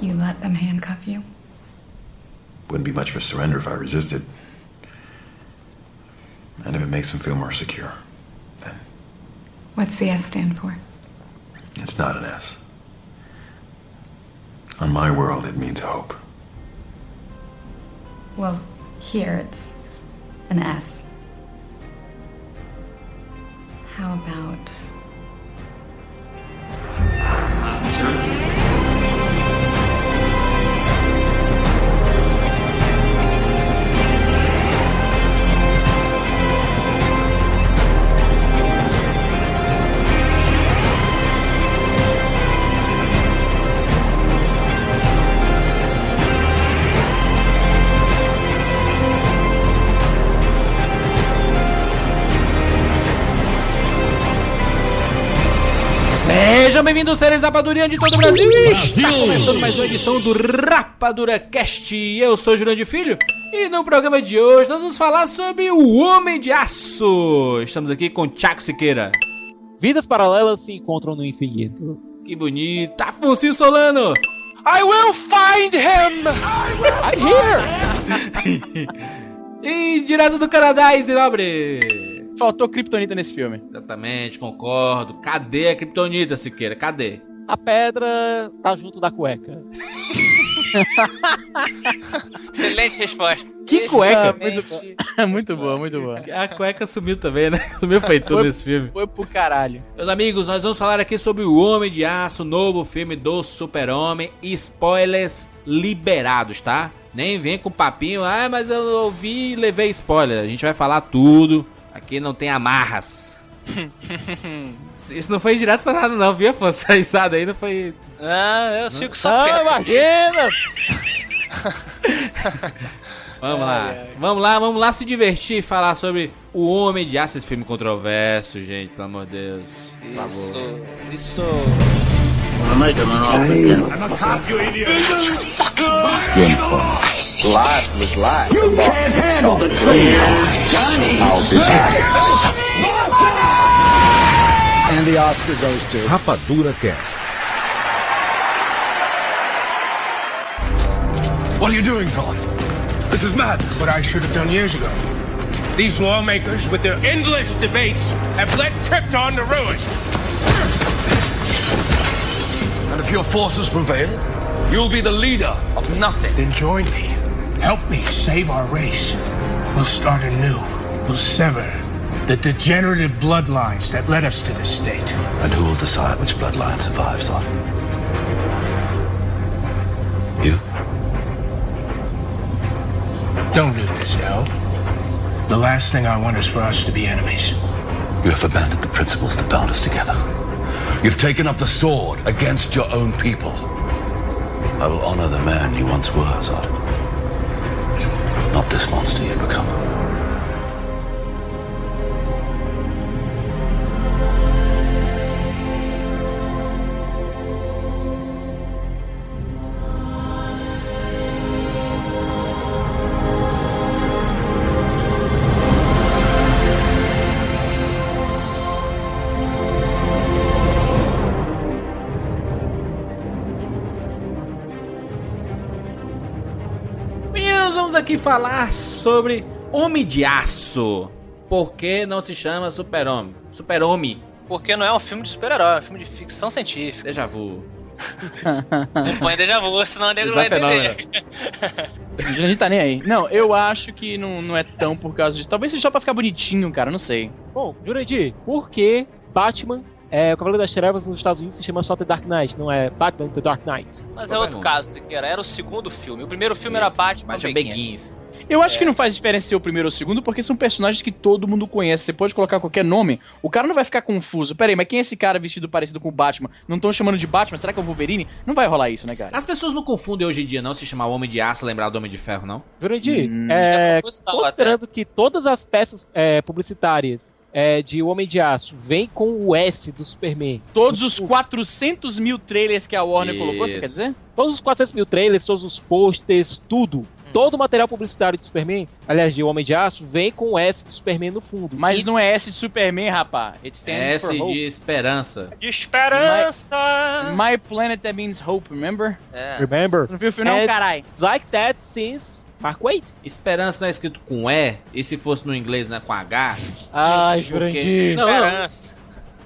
You let them handcuff you? Wouldn't be much of a surrender if I resisted. And if it makes them feel more secure, then What's the S stand for? it's not an S. On my world, it means hope. Well, here it's an S. How about. Sejam bem-vindos, seres Rapadurianos de todo o Brasil. Está começando mais uma edição do Rapadura Cast. Eu sou Jurandir Filho e no programa de hoje nós vamos falar sobre o Homem de Aço. Estamos aqui com Tiago Siqueira. Vidas paralelas se encontram no infinito. Que bonito. Afonso Solano. I will find him! I'm here! E direto do Canadá, Isinobre. Faltou Kryptonita nesse filme. Exatamente, concordo. Cadê a Kryptonita, Siqueira? Cadê? A pedra tá junto da cueca. Excelente resposta. Que cueca? Excelente. muito boa, muito boa. A cueca sumiu também, né? Sumiu feito Foi- nesse filme. Foi pro caralho. Meus amigos, nós vamos falar aqui sobre o Homem de Aço, novo filme do Super-Homem. Spoilers liberados, tá? Nem vem com papinho, ah, mas eu ouvi e levei spoiler. A gente vai falar tudo. Aqui não tem amarras. Isso não foi direto pra nada, não, viu, Afonso? Essa risada aí não foi. Ah, eu fico só Ah, imagina! Vamos lá, Ai, ai. vamos lá, vamos lá se divertir e falar sobre o Homem de Aço, esse filme controverso, gente, pelo amor de Deus. Por favor. Isso, Wanna make him an offer again? I'm a cop, you idiot! James Bond. Life was life. You the can't handle the truth! Johnny! I'll be back. And the Oscar goes to... Rapadura Cast. What are you doing, Zod? This is madness. What I should have done years ago. These lawmakers, with their endless debates, have led Krypton to ruin. If your forces prevail, you'll be the leader of nothing. Then join me. Help me save our race. We'll start anew. We'll sever the degenerative bloodlines that led us to this state. And who will decide which bloodline survives, on? You? Don't do this, no. The last thing I want is for us to be enemies. You have abandoned the principles that bound us together. You've taken up the sword against your own people. I will honor the man you once were, Zod. Not this monster you've become. Aqui falar sobre Homem de Aço. Por que não se chama Super-Homem? Super-Homem, Porque não é um filme de super-herói, é um filme de ficção científica. déjà vu. Não põe déjà vu, senão o nego não vai entender. A gente tá nem aí. Não, eu acho que não, não é tão por causa disso. Talvez seja só pra ficar bonitinho, cara, não sei. Bom, Jurandir, por que Batman, é, o Cavaleiro das Trevas nos Estados Unidos se chama só The Dark Knight, não é Batman The Dark Knight? Mas é outro caso, Siqueira. Era o segundo filme. O primeiro filme era Batman Batman Begins. Begins. Eu acho que não faz diferença ser o primeiro ou o segundo, porque são personagens que todo mundo conhece. Você pode colocar qualquer nome, o cara não vai ficar confuso. Pera aí, mas quem é esse cara vestido parecido com o Batman? Não estão chamando de Batman? Será que é o Wolverine? Não vai rolar isso, né, cara? As pessoas não confundem hoje em dia, não, se chamar Homem de Aço, lembrar do Homem de Ferro, não? Jurandir, Hum. é, proposital considerando que todas as peças é, publicitárias é, de Homem de Aço vêm com o S do Superman. Todos os 400 mil trailers que a Warner colocou, você Isso. quer dizer? Todos os 400 mil trailers, todos os posters, tudo. Todo o material publicitário do Superman, aliás, de Homem de Aço, vem com o S de Superman no fundo. Mas não é S de Superman, rapaz. It stands S for hope. de esperança. De esperança! My planet that means hope, remember? É. Remember? Não viu o filme não, É- caralho? Like that since Mark Waid. Esperança não é escrito com E, e se fosse no inglês, né, com H? Ai, Porque- Jurandir. Não, não, Esperança.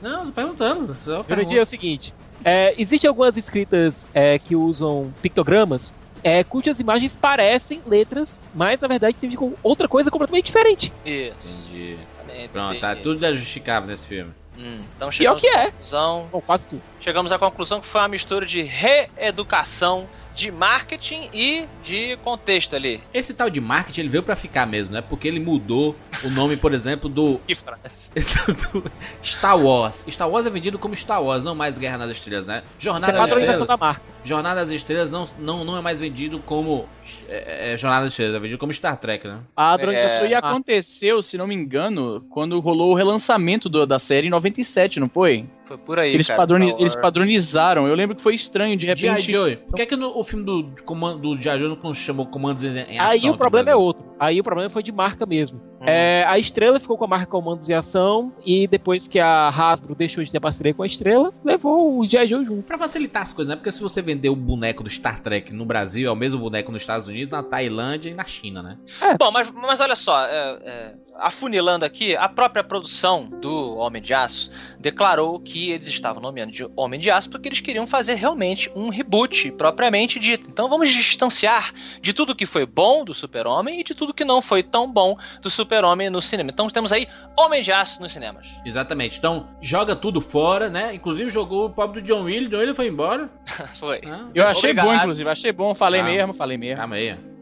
não, tô perguntando. Só Jurandir é o seguinte: é, existem algumas escritas é, que usam pictogramas é, cujas imagens parecem letras, mas na verdade significam outra coisa completamente diferente. Isso. Entendi. Também Pronto, tá tudo já justificável nesse filme. Hum, então E é o chegamos que é. conclusão. Bom, quase tudo. Chegamos à conclusão que foi uma mistura de reeducação, de marketing e de contexto ali. Esse tal de marketing, ele veio pra ficar mesmo, né? Porque ele mudou o nome, por exemplo, do, Que frase. do Star Wars. Star Wars é vendido como Star Wars, não mais Guerra nas Estrelas, né? Jornada é nas Estrelas. da marca. Jornada das Estrelas não, não, não é mais vendido como é, é, Jornada das Estrelas, é vendido como Star Trek, né? A É. Isso aí aconteceu, se não me engano, quando rolou o relançamento do- da série em 97, não foi? Foi por aí, Eles, cara. padroni- Star eles padronizaram. Eu lembro que foi estranho, de G.I. repente. Joe. Por que, que no- o filme do, comando, do G.I. Joe não chamou Comandos em, Ação? Aí o problema é outro. Aí o problema foi de marca mesmo. Hum. É, a estrela ficou com a marca Comandos e Ação, e depois que a Hasbro deixou de ter parceria com a estrela, levou o G.I. Joe junto. Pra facilitar as coisas, né? Porque se você vender o boneco do Star Trek no Brasil, é o mesmo boneco nos Estados Unidos, na Tailândia e na China, né? Bom, mas, mas olha só, é, é, afunilando aqui, a própria produção do Homem de Aço declarou que eles estavam nomeando de Homem de Aço porque eles queriam fazer realmente um reboot propriamente dito. Então vamos distanciar de tudo que foi bom do Super-Homem e de tudo que não foi tão bom do Super-Homem no cinema. Então temos aí Homem de Aço nos cinemas. Exatamente. Então, joga tudo fora, né? Inclusive jogou o pobre do John Willis. John Willis foi embora. Foi. Ah, Eu achei Obrigado. bom, inclusive. Achei bom. Falei Ah. mesmo, falei mesmo. calma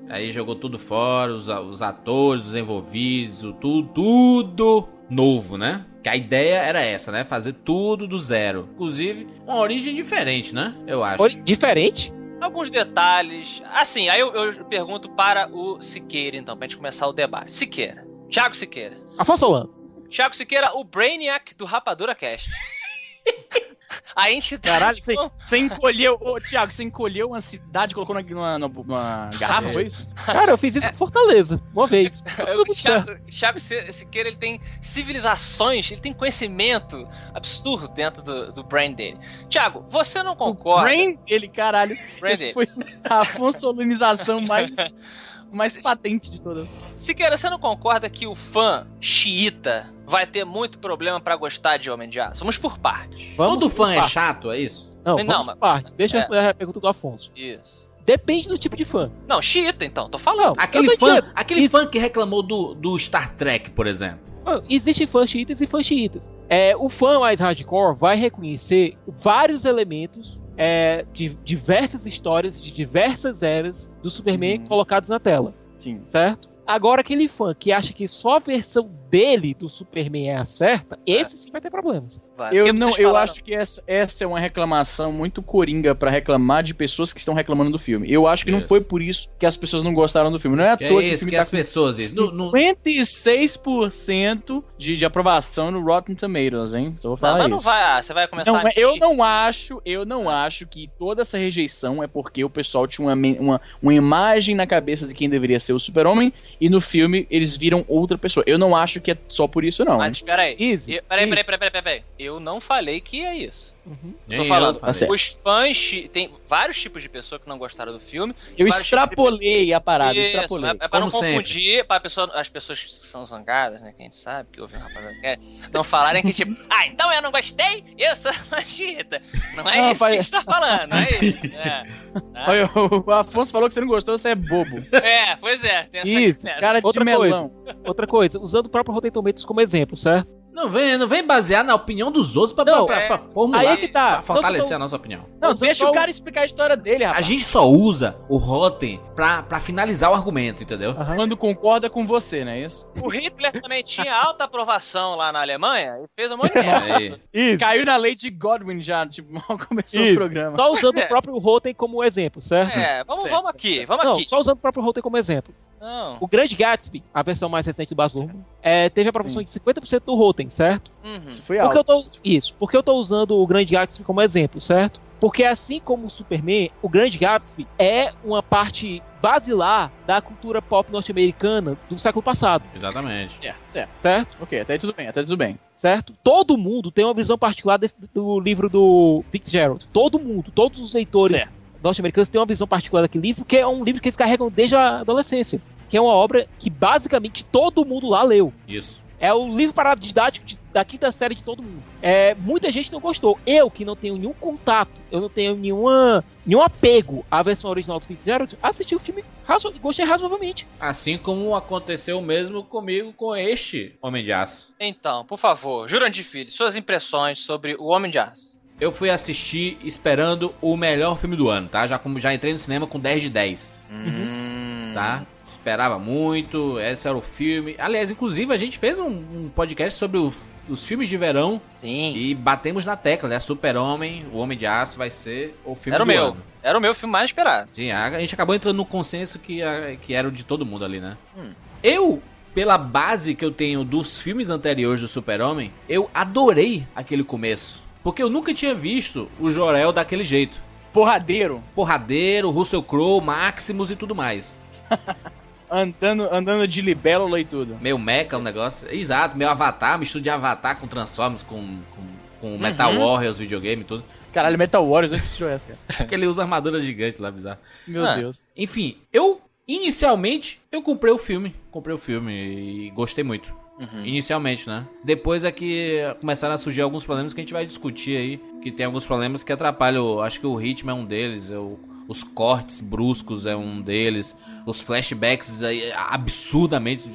aí. Jogou tudo fora, os, os atores, os envolvidos, o tudo, tudo novo, né? Que a ideia era essa, né? Fazer tudo do zero. Inclusive, uma origem diferente, né? Eu acho. Ori- Diferente? Alguns detalhes. Assim, aí eu, eu pergunto para o Siqueira, então, pra gente começar o debate. Siqueira. Thiago Siqueira. Afonso Solano. Thiago Siqueira, o Brainiac do Rapadura Cast. A entidade. Caralho, você, você encolheu. Ô, Thiago, você encolheu uma cidade e colocou na- numa, numa, numa garrafa, foi isso? Cara, eu fiz isso com Fortaleza, uma vez. O Thiago, Thiago Si- Siqueira ele tem civilizações, ele tem conhecimento absurdo dentro do, do brain dele. Thiago, você não concorda? Brain dele, caralho. Brain Esse dele. foi a fonsolinização mais, mais patente de todas. Siqueira, você não concorda que o fã xiita vai ter muito problema pra gostar de Homem de Aço? Vamos por partes. Vamos Todo fã por é parte. chato, é isso? Não, Não, vamos mas- por parte. Deixa eu É. responder a pergunta do Afonso. Isso. Depende do tipo de fã. Não, xiita então, tô falando. Aquele eu tô fã, aquele fã que reclamou do, do Star Trek, por exemplo. Existem fãs xiitas e fãs xiitas. É, o fã mais hardcore vai reconhecer vários elementos é, de diversas histórias, de diversas eras do Superman Uhum. colocados na tela. Sim. Certo? Agora, aquele fã que acha que só a versão dele do Superman é a certa, esse sim vai ter problemas. Vai. Eu não, eu falaram- acho que essa, essa é uma reclamação muito coringa pra reclamar de pessoas que estão reclamando do filme. Eu acho que não Isso. foi por isso que as pessoas não gostaram do filme. Não é à Que toa é que o isso filme que tá as com pessoas dizem. No- no- 56% de, de aprovação no Rotten Tomatoes, hein? Só vou Não, falar mas não isso. vai. ah, Você vai começar Não, a eu não acho, eu não acho que toda essa rejeição é porque o pessoal tinha uma, uma, uma imagem na cabeça de quem deveria ser o super-homem e no filme eles viram outra pessoa. Eu não acho que é só por isso, não. Mas espera aí. Easy, Eu- Peraí, easy. peraí, peraí, peraí, peraí. Eu não falei que é isso. Nem Tô falando, os fãs, tem vários tipos de pessoa que não gostaram do filme. Eu extrapolei a parada, Isso, extrapolei. é, é pra não sempre. confundir, pra pessoa, as pessoas que são zangadas, né, que a gente sabe, que ouvem o rapaziada, é, não falarem que tipo, ah, então eu não gostei, eu sou machista. Não é Não, isso pai- que a gente tá falando, não é isso. É, tá? Olha, o Afonso falou que você não gostou, você é bobo. É, pois é, tem essa Isso, cara de Outra melão. Outra coisa, usando o próprio Rotten Tomatoes como exemplo, certo? Não vem, não vem basear na opinião dos outros pra, Não, pra, é. pra formular, Aí é que tá. pra fortalecer Não, a nossa opinião. Não, é deixa um o então- cara explicar a história dele, A rapaz. gente só usa o Rotten pra, pra finalizar o argumento, entendeu? Quando concorda com você, não é isso? O Hitler também tinha alta aprovação lá na Alemanha e fez um monte de merda. Caiu na lei de Godwin já, tipo, mal começou Isso. o programa. Só usando é. o próprio Rotten como exemplo, certo? É, vamos, Certo, vamos aqui, vamos Não, aqui. só usando o próprio Rotten como exemplo. Não. O Grande Gatsby, a versão mais recente do Baz Luhrmann, é, teve aprovação de 50% do Rotten, certo? Uhum. Isso foi alto. eu tô, isso, porque eu tô usando o Grande Gatsby como exemplo, certo? Porque assim como o Superman, o Grande Gatsby é uma parte basilar da cultura pop norte-americana do século passado, Exatamente. Certo, certo. certo? Ok, até aí tudo bem, até aí tudo bem. Certo? Todo mundo tem uma visão particular desse- do livro do Fitzgerald. Todo mundo, todos os leitores Certo. Norte-americanos têm uma visão particular daquele livro, porque é um livro que eles carregam desde a adolescência. Que é uma obra que basicamente todo mundo lá leu. Isso. É o livro paradidático de- da quinta série de todo mundo. É, muita gente não gostou. Eu, que não tenho nenhum contato, eu não tenho nenhuma, nenhum apego à versão original do Fitzgerald, assisti o filme razo gostei razoavelmente. Assim como aconteceu mesmo comigo com este Homem de Aço. Então, por favor, Jurandir Filho, suas impressões sobre o Homem de Aço. Eu fui assistir esperando o melhor filme do ano, tá? Já, como, já entrei no cinema com 10 de 10, Hum. tá? Esperava muito, esse era o filme. Aliás, inclusive a gente fez um, um podcast sobre o- os filmes de verão Sim. e batemos na tecla, né? Super-Homem, o Homem de Aço vai ser o filme Era o do meu. ano. Era o meu filme mais esperado. Sim, a, a gente acabou entrando no consenso que, a- que era o de todo mundo ali, né? Hum. Eu, pela base que eu tenho dos filmes anteriores do Super-Homem, eu adorei aquele começo. Porque eu nunca tinha visto o Jorel daquele jeito. Porradeiro, Porradeiro, Russell Crowe, Maximus e tudo mais. andando, andando de libélula e tudo. Meio mecha o negócio. Exato, meu avatar, mistura de avatar com Transformers, com, com, com Metal Warriors, videogame e tudo. Caralho, Metal Warriors, onde você tirou essa, cara? Porque ele usa armadura gigante lá, bizarro. Meu Ah. Deus. Enfim, eu inicialmente eu comprei o filme, comprei o filme e gostei muito. Inicialmente, né? Depois é que começaram a surgir alguns problemas que a gente vai discutir aí, que tem alguns problemas que atrapalham, acho que o ritmo é um deles, é o- os cortes bruscos é um deles, os flashbacks aí, absurdamente,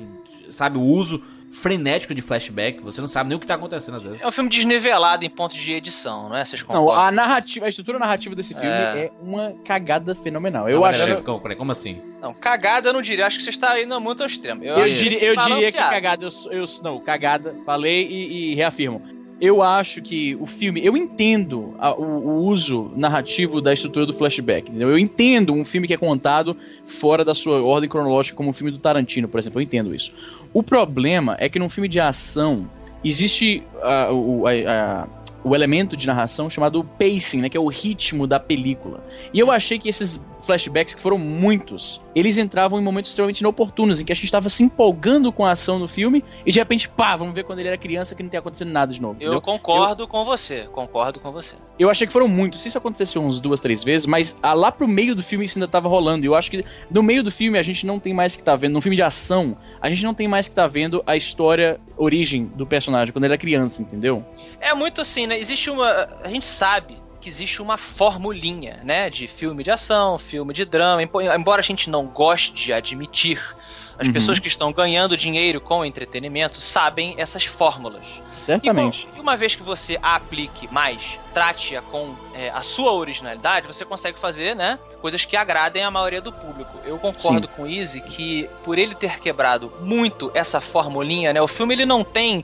sabe, o uso frenético de flashback, você não sabe nem o que tá acontecendo às vezes. É um filme desnivelado em pontos de edição, não é? Vocês Não, concordam? a narrativa, a estrutura narrativa desse filme É. é, uma cagada fenomenal. Eu Não, acho. peraí, como, peraí, como assim? Não, cagada eu não diria. Acho que você está indo muito ao extremo. Eu, acho diria, eu diria que cagada, eu, eu, não, cagada, falei e, e reafirmo. Eu acho que o filme, eu entendo a- o, o uso narrativo da estrutura do flashback, entendeu? Eu entendo um filme que é contado fora da sua ordem cronológica, como o filme do Tarantino, por exemplo, eu entendo isso. O problema é que num filme de ação existe o, a- a- o elemento de narração chamado pacing, né, que é o ritmo da película. E eu achei que esses flashbacks, que foram muitos, eles entravam em momentos extremamente inoportunos, em que a gente estava se empolgando com a ação do filme e de repente, pá, vamos ver quando ele era criança que não tem acontecendo nada de novo. Eu entendeu? concordo com você. Concordo com você. Eu achei que foram muitos. Se isso acontecesse umas duas, três vezes, mas ah, lá pro meio do filme isso ainda tava rolando. E eu acho que no meio do filme a gente não tem mais que tá vendo. Num filme de ação, a gente não tem mais que tá vendo a história, origem do personagem quando ele era criança, entendeu? É muito assim, né? Existe uma. A gente sabe que existe uma formulinha, né? De filme de ação, filme de drama. Embora a gente não goste de admitir, as Uhum. pessoas que estão ganhando dinheiro com o entretenimento sabem essas fórmulas. Certamente. E, uma vez que você a aplique mais, trate-a com é, a sua originalidade, você consegue fazer, né? Coisas que agradem a maioria do público. Eu concordo com o Easy que, por ele ter quebrado muito essa formulinha, né? O filme ele não tem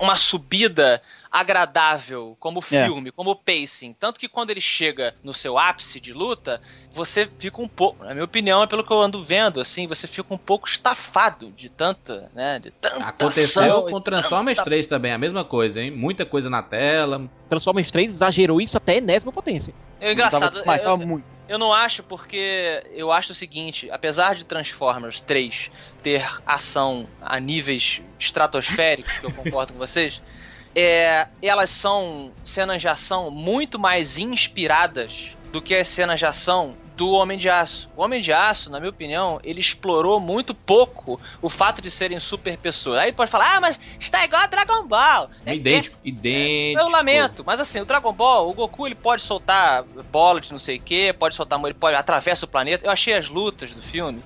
uma subida agradável como É. filme, como pacing. Tanto que quando ele chega no seu ápice de luta, você fica um pouco, na minha opinião, é pelo que eu ando vendo, assim, você fica um pouco estafado de tanta, né? De tanta Aconteceu ação com Transformers tanta 3 também, a mesma coisa, hein? Muita coisa na tela. Transformers 3 exagerou isso até enésima potência. É engraçado. Tava, mas eu, tava muito. eu não acho porque eu acho o seguinte, apesar de Transformers 3 ter ação a níveis estratosféricos, que eu concordo com vocês, é, elas são cenas de ação muito mais inspiradas do que as cenas de ação do Homem de Aço. O Homem de Aço, na minha opinião, ele explorou muito pouco o fato de serem super pessoas. Aí pode falar, ah, mas está igual a Dragon Ball. É É- idêntico, idêntico. eu lamento, mas assim, o Dragon Ball, o Goku ele pode soltar bola de não sei o que, pode soltar, ele pode atravessa o planeta. Eu achei as lutas do filme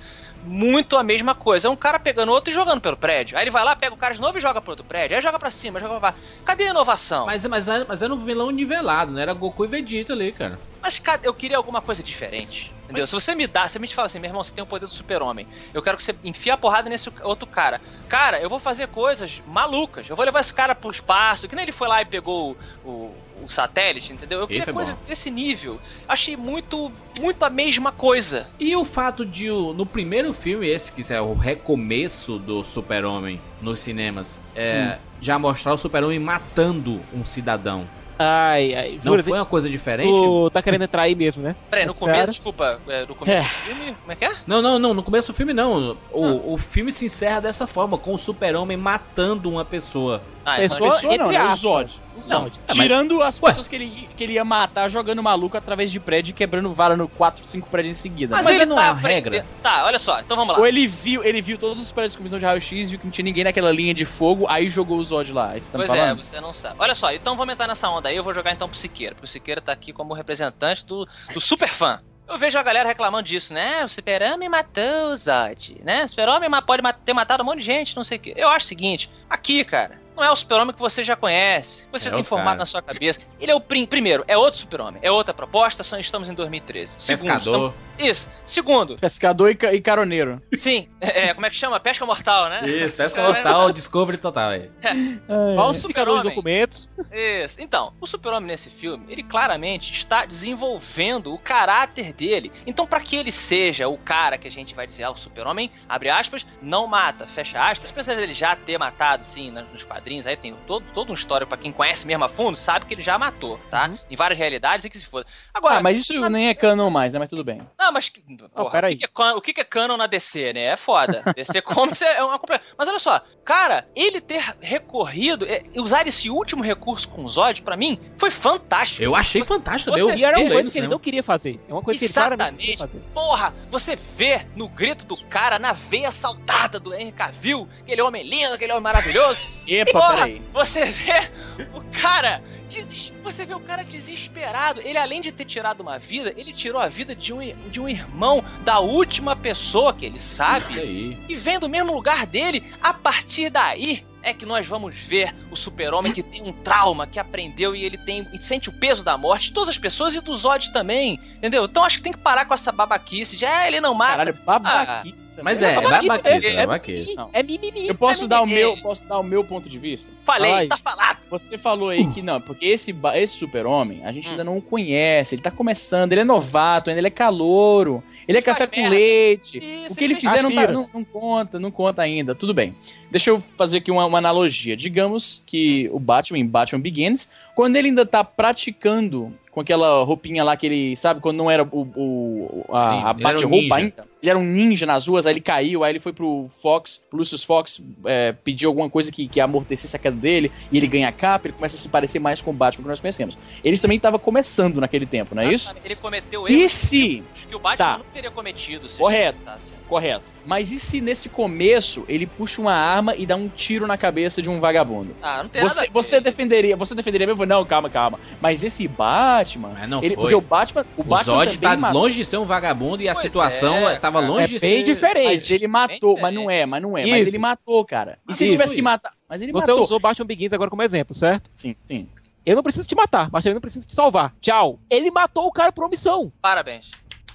muito a mesma coisa. É um cara pegando outro e jogando pelo prédio. Aí ele vai lá, pega o cara de novo e joga pro outro prédio. Aí joga pra cima, joga pra baixo. Cadê a inovação? Mas, mas, mas era um vilão nivelado, né? Era Goku e Vegeta ali, cara. Mas, eu queria alguma coisa diferente. Entendeu? Se você me dá, você me fala assim, meu irmão, você tem o poder do super-homem. Eu quero que você enfie a porrada nesse outro cara. Cara, eu vou fazer coisas malucas. Eu vou levar esse cara pro espaço. Que nem ele foi lá e pegou o, o, o satélite, entendeu? Eu queria é coisa bom. desse nível. Achei muito, muito a mesma coisa. E o fato de, o- no primeiro filme, esse que é o recomeço do Super-Homem nos cinemas, é, já mostrar o Super-Homem matando um cidadão. Ai, ai, Não foi uma coisa diferente? Tu tá querendo entrar aí mesmo, né? Peraí, no É começo, sério? desculpa, é, no começo É. do filme, como é que é? Não, não, não, no começo do filme não. O, o filme se encerra dessa forma, com o Super-Homem matando uma pessoa. Ah, então- Pessoa, Pessoa não, entre né? Zod. Os Não, Zod. É, mas- Tirando as Ué. pessoas que ele, que ele ia matar jogando maluco através de prédio e quebrando vara no 4, 5 prédios em seguida. Mas ele não é a regra. Tá, olha só, então vamos lá. Ou ele viu, ele viu todos os prédios com visão de raio-x, viu que não tinha ninguém naquela linha de fogo, aí jogou o Zod lá. Tá Pois é, falando? você não sabe. Olha só, então vamos entrar nessa onda aí. Eu vou jogar então pro Siqueira, porque o Siqueira tá aqui como representante do, do super fã. Eu vejo a galera reclamando disso, né? O Super-Homem matou o Zod, né? O Super-Homem pode ter matado um monte de gente, não sei o quê. Eu acho o seguinte, aqui, cara, não é o Super-Homem que você já conhece, que você É já tem formado cara. na sua cabeça. Ele é o prim primeiro, é outro Super-Homem, é outra proposta, só estamos em 2013. Segundo, Pescador. estamos- Isso. Segundo, Pescador e, ca- e caroneiro. sim, é, como é que chama? Pesca mortal, né? Isso, pesca É, mortal, Discovery total aí. Super-Homem. Falsificador de documentos. Isso. Então, o Super-Homem nesse filme, ele claramente está desenvolvendo o caráter dele. Então, pra que ele seja o cara que a gente vai dizer, ah, o Super-Homem, abre aspas, não mata, fecha aspas, apesar dele já ter matado, sim, nos quadrinhos, aí tem todo, todo um histórico pra quem conhece mesmo a fundo, sabe que ele já matou, tá? Em várias realidades e que se foda. Agora, Ah, mas isso nem é canon mais, né? Mas tudo bem. não, mas. Porra, o, peraí. que que é, o que é canon na DC, né? É foda. DC Comics é uma compra- Mas olha só, cara, ele ter recorrido, é, usar esse último recurso com o Zod, pra mim, foi fantástico. Eu achei Você- fantástico você. E era uma coisa que ele não queria fazer. É uma coisa que ele claramente não queria Exatamente. fazer. Porra, você vê no grito do cara, na veia saltada do Henry Cavill, aquele homem lindo, aquele homem maravilhoso. Epa, Porra, peraí. você vê o cara. Deses- Você vê o cara desesperado. Ele, além de ter tirado uma vida, ele tirou a vida de um, de um irmão da última pessoa que ele sabe. Isso aí. E vem do mesmo lugar dele. A partir daí é que nós vamos ver o super-homem que tem um trauma, que aprendeu e ele tem e sente o peso da morte de todas as pessoas e do Zod também. Entendeu? Então acho que tem que parar com essa babaquice de ah, ele não mata. Caralho, babaquice também. Mas é, é babaquice babaquice, é babaquice. Não. É mimimi. Eu posso É dar o meu, posso dar o meu ponto de vista? Falei, aí. tá falado. Você falou aí que não, porque esse, esse super-homem a gente Hum. ainda não o conhece, ele tá começando, ele é novato ainda, ele é calouro, ele é Faz café com merda. leite. Isso, o que ele ele fizer não, tá- não- não conta, não conta ainda, tudo bem. Deixa eu fazer aqui uma, uma analogia. Digamos que o Batman, em Batman Begins, quando ele ainda tá praticando com aquela roupinha lá que ele, sabe, quando não era o, o- a, Sim, a era um ainda. Ele era um ninja nas ruas, aí ele caiu, aí ele foi pro Fox, pro Lucius Fox, é, pedir alguma coisa que, que amortecesse a queda dele, e ele ganha a capa, ele começa a se parecer mais com o Batman que nós conhecemos. Eles também estavam começando naquele tempo, não é isso? Ele cometeu E erros se que o Batman Tá. não teria cometido. se Correto. ele. Correto. Mas e se nesse começo ele puxa uma arma e dá um tiro na cabeça de um vagabundo? Ah, não tem nada a Você, ver. você defenderia, você defenderia mesmo? Não, calma, calma. Mas esse Batman, Mas não ele, foi. porque o Batman, o, O Batman Zod tá matou. longe de ser um vagabundo e a Pois situação é, tava cara. longe É de bem ser... diferente. Mas ele matou, Bem mas não é, mas não é. Mas Isso. ele matou, cara. E se ele Isso, tivesse que matar? Mas ele Você matou. usou Batman Begins agora como exemplo, certo? Sim, sim. Eu não preciso te matar, mas também não preciso te salvar. Tchau. Ele matou o cara por omissão. Parabéns.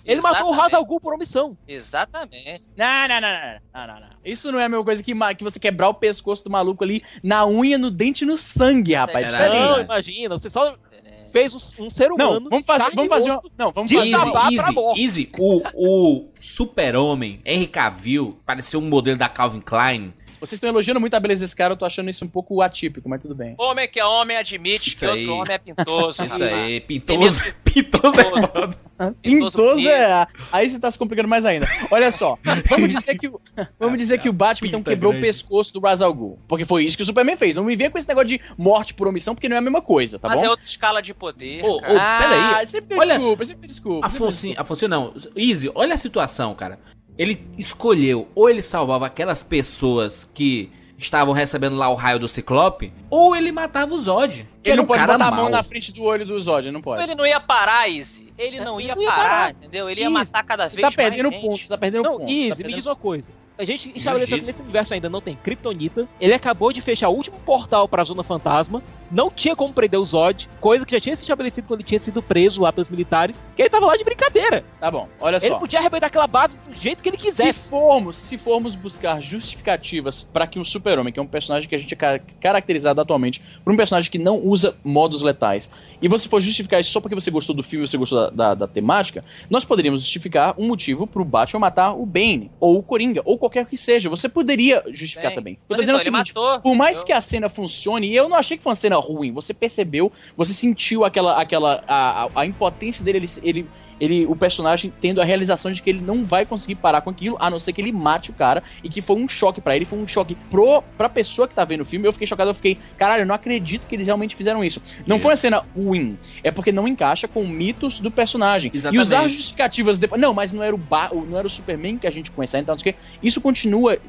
Ele matou o Ra's Exatamente. al Ghul por omissão. Exatamente. Não, não, não, não, não, não, não. Isso não é a mesma coisa que, ma- que você quebrar o pescoço do maluco ali na unha, no dente, e no sangue, rapaz. Era- Diferente. Não, verdade. imagina, você só Diferente. fez um, um ser humano. Não, vamos fazer, vamos fazer, uma- não, vamos fazer, Easy, easy, morte. easy. O, o super-homem, Henry Cavill, pareceu um modelo da Calvin Klein. Vocês estão elogiando muito a beleza desse cara, eu tô achando isso um pouco atípico, mas tudo bem. Homem que é homem admite Isso que aí. outro homem é pintoso. Isso rapaz. aí, pintoso. Pintoso é foda. Pintoso Pintoso é. Aí você tá se complicando mais ainda. Olha só, vamos dizer que o, vamos dizer que o Batman então quebrou grande. o pescoço do Ra's al Ghul. Porque foi isso que o Superman fez. Não me venha com esse negócio de morte por omissão, porque não é a mesma coisa, tá Mas bom? é outra escala de poder. Ô, cara. ô, ah, peraí. sempre Olha- desculpa, sempre desculpa. sempre Afonso, Afonso não. Easy, olha a situação, cara. Ele escolheu, ou ele salvava aquelas pessoas que estavam recebendo lá o raio do Ciclope, ou ele matava o Zod. Que Ele era não um pode cara botar a mau. mão na frente do olho do Zod, não pode. Ele não ia parar, Izzy. ele não Ele ia não ia parar, parar. entendeu? Ele ia matar cada vez Você tá mais perdendo gente. pontos, você tá perdendo Não, pontos. Easy, tá me perdendo- diz uma coisa. A gente estabeleceu que nesse universo ainda não tem Kryptonita. Ele acabou de fechar o último portal pra Zona Fantasma. Não tinha como prender o Zod, coisa que já tinha se estabelecido quando ele tinha sido preso lá pelos militares. Que ele tava lá de brincadeira. Tá bom, olha Ele só. podia arrebentar aquela base do jeito que ele Se quisesse. formos, se formos buscar justificativas pra que um super-homem, que é um personagem que a gente é ca- caracterizado atualmente por um personagem que não usa modos letais, e você for justificar isso só porque você gostou do filme, você gostou da, da- da temática, nós poderíamos justificar um motivo pro Batman matar o Bane, ou o Coringa, ou qualquer que seja. Você poderia justificar Bem, também. Eu tô dizendo então, o ele seguinte, matou. por mais Eu- que a cena funcione, e eu não achei que foi uma cena ruim, você percebeu, você sentiu aquela, aquela a, a, impotência dele, ele, ele, ele, o personagem tendo a realização de que ele não vai conseguir parar com aquilo, a não ser que ele mate o cara, e que foi um choque pra ele, foi um choque pro, pra pessoa que tá vendo o filme, eu fiquei chocado, eu fiquei, caralho, eu não acredito que eles realmente fizeram isso. Não Isso. foi uma cena ruim, é porque não encaixa com mitos do personagem. Exatamente. E usar justificativas depois, não, mas não era o, ba, não era o Superman que a gente conhecia, então não sei o quê. Isso continua eh,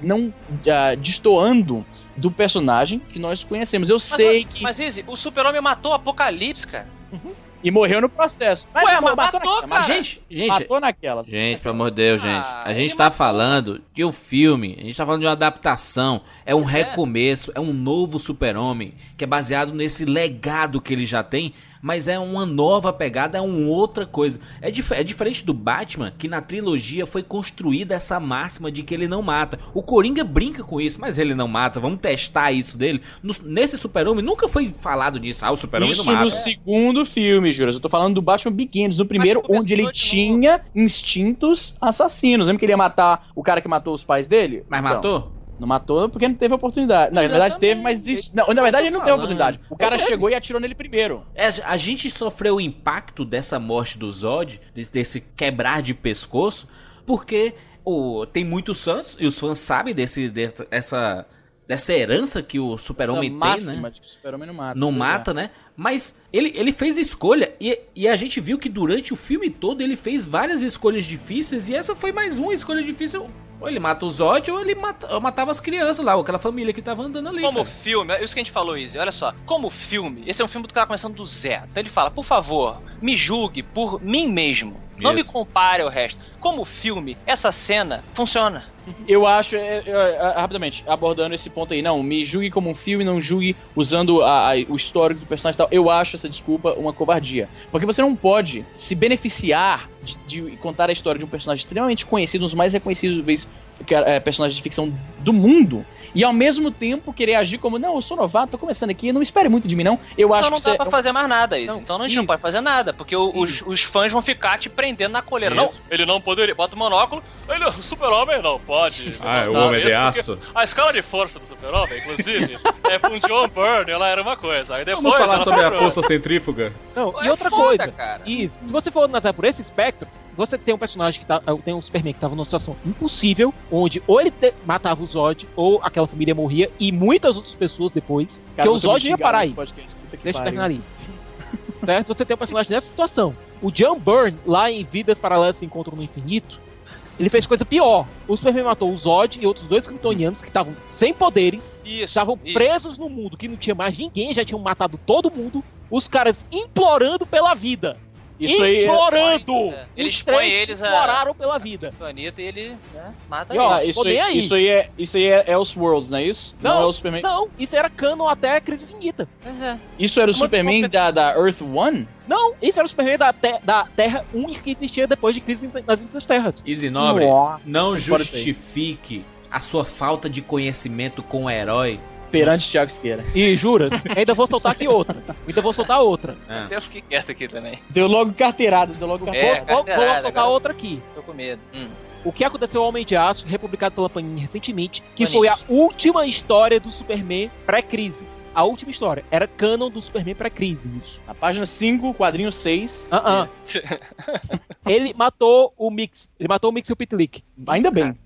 não ah, destoando do personagem que nós conhecemos. Eu Mas, sei que. Mas, Izzy, o super-homem matou o Apocalipse, cara. E morreu no processo. Ué, mas matou, naquela, cara. Gente, gente, Matou naquelas. Gente, pelo amor de Deus, gente. Ah, A gente ele tá matou. falando de um filme, a gente tá falando de uma adaptação, é um é. recomeço, é um novo super-homem, que é baseado nesse legado que ele já tem, mas é uma nova pegada, é uma outra coisa. É, dif é diferente do Batman, que na trilogia foi construída essa máxima de que ele não mata. O Coringa brinca com isso, mas ele não mata, vamos testar isso dele. No- nesse super-homem nunca foi falado nisso, ah, o super-homem não Isso mata. no segundo filme, Juras. Eu tô falando do Batman Begins, no primeiro, onde ele tinha instintos assassinos. Lembra que ele ia matar o cara que matou os pais dele? Mas Então, matou? Não matou porque não teve oportunidade. Não, na verdade teve, mas desistiu. Não, na verdade ele não teve oportunidade. O cara chegou e atirou nele primeiro. É, a gente sofreu o impacto dessa morte do Zod, de- desse quebrar de pescoço, porque o, tem muitos fãs, e os fãs sabem desse, dessa, dessa herança que o super-homem tem, né? de que o super-homem não mata. Não é. mata, né? Mas ele, ele fez escolha, e, e a gente viu que durante o filme todo ele fez várias escolhas difíceis, e essa foi mais uma escolha difícil. Ou ele mata o Zod, ou ele mata, ou matava as crianças lá, ou aquela família que tava andando ali. Como cara. filme, é isso que a gente falou, Izzy. Olha só, como filme, esse é um filme do cara começando do zero. Então ele fala, por favor, me julgue por mim mesmo. Não me Isso. compare ao resto. Como filme, essa cena funciona. Eu acho, é, é, é, rapidamente, abordando esse ponto aí, não, me julgue como um filme, não julgue usando a- a- o histórico do personagem e tal. Eu acho essa desculpa uma covardia. Porque você não pode se beneficiar de, de contar a história de um personagem extremamente conhecido, um dos mais reconhecidos que é, é, personagens de ficção do mundo, e ao mesmo tempo querer agir como, não, eu sou novato, tô começando aqui, não espere muito de mim, não. Eu acho então não que dá você- pra fazer mais nada, Izzy. Não, então a gente não isso. pode fazer nada, porque o- os, os fãs vão ficar te prendendo na coleira. Não, Isso. ele não poderia. Bota o monóculo, ele, o super-homem não pode. Ah, é o Homem de mesmo, Aço. A escala de força do super-homem, inclusive, é com o John Byrne, ela era uma coisa. Aí depois Vamos falar sobre a força centrífuga? Não, e É outra foda, coisa. cara. E se você for analisar por esse espectro, você tem um personagem que tá. Tem um Superman que tava numa situação impossível, onde ou ele te- matava o Zod, ou aquela família morria, e muitas outras pessoas depois, Cara, que o Zod ia parar aí. podcast, Deixa eu terminar ali. certo? Você tem um personagem nessa situação. O John Byrne, lá em Vidas Paralelas se Encontram no Infinito, ele fez coisa pior. O Superman matou o Zod e outros dois kryptonianos que estavam sem poderes, estavam presos no mundo, que não tinha mais ninguém, já tinham matado todo mundo. Os caras implorando pela vida. Isso aí é- implorando! É, eles põem eles a- imploraram pela vida. planeta e ele né, mata E, ó, ele. isso, aí, aí. isso aí é isso aí é Elseworlds, não é isso? Não, é o Superman. Não, isso era canon até a Crise Infinita. Pois é. Isso era o Como- Superman da, da Earth One? Não, isso era o Superman da, te- da Terra única que existia depois de Crise nas Infinitas Terras. Easy Nobre, Nossa. não justifique a sua falta de conhecimento com o herói. Perante Thiago Esqueira. E juras, ainda vou soltar aqui outra. Ainda vou soltar outra. Até eu fiquei quieto aqui também. Deu logo carteirada, deu logo É, carteirada. vou, vou soltar agora. outra aqui. Tô com medo. Hum. O que aconteceu ao Homem de Aço, republicado pela Panini recentemente, que Panini. foi a última história do Superman pré-crise. A última história. Era canon do Superman pré-crise, isso. Na página 5, quadrinho 6. Ah, ah. Ele matou o Mix. Ele matou o Mix e o Pitlick. Ainda bem.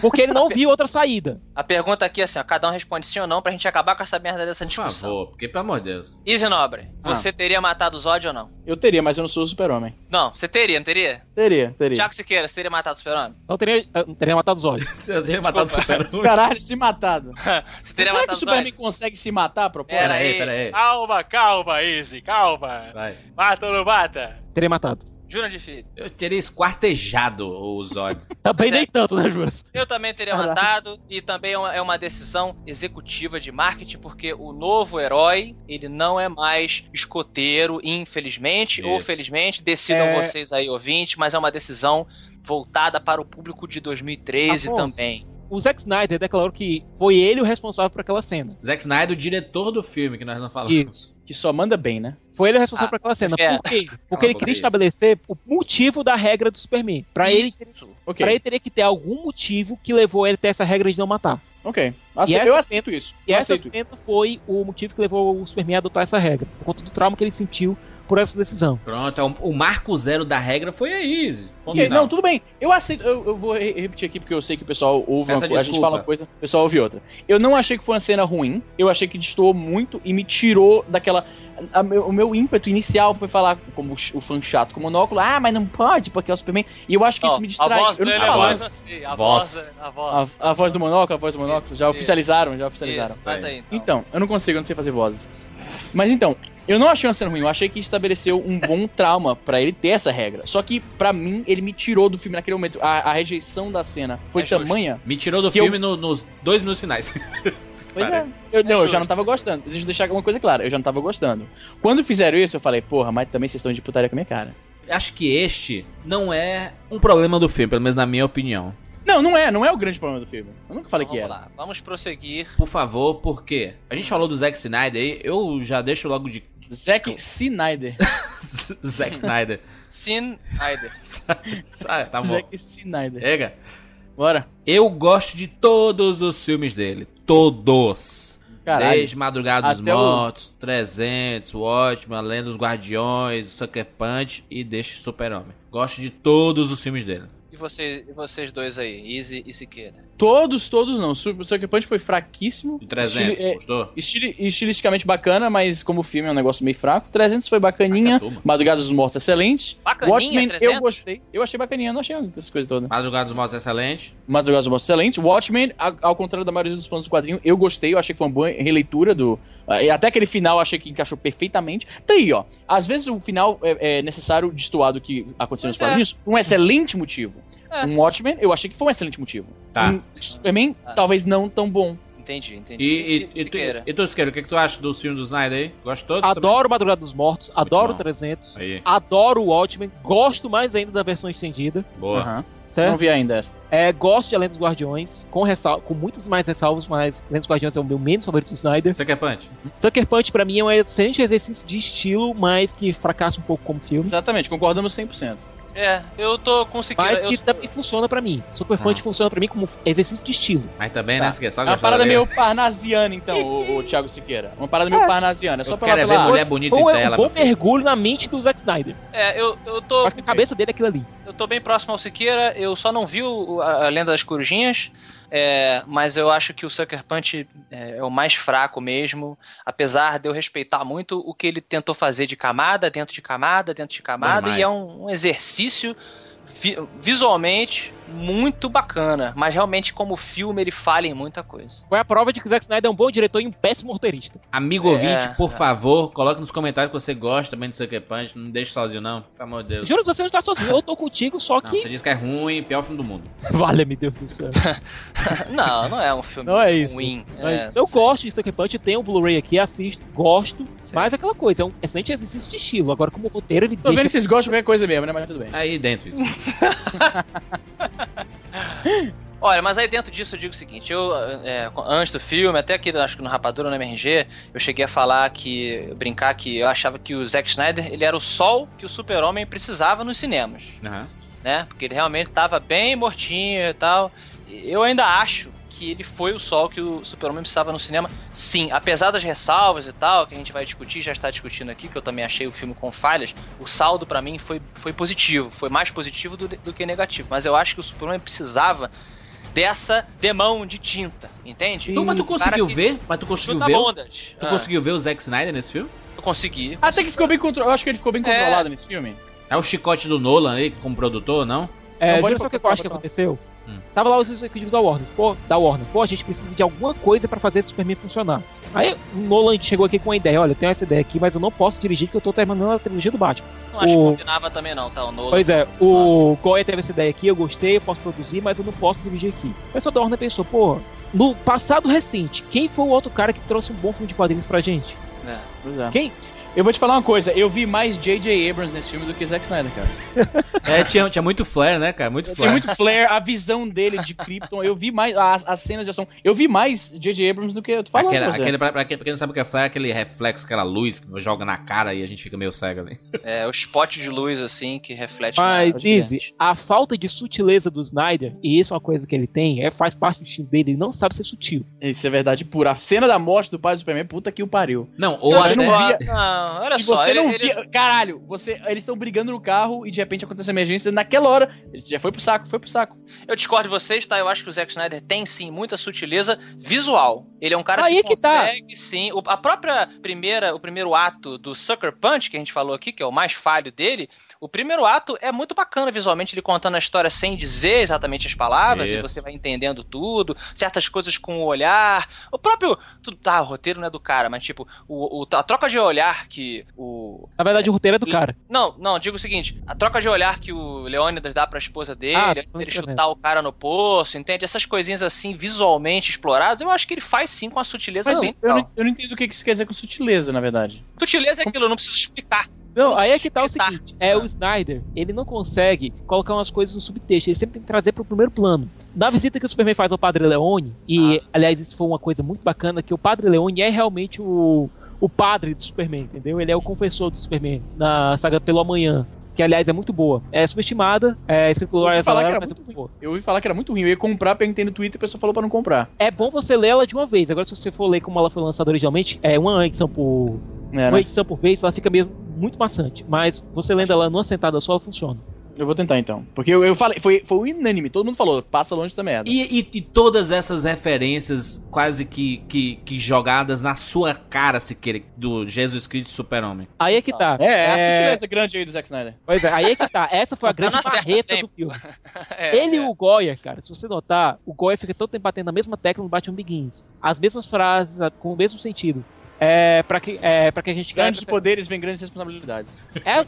Porque ele não viu outra saída. A pergunta aqui é assim, ó, cada um responde sim ou não pra gente acabar com essa merda dessa Por discussão. favor, porque pelo amor de Deus. Easy Nobre, Ah. você teria matado o Zod ou não? Eu teria, mas eu não sou o super-homem. Não, você teria, não teria? Teria, teria. Tiago Siqueira, você teria matado o super-homem? Não teria, eu não teria matado os olhos. Você teria matado o super-homem. Caralho, se matado. Você teria Será que matado o o Superman Zod? consegue se matar, propósito? Pera aí. pera aí. Calma, calma, Easy, calma. Vai. Mata ou não mata? Teria matado. Jura de filho. Eu teria esquartejado o Zod. Também nem tanto, né, Juras? Eu também teria Caralho. matado e também é uma, é uma decisão executiva de marketing porque o novo herói ele não é mais escoteiro, infelizmente ou Isso. felizmente, decidam É. vocês aí ouvintes, mas é uma decisão voltada para o público de 2013 Afonso. também. O Zack Snyder declarou que foi ele o responsável por aquela cena. Zack Snyder, o diretor do filme, que nós não falamos. Isso. Que só manda bem, né? Foi ele o responsável Ah, por aquela cena. é. Por quê? Porque ele queria estabelecer o motivo da regra do Superman. Pra ele, Isso. Ok, pra ele teria que ter algum motivo que levou ele a ter essa regra de não matar. ok. Ace- eu aceito isso. E eu essa cena foi o motivo que levou o Superman a adotar essa regra. Por conta do trauma que ele sentiu por essa decisão. Pronto, é um- o marco zero da regra foi a Ok, final. não, tudo bem. Eu aceito. Eu, eu vou re- repetir aqui porque eu sei que o pessoal ouve uma Peça coisa. A gente fala uma coisa, o pessoal ouve outra. Eu não achei que foi uma cena ruim. Eu achei que destoou muito e me tirou daquela. a meu- o meu ímpeto inicial foi falar, como o fã chato com o monóculo, ah, mas não pode porque é o Superman. E eu acho que Ó, isso me distrai. A voz eu não dele é falando. mais assim. A Voz. voz. A voz. A, a voz do monóculo, a voz do monóculo. Já Isso. oficializaram, já oficializaram. Isso, faz aí. Então. Então, eu não consigo, eu não sei fazer vozes. Mas então, eu não achei uma cena ruim, eu achei que estabeleceu um bom trauma pra ele ter essa regra. Só que, pra mim, ele me tirou do filme naquele momento. A, a rejeição da cena foi É justo. tamanha. Me tirou do Que eu- filme no- nos dois minutos finais. Pois é. Eu, não, eu já não tava gostando. Deixa eu deixar uma coisa clara, eu já não tava gostando. Quando fizeram isso, eu falei, porra, mas também vocês estão de putaria com a minha cara. Acho que este não é um problema do filme, pelo menos na minha opinião. Não, não é, não é o grande problema do filme. Eu nunca falei Então, que vamos era. lá, vamos prosseguir. Por favor, porque a gente falou do Zack Snyder aí, eu já deixo logo de Zack Snyder. Zack Snyder. Sai, tá bom. Zack Snyder. Chega. Bora. Eu gosto de todos os filmes dele. Todos. Caralho. Desde Madrugada dos Até o- Mortos, 300, Watchmen, Além dos Guardiões, Sucker Punch e Deixa Super-Homem. Gosto de todos os filmes dele. E, você, e vocês dois aí, Easy e Siqueira? Todos, todos não. Super Sucker Punch foi fraquíssimo. De 300, Estili- é, gostou? estili- estilisticamente bacana, mas como filme é um negócio meio fraco. 300 foi bacaninha. Madrugada dos Mortos, excelente. Bacaninha, Watchmen, 300? eu gostei. Eu achei bacaninha, não achei essas coisas todas. Madrugada dos Mortos excelente. Madrugada dos Mortos, excelente. Watchmen, ao contrário da maioria dos fãs do quadrinho, eu gostei. Eu achei que foi uma boa releitura do... ah, e Até aquele final, eu achei que encaixou perfeitamente. Tá aí, ó. Às vezes o final é, é necessário destoar do que aconteceu nos Pois é. quadrinhos. Um excelente motivo. É. Um Watchmen, eu achei que foi um excelente motivo. Tá. Um Superman, Ah. talvez não tão bom. Entendi, entendi. E, e, e, tu, e tu, Siqueira, o que, que tu acha dos filmes do Snyder aí? Gosta de todos? Adoro Madrugada dos Mortos, adoro bom. 300, também? Aí, adoro o Watchmen, gosto mais ainda da versão estendida, boa. Certo? Não vi ainda essa. É, gosto de Além dos Guardiões, com, ressal com muitas mais ressalvas, mas Além dos Guardiões é o meu menos favorito do Snyder. Sucker Punch? Sucker Punch pra mim é um excelente exercício de estilo, mas que fracassa um pouco como filme. Exatamente, concordamos 100%. É, eu tô conseguindo. Mas eu- que também funciona pra mim. Super Punch Ah. funciona pra mim como exercício de estilo. Mas também, Tá. né, Siqueira? Só É uma parada meio parnasiana, então, o, o Thiago Siqueira. Uma parada meio É. parnasiana. É só Eu pela, quero é ver pela... mulher bonita Foi em um tela. bom meu filho. mergulho na mente do Zack Snyder. É, eu, eu tô. Acho que a cabeça dele é aquilo ali. Eu tô bem próximo ao Siqueira, eu só não vi o- a, a Lenda das Corujinhas, é, mas eu acho que o Sucker Punch é, é o mais fraco mesmo, apesar de eu respeitar muito o que ele tentou fazer de camada, dentro de camada, dentro de camada, demais. e é um, um exercício visualmente muito bacana, mas realmente como filme ele falha em muita coisa. Foi a prova de que o Zack Snyder é um bom diretor e um péssimo roteirista. Amigo É, ouvinte, por é. favor, coloque nos comentários que você gosta também de Sucker Punch. Não me deixe sozinho, não. Pelo amor de Deus. Juro, você não tá sozinho, eu tô contigo, só Não, que. você diz que é ruim, pior filme do mundo. Vale, meu Deus do céu. não, não é um filme Não é isso. ruim. Não é é, isso. eu gosto de Sucker Punch, tenho o Blu-ray aqui, assisto, gosto. Sim. Mas é aquela coisa, é um excelente exercício de estilo. Agora, como roteiro, ele Tô vendo deixa. se vocês gostam de qualquer coisa mesmo, né? Mas tudo bem. Aí dentro. Olha, mas aí dentro disso eu digo o seguinte, eu, é, antes do filme, até aqui, acho que no Rapadura, no MRG, eu cheguei a falar que, brincar que eu achava que o Zack Snyder, ele era o sol que o super-homem precisava nos cinemas, Aham. né? Porque ele realmente tava bem mortinho e tal. Eu ainda acho que ele foi o sol que o super-homem precisava no cinema. Sim, apesar das ressalvas e tal, que a gente vai discutir, já está discutindo aqui, que eu também achei o filme com falhas, o saldo pra mim foi, foi positivo, foi mais positivo do, do que negativo. Mas eu acho que o super-homem precisava dessa demão de tinta, entende? Tu, mas tu conseguiu que ver? Mas tu conseguiu ver? bundas. Tu Ah, conseguiu ver o Zack Snyder nesse filme? Eu consegui. Até que ficou bem controlado. Eu acho que ele ficou bem É. controlado nesse filme. É o chicote do Nolan aí como produtor, não? É, Não, pode jura só o que eu acho que pode aconteceu? Hum. Tava lá os executivos da Warner, pô, da Warner, pô, a gente precisa de alguma coisa pra fazer esse Superman funcionar. Aí o Nolan chegou aqui com a ideia, olha, eu tenho essa ideia aqui, mas eu não posso dirigir porque eu tô terminando a trilogia do Batman. Não acho que O- combinava também não, tá? O Nolan. Pois é, o Goya teve essa ideia aqui, eu gostei, eu posso produzir, mas eu não posso dirigir aqui. O pessoal da Warner pensou, pô, no passado recente, quem foi o outro cara que trouxe um bom filme de quadrinhos pra gente? É. Pois é. Quem? Eu vou te falar uma coisa, eu vi mais J.J. Abrams nesse filme do que Zack Snyder, cara. É, tinha, tinha muito flare, né, cara? Muito flare. muito flare, a visão dele de Krypton, eu vi mais as, as cenas de ação. Eu vi mais J.J. Abrams do que eu tô falando. Você. aquele, pra, pra quem pra quem não sabe o que é flare, é aquele reflexo, aquela luz que joga na cara e a gente fica meio cego ali. É, o spot de luz, assim, que reflete Mas, na Izzy, a falta de sutileza do Snyder, e isso é uma coisa que ele tem, é, faz parte do estilo dele, ele não sabe ser sutil. Isso é verdade pura. A cena da morte do pai do Superman, puta que o pariu. Não, ou você até... não via- Não, olha Se só, você ele- não ele- via. Caralho, você, eles estão brigando no carro e de repente acontece uma emergência. Naquela hora, ele já foi pro saco, foi pro saco. Eu discordo de vocês, tá? Eu acho que o Zack Snyder tem sim muita sutileza visual. Ele é um cara Aí que é que tá. consegue sim. O- a própria primeira, o primeiro ato do Sucker Punch que a gente falou aqui, que é o mais falho dele, o primeiro ato é muito bacana visualmente, ele contando a história sem dizer exatamente as palavras, e Isso. você vai entendendo tudo, certas coisas com o olhar. O próprio. Tudo, tá, o roteiro não é do cara, mas tipo, o, o- a troca de olhar que o. Na verdade, o roteiro é do cara. Não, não, digo o seguinte: a troca de olhar que o Leônidas dá pra esposa dele, Ah, antes tô dele entendendo. chutar o cara no poço, entende? Essas coisinhas assim, visualmente exploradas, eu acho que ele faz sim com a sutileza Mas bem eu legal. não, eu não entendo o que isso quer dizer com sutileza, na verdade. Sutileza é aquilo, eu não preciso explicar. Não, aí é que tá o Tá. seguinte, é o Snyder, ele não consegue colocar umas coisas no subtexto, ele sempre tem que trazer pro primeiro plano. Na visita que o Superman faz ao Padre Leone, e aliás isso foi uma coisa muito bacana, que o Padre Leone é realmente o, o padre do Superman, entendeu? Ele é o confessor do Superman na saga Pelo Amanhã. Que aliás é muito boa. É subestimada, é escrito falar que Valera, era mas é muito boa. Eu ouvi falar que era muito ruim. Eu ia comprar, perguntei no Twitter e a pessoa falou pra não comprar. É bom você ler ela de uma vez. Agora, se você for ler como ela foi lançada originalmente, é uma edição por. É, Uma né? edição por vez, ela fica mesmo muito maçante. Mas você lendo ela numa sentada só, ela funciona. Eu vou tentar então. Porque eu, eu falei, foi, foi unânime, todo mundo falou, passa longe dessa merda. E, e- e todas essas referências quase que, que, que jogadas na sua cara, se queira, do Jesus Cristo Super-Homem. Aí é que tá. É, é a sutileza grande aí do Zack Snyder. Pois é, aí é que tá. Essa foi a grande sempre. do filme. É, Ele e é. o Goya, cara, se você notar, o Goya fica todo tempo batendo na mesma tecla no Batman Begins. As mesmas frases, com o mesmo sentido. É, pra que, é, que a gente Grandes poderes vem grandes responsabilidades. É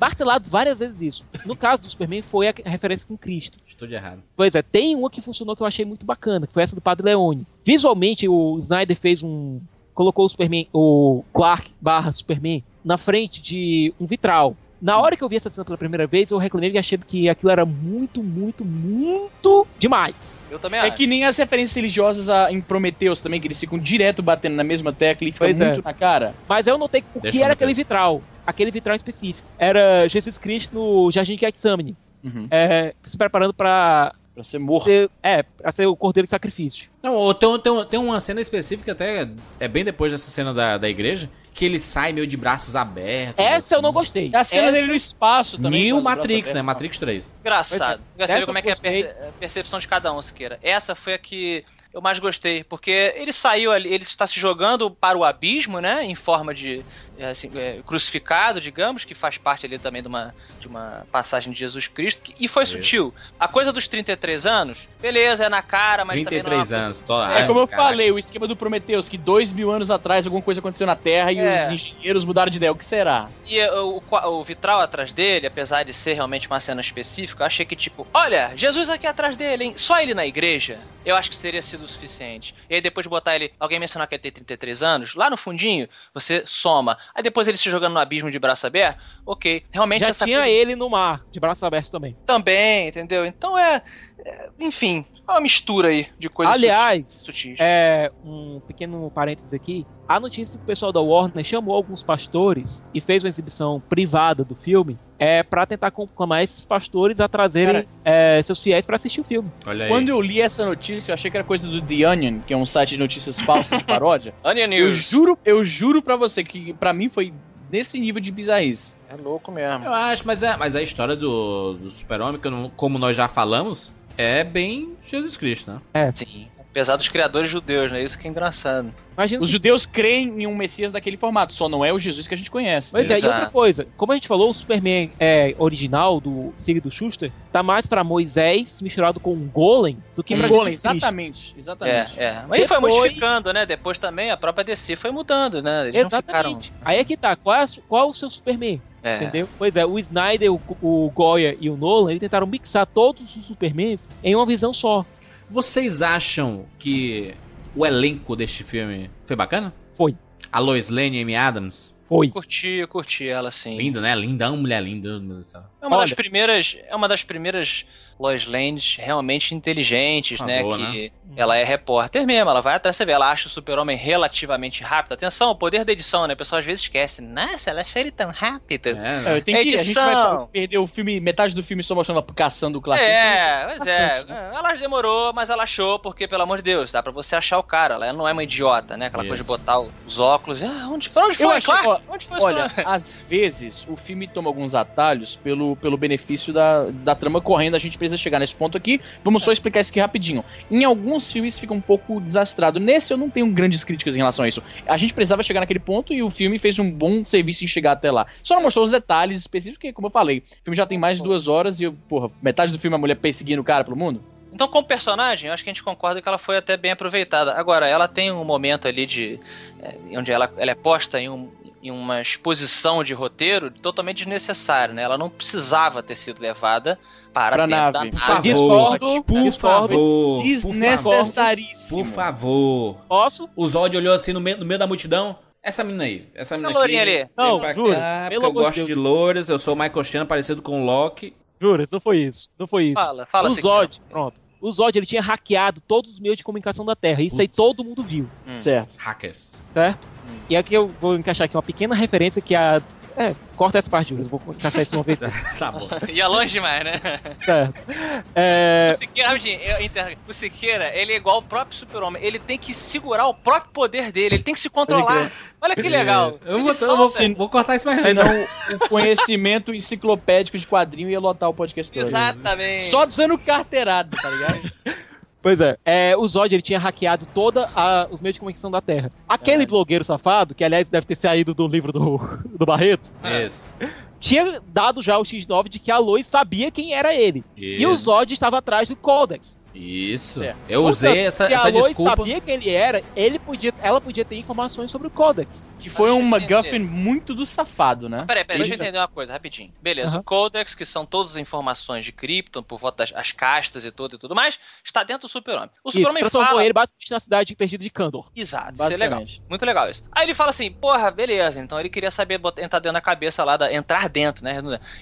martelado várias vezes isso. No caso do Superman, foi a a referência com Cristo. Estou de errado. Pois é, tem uma que funcionou que eu achei muito bacana, que foi essa do Padre Leone. Visualmente, o Snyder fez um. colocou o Superman, o Clark barra Superman, na frente de um vitral. Na hora que eu vi essa cena pela primeira vez, eu reclamei e achei que aquilo era muito, muito, muito demais. Eu também É acho. que nem as referências religiosas a, em Prometheus também, que eles ficam direto batendo na mesma tecla e fica Pois é. muito na cara. Mas eu notei o Deixa que era aquele vitral. Aquele vitral em específico. Era Jesus Cristo no Jardim de Getsemane. Uhum. É, se preparando pra Pra ser morto. ser, é, pra ser o cordeiro de sacrifício. Não, ou tem, tem, tem uma cena específica, até é bem depois dessa cena da, da igreja, que ele sai meio de braços abertos. Essa eu assim. não gostei. A cena Essa- dele no espaço também. New Matrix, né? Matrix 3. Engraçado. Engraçado é. Essa como é que é a eu perce- a percepção de cada um, Siqueira. Essa foi a que eu mais gostei, porque ele saiu ali, ele está se jogando para o abismo, né? Em forma de assim, é, crucificado, digamos, que faz parte ali também de uma, de uma passagem de Jesus Cristo, que- e foi Isso. sutil. A coisa dos 33 anos, beleza, é na cara, mas também não é uma 33 coisa- anos. Tô, É como eu caraca. falei, o esquema do Prometheus, que dois mil anos atrás alguma coisa aconteceu na Terra e É. os engenheiros mudaram de ideia. O que será? E uh, o, o vitral atrás dele, apesar de ser realmente uma cena específica, eu achei que, tipo, olha, Jesus aqui atrás dele, hein? Só ele na igreja, eu acho que seria sido o suficiente. E aí depois de botar ele, alguém mencionar que ele tem 33 anos, lá no fundinho, você soma. Aí depois ele se jogando no abismo de braço aberto, ok. Realmente Já tinha coisa ele no mar, de braços abertos também. também, entendeu? Então é, é, enfim, é uma mistura aí de coisas Aliás, sutis. sutis. É, um pequeno parênteses aqui. A notícia que o pessoal da Warner chamou alguns pastores e fez uma exibição privada do filme é para tentar conclamar esses pastores a trazerem é, seus fiéis para assistir o filme. Olha aí. Quando eu li essa notícia, eu achei que era coisa do The Onion, que é um site de notícias falsas de paródia. Onion eu News. juro, eu juro pra você que pra mim foi nesse nível de bizarrice. É louco mesmo. Eu acho, mas, é, mas a história do, do Super-Homem, eu como nós já falamos, é bem Jesus Cristo, né? É. Sim. Apesar dos criadores judeus, né? Isso que é engraçado. Imagina Os judeus creem em um Messias daquele formato, só não é o Jesus que a gente conhece. Pois é, e outra coisa, como a gente falou, o Superman é, original do Sig do Schuster tá mais pra Moisés misturado com um Golem do que Um pra Golem, Jesus Cristo. exatamente, É, exatamente. é. Mas ele foi Depois- modificando, né? Depois também a própria DC foi mudando, né? Eles não Exatamente. Aí é que tá, qual é, qual é o seu Superman? ficaram... É. Entendeu? Pois é, o Snyder, o, o Goya e o Nolan, eles tentaram mixar todos os Supermans em uma visão só. Vocês acham que o elenco deste filme foi bacana? Foi. A Lois Lane e Amy Adams? Foi. Curti, eu curti ela, sim. Linda, né? Linda, uma mulher linda. meu Deus do céu. É uma das Olha. primeiras. É uma das primeiras Lois Lanes realmente inteligentes, né? favor, Que ela é repórter mesmo, ela vai atrás, você vê, ela acha o super-homem relativamente rápido. Atenção, o poder da edição, né? O pessoal às vezes esquece. Nossa, ela achou ele tão rápido. É, É, né? tem que, a gente vai Edição. perder o filme, metade do filme só mostrando ela caçando o Clark. É, mas é. né? Ela demorou, mas ela achou, porque, pelo amor de Deus, dá pra você achar o cara. Ela não é uma idiota, né? Aquela Isso. coisa de botar os óculos. Ah, onde, pra onde foi, Eu acho, Clark? ó, onde foi Olha, às vezes o filme toma alguns atalhos pelo, pelo benefício da, da trama correndo. A gente precisa chegar nesse ponto aqui. Vamos só explicar isso aqui rapidinho. Em alguns filmes fica um pouco desastrado. Nesse eu não tenho grandes críticas em relação a isso. A gente precisava chegar naquele ponto e o filme fez um bom serviço em chegar até lá. Só não mostrou os detalhes específicos, porque, como eu falei, o filme já tem mais de duas horas e, porra, metade do filme a mulher perseguindo o cara pelo mundo. Então, como personagem, eu acho que a gente concorda que ela foi até bem aproveitada. Agora, ela tem um momento ali de. é, onde ela, ela é posta em, um- em uma exposição de roteiro totalmente desnecessária, né? Ela não precisava ter sido levada para dentro nave. da Por nave. Discordo, por discordo. favor, Desnecessaríssimo. Por favor. Posso? O Zod olhou assim no meio, no meio da multidão. Essa menina aí, essa menina A lourinha aqui. ali. Não, juro, eu gosto Deus. de louras, eu sou o Michael Chan, parecido com o Loki. Jura, não foi isso. Não foi isso. Fala, fala o. Zod, pronto. O Zod, ele tinha hackeado todos os meios de comunicação da Terra. Isso aí Putz. todo mundo viu, Certo. Hackers. certo? E aqui eu vou encaixar aqui uma pequena referência que a... É, corta essa parte, Júlio. Vou encaixar isso uma vez. tá bom. Ia longe demais, né? certo. É... O Siqueira, rapidinho, o Siqueira, ele é igual o próprio super-homem. Ele tem que segurar o próprio poder dele, ele tem que se controlar. Olha que legal. Eu vou, eu vou, vou cortar isso mais Senão rápido. o conhecimento enciclopédico de quadrinho ia lotar o podcast todo. Exatamente. Só dando carteirada, tá ligado? Pois é, é, o Zod ele tinha hackeado todos os meios de comunicação da Terra. Aquele blogueiro safado, que aliás deve ter saído do livro do, do Barreto, Isso. tinha dado já o X9 de que a Lois sabia quem era ele. E o Isso. Zod estava atrás do Codex. Isso. Certo. Eu usei Portanto, essa, se a essa Lois desculpa. sabia quem ele era, ele podia, ela podia ter informações sobre o Codex. Que foi um. MacGuffin muito do safado, né? Peraí, peraí, deixa eu entender uma coisa, rapidinho. Beleza, o Codex, que são todas as informações de Krypton, por volta das as castas e tudo e tudo mais, está dentro do Super-Homem. O Super-Homem transformou fala... ele basicamente na cidade perdida de Kandor. Exato, isso é legal. Muito legal isso. Aí ele fala assim, porra, beleza, então ele queria saber, botar, entrar dentro da cabeça lá, da, entrar dentro, né,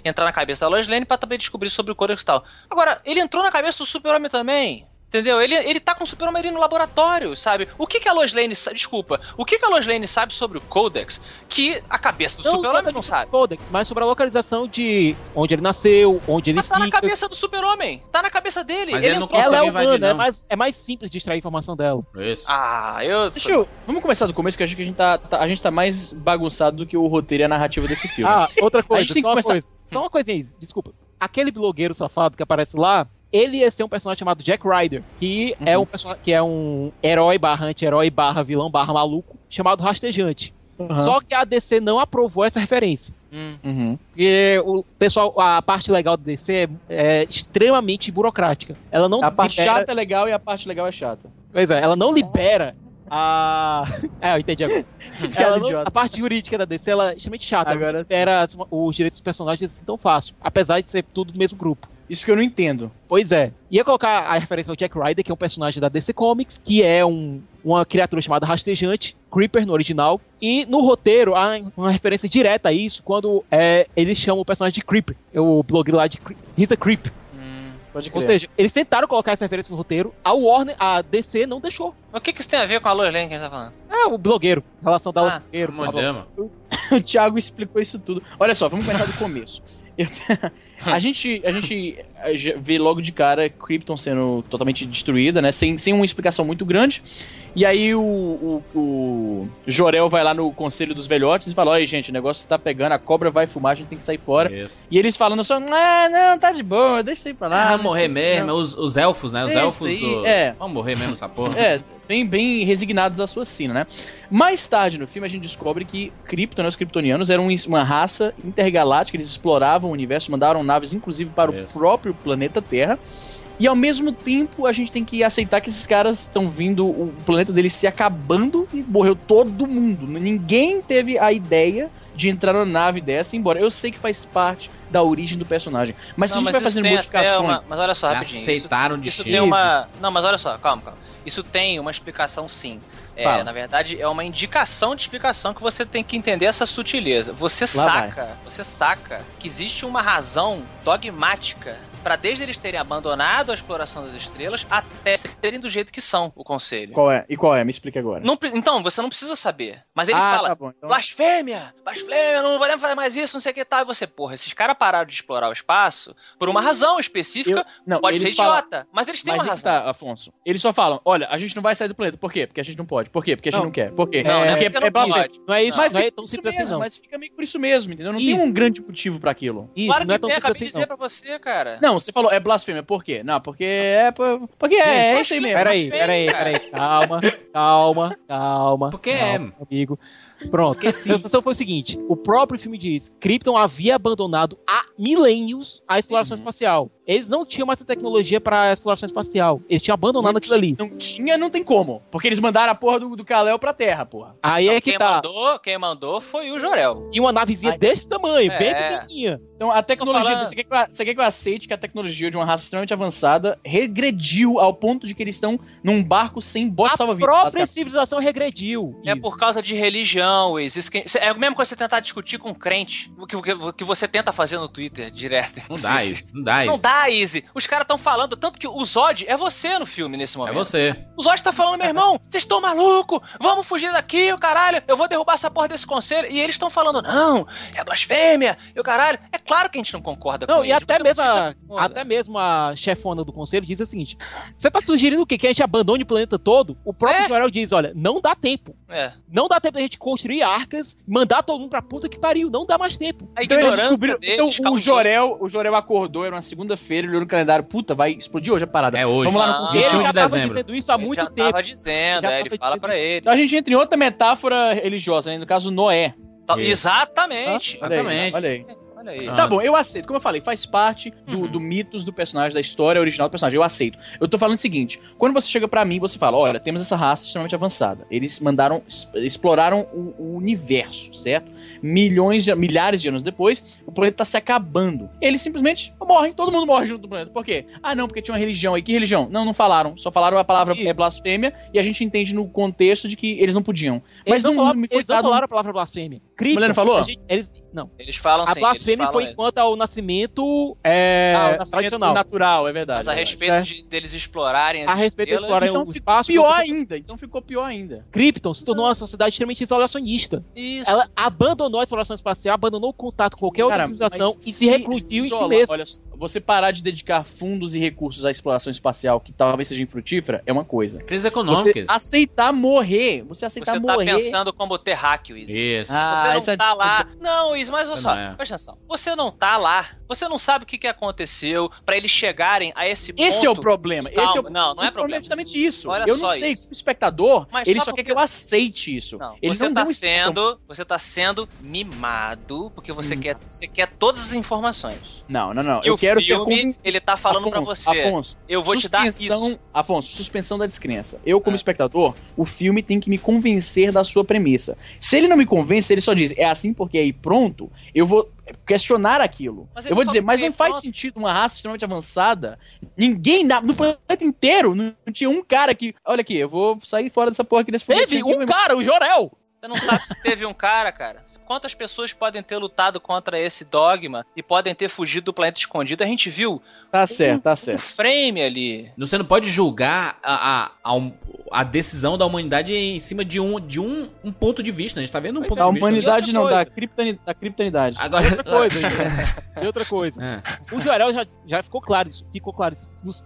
entrar na cabeça da Lois Lane pra também descobrir sobre o Codex e tal. Agora, ele entrou na cabeça do Super-Homem também. Entendeu? Ele, ele tá com o Super-Homem ali no laboratório, sabe? O que que a Lois Lane sabe? Desculpa. O que que a Lois Lane sabe sobre o Codex que a cabeça do não sobre o sabe? Codex, mas sobre a localização de onde ele nasceu, onde ele Mas tá na fica. cabeça do Super-Homem. Tá na cabeça dele. Mas ele não entrou- consegue Ela é invadir, humana, é não. mais, é mais simples de extrair informação dela. Isso. Ah, eu... Deixa eu. Vamos começar do começo, que eu acho que a gente tá, tá- a gente tá mais bagunçado do que o roteiro e a narrativa desse filme. Ah, outra A coisa, gente tem só que uma começar- coisa. Só uma coisinha aí, desculpa. Aquele blogueiro safado que aparece lá, ele ia ser um personagem chamado Jack Ryder, que é um personagem que é um herói barra anti-herói barra vilão barra maluco, chamado Rastejante. Aham. Só que a DC não aprovou essa referência. Hum. Uhum. Porque o pessoal, a parte legal do DC é, é extremamente burocrática. Ela não A parte libera- chata é legal e a parte legal é chata. Pois é, ela não libera a. É, eu entendi agora. Ela não- a parte jurídica da DC ela é extremamente chata. Ela Agora não libera as- os direitos dos personagens assim tão fácil. Apesar de ser tudo do mesmo grupo. Isso que eu não entendo. Pois é. Ia colocar a referência ao Jack Ryder, que é um personagem da DC Comics, que é um, uma criatura chamada Rastejante, Creeper no original. E no roteiro há uma referência direta a isso quando é, eles chamam o personagem de Creeper. É o blog lá de He's a Creep. Hum. Pode Ou crer. seja, eles tentaram colocar essa referência no roteiro, a Warner, a DC não deixou. O que que isso tem a ver com a Lois Lane que a gente tá falando? É o blogueiro, a relação da Ah, blogueiro. De Deus, mano. o Thiago explicou isso tudo. Olha só, vamos começar do começo. A gente, a gente já vê logo de cara Krypton sendo totalmente destruída, né? Sem, sem uma explicação muito grande. E aí o, o, o Jorel vai lá no conselho dos velhotes e fala: Olha, gente, o negócio tá pegando, a cobra vai fumar, a gente tem que sair fora. Isso. E eles falando só: Ah, não, tá de boa, deixa isso aí pra lá. Ah, não morrer o mesmo, não." os, os elfos, né? Os É elfos do. é. Vamos morrer mesmo essa porra. É, bem, bem resignados à sua sina, né? Mais tarde no filme a gente descobre que Krypton, né, os kryptonianos, eram uma raça intergaláctica, eles exploravam o universo, mandaram naves inclusive para o Isso. próprio planeta Terra. E ao mesmo tempo a gente tem que aceitar que esses caras estão vindo, o planeta deles se acabando e morreu todo mundo. Ninguém teve a ideia de entrar na nave dessa, embora eu sei que faz parte da origem do personagem. Mas se Não, a gente vai isso fazendo modificações. uma- Mas olha só, rapidinho. Aceitaram isso, isso destino. tem uma. Não, mas olha só, calma, calma. Isso tem uma explicação sim. É, na verdade, é uma indicação de explicação que você tem que entender essa sutileza. Você saca, você saca que existe uma razão dogmática para desde eles terem abandonado a exploração das estrelas até serem do jeito que são, o conselho. Qual é? E qual é? Me explica agora. Não então, você não precisa saber. Mas ele ah, fala, tá bom. Então... blasfêmia, blasfêmia, não podemos fazer mais isso, não sei o que tal. E você, porra, esses caras pararam de explorar o espaço por uma razão específica. Eu- não, pode eles ser falam- idiota, mas eles têm Mas uma razão. tá, Afonso. Eles só falam: olha, a gente não vai sair do planeta. Por quê? Porque a gente não pode. Por quê? Porque a gente Não. não, quer. Por quê? Não, não é porque porque não pode. Não é isso, Mas não é tão simples assim, não. mas fica meio por isso mesmo, entendeu? Não Isso. tem um grande motivo pra aquilo. Isso, Claro não é que tão tem, simples acabei de assim, dizer não. pra você, cara. Não, você falou, é blasfêmia. Por quê? Não, porque é. por- Porque é, é isso aí mesmo. Peraí, peraí, peraí. Calma, calma, calma. Porque é. calma, amigo. Pronto. Porque sim. A situação foi o seguinte: o próprio filme diz: Krypton havia abandonado há milênios a exploração espacial. Eles não tinham mais a tecnologia para exploração espacial. Eles tinham abandonado Não aquilo ali. Não tinha, não tem como. Porque eles mandaram a porra do, do Kalel pra Terra, porra. Aí é que quem, tá. mandou, quem mandou foi o Jorel. E uma navezinha Ai. desse tamanho, bem É. pequenininha. Então a tecnologia. falando. Você quer, que eu, você quer que eu aceite que a tecnologia de uma raça extremamente avançada regrediu ao ponto de que eles estão num barco sem bote A salva-vidas? própria basicamente? civilização regrediu. É Isso. por causa de religião, Wiz. Isso que- É a mesma coisa você tentar discutir com um crente, o que, o que- o que você tenta fazer no Twitter direto. Não dá isso, não dá Não isso. dá, Easy. Os caras estão falando, tanto que o Zod é você no filme nesse É momento. você. O Zod tá falando, meu irmão, vocês estão maluco? Vamos fugir daqui, o caralho. Eu vou derrubar essa porra desse conselho. E eles estão falando, não, é blasfêmia, e o caralho. É claro que a gente não concorda Não, com e eles. até mesmo, precisa a, até mesmo a chefona do conselho diz o seguinte: você tá sugerindo o quê? Que a gente abandone o planeta todo? O próprio É. Jorel diz: olha, não dá tempo. É. Não dá tempo da gente construir arcas, mandar todo mundo pra puta que pariu. Não dá mais tempo. A Então eles ignorância descobriram. deles Então o Jorel, o Jorel acordou, era uma segunda-feira, ele olhou no calendário, puta, vai explodir hoje a parada. É hoje. Vamos lá no Ah, conselho. Ele 21 já de tava dezembro. dizendo isso há Ele muito já tempo. tava dizendo, Já é, ele tava fala dizendo pra ele. Então a gente entra em outra metáfora religiosa, né? No caso, Noé. Tá- Isso. Exatamente. Olha aí, Exatamente. Olha aí. Olha aí. Ah. Tá bom, eu aceito. Como eu falei, faz parte do, Uhum. do mitos do personagem, da história original do personagem. Eu aceito. Eu tô falando o seguinte: quando você chega pra mim, você fala: olha, temos essa raça extremamente avançada. Eles mandaram, exploraram o, o universo, certo? Milhões, de, milhares de anos depois, o planeta tá se acabando. Eles simplesmente morrem, todo mundo morre junto do planeta. Por quê? Ah, não, porque tinha uma religião aí. Que religião? Não, não falaram. Só falaram a palavra Isso. é blasfêmia e a gente entende no contexto de que eles não podiam. Eles Mas não, não, falaram, me foi eles não dado- falaram a palavra blasfêmia. Krypton, Mulher não falou? a gente- eles- não. Eles falam A sim, blasfêmia eles foi enquanto ao nascimento é, Ah, o nascimento tradicional. natural, é verdade. Mas a é respeito É. de, deles explorarem as A respeito de estrelas, explorar Então o ficou espaço. pior ainda. Então ficou pior ainda. Krypton se tornou uma sociedade extremamente isolacionista. Isso. Ela abandonou a exploração espacial, abandonou o contato com qualquer outra Cara, civilização mas e se recluiu em si mesmo. Olha, você parar de dedicar fundos e recursos à exploração espacial, que talvez seja infrutífera, é uma coisa. Crise Você econômica. aceitar morrer, você aceitar Você tá morrer. pensando como terráqueo, Izzy. Isso. Ah, Você não isso é tá lá. Não, Izzy, mas olha só, é. presta atenção. Você não tá lá. Você não sabe o que, que aconteceu pra eles chegarem a esse ponto. Esse é o problema. Calma, Esse é o... não, não é o problema. é justamente isso. Olha eu só não sei, isso. como espectador, Mas ele só só quer porque- que eu aceite isso. Não, ele você não tá sendo, você tá sendo mimado porque você Hum. quer, você quer todas as informações. Não, não, não. E eu o quero ser filme, convencido. ele tá falando pra Afonso, você. Afonso, eu vou te dar isso. Afonso, suspensão da descrença. Eu, como Ah. espectador, o filme tem que me convencer da sua premissa. Se ele não me convence, ele só diz é assim porque aí pronto, eu vou questionar aquilo. Mas Eu vou dizer, mas não faz pronto. sentido uma raça extremamente avançada. Ninguém na- no planeta inteiro não tinha um cara que, olha aqui, eu vou sair fora dessa porra aqui nesse Teve aqui, um meu cara, o Jorel! Você não sabe se teve um cara, cara. Quantas pessoas podem ter lutado contra esse dogma e podem ter fugido do planeta escondido? A gente viu Tá certo, tá um certo. frame ali. Você não pode julgar a, a, a, um- decisão da humanidade em cima de um, de um, um ponto de vista. né? A gente tá vendo um Pois ponto é, de vista. humanidade E não, da, coisa? criptoni- da criptonidade. Agora. Outra coisa. E outra coisa. É. O Jorel já, já ficou claro isso. Ficou claro isso. Nos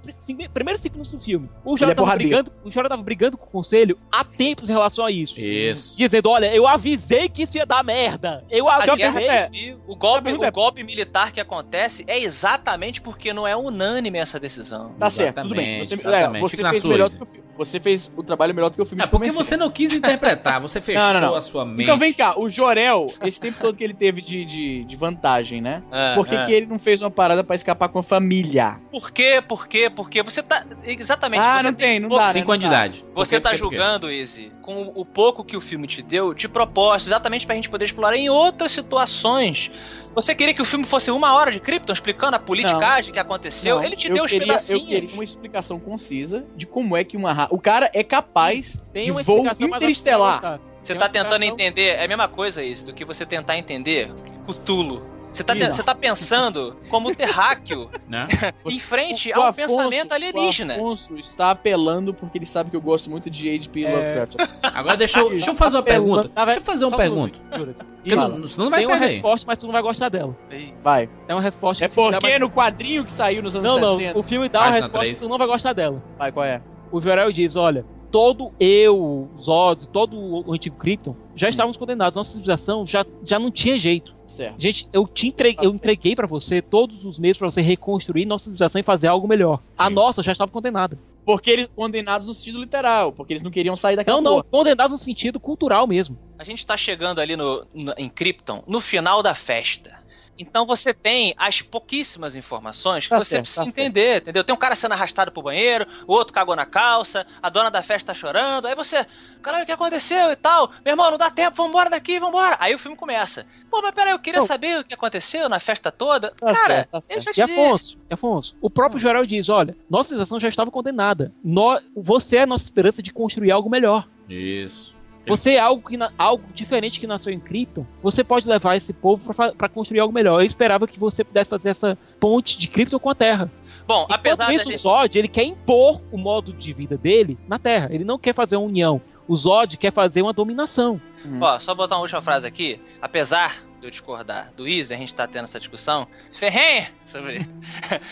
primeiros cinco minutos do filme. O Ele é Jorel tava porradeiro. brigando. O Jorel tava brigando com o conselho há tempos em relação a isso. Isso. Dizendo, olha, eu avisei que isso ia dar merda. Eu A guerra avisei. civil, o golpe, é- o golpe militar que acontece é exatamente porque não é unânime essa decisão. Tá certo, tudo bem. Você, é, você fez sua, melhor do que o filme. Você fez o trabalho melhor do que o filme. É porque você não quis interpretar, você fechou Não, não, não. a sua mente. Então vem cá, o Jorel, esse tempo todo que ele teve de, de, de vantagem, né? É, Por que, é. que ele não fez uma parada pra escapar com a família? Por quê? Por quê? Porque você tá. Exatamente. Ah, você não tem, não dá, né? De Não dá. idade. Por Você quê? tá Por quê? Por quê? julgando, Izzy, com o pouco que o filme te deu, de propósito, exatamente pra gente poder explorar em outras situações. Você queria que o filme fosse uma hora de Krypton explicando a politicagem que aconteceu? Não, Ele te eu deu os queria, pedacinhos. Eu queria uma explicação concisa de como é que uma ra... O cara é capaz Tem de voo interestelar. Você tá tentando explicação. entender, é a mesma coisa isso, do que você tentar entender o Tulo. Você tá, não. você tá pensando como o terráqueo Né? em frente O a um Afonso- pensamento alienígena. O Afonso está apelando porque ele sabe que eu gosto muito de H.P. É. Lovecraft. Agora deixa eu, deixa eu fazer uma Tá pergunta. Tá, vai- Deixa eu fazer uma um pergunta. não- Senão não vai Tem uma sair resposta, mas tu não vai gostar dela. Vai. Tem uma resposta. É o dá porque mais- no quadrinho que saiu nos anos Não, não. 60... O filme dá uma resposta que tu não vai gostar dela. Vai, qual é? O Jorel diz, olha, todo eu, Zod, todo o antigo Krypton já estávamos condenados. Nossa civilização já, já não tinha jeito. Certo. Gente, eu te entreguei, eu entreguei para você todos os meios para você reconstruir nossa civilização e fazer algo melhor. A Sim. nossa já estava condenada. Porque eles condenados no sentido literal, porque eles não queriam sair daquela Não, não, porra. condenados no sentido cultural mesmo. A gente tá chegando ali no, no- em Krypton no final da festa. Então você tem as pouquíssimas informações que Tá você certo, precisa tá entender, entendeu? Tem um cara sendo arrastado pro banheiro, o outro cagou na calça, a dona da festa tá chorando, aí você, caralho, o que aconteceu e tal? Meu irmão, não dá tempo, vambora daqui, vambora. Aí o filme começa. Pô, mas peraí, eu queria Não. saber o que aconteceu na festa toda. Tá cara, certo, tá já E. Afonso, e Afonso, o próprio Jorel diz, olha, nossa civilização já estava condenada. Nó- você é a nossa esperança de construir algo melhor. Isso. Você é algo, que na- algo diferente que nasceu em Krypton. Você pode levar esse povo pra construir algo melhor. Eu esperava que você pudesse fazer essa ponte de Krypton com a Terra. Bom, apesar Enquanto isso, da o gente... Zod, ele quer impor o modo de vida dele na Terra. Ele não quer fazer uma união. O Zod quer fazer uma dominação. Ó, só botar uma última frase aqui. Apesar de eu discordar do Izzy, a gente tá tendo essa discussão ferrenha sobre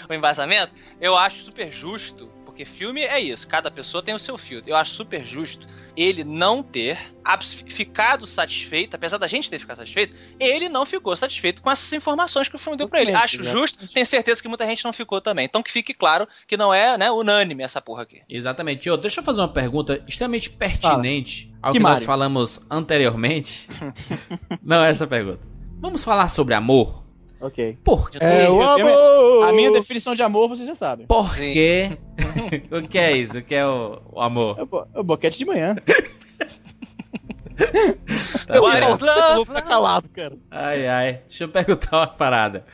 o embasamento, eu acho super justo, porque filme é isso, cada pessoa tem o seu filtro. Eu acho super justo ele não ter ficado satisfeito, apesar da gente ter ficado satisfeito, ele não ficou satisfeito com essas informações que o filme deu pra ele. Acho exatamente. justo, tenho certeza que muita gente não ficou também. Então que fique claro que não é, né, unânime essa porra aqui. Exatamente. Ô, deixa eu fazer uma pergunta extremamente pertinente ao Que que, nós falamos anteriormente. Não é essa pergunta. Vamos falar sobre amor. Ok. Por quê? É o Eu tenho- amor! A minha definição de amor, vocês já sabem. Por quê? o que é isso? O que é o, o amor? É o bo- é o boquete de manhã. Tá What is Eu love? vou ficar calado, cara. Ai, ai. Deixa eu perguntar uma parada.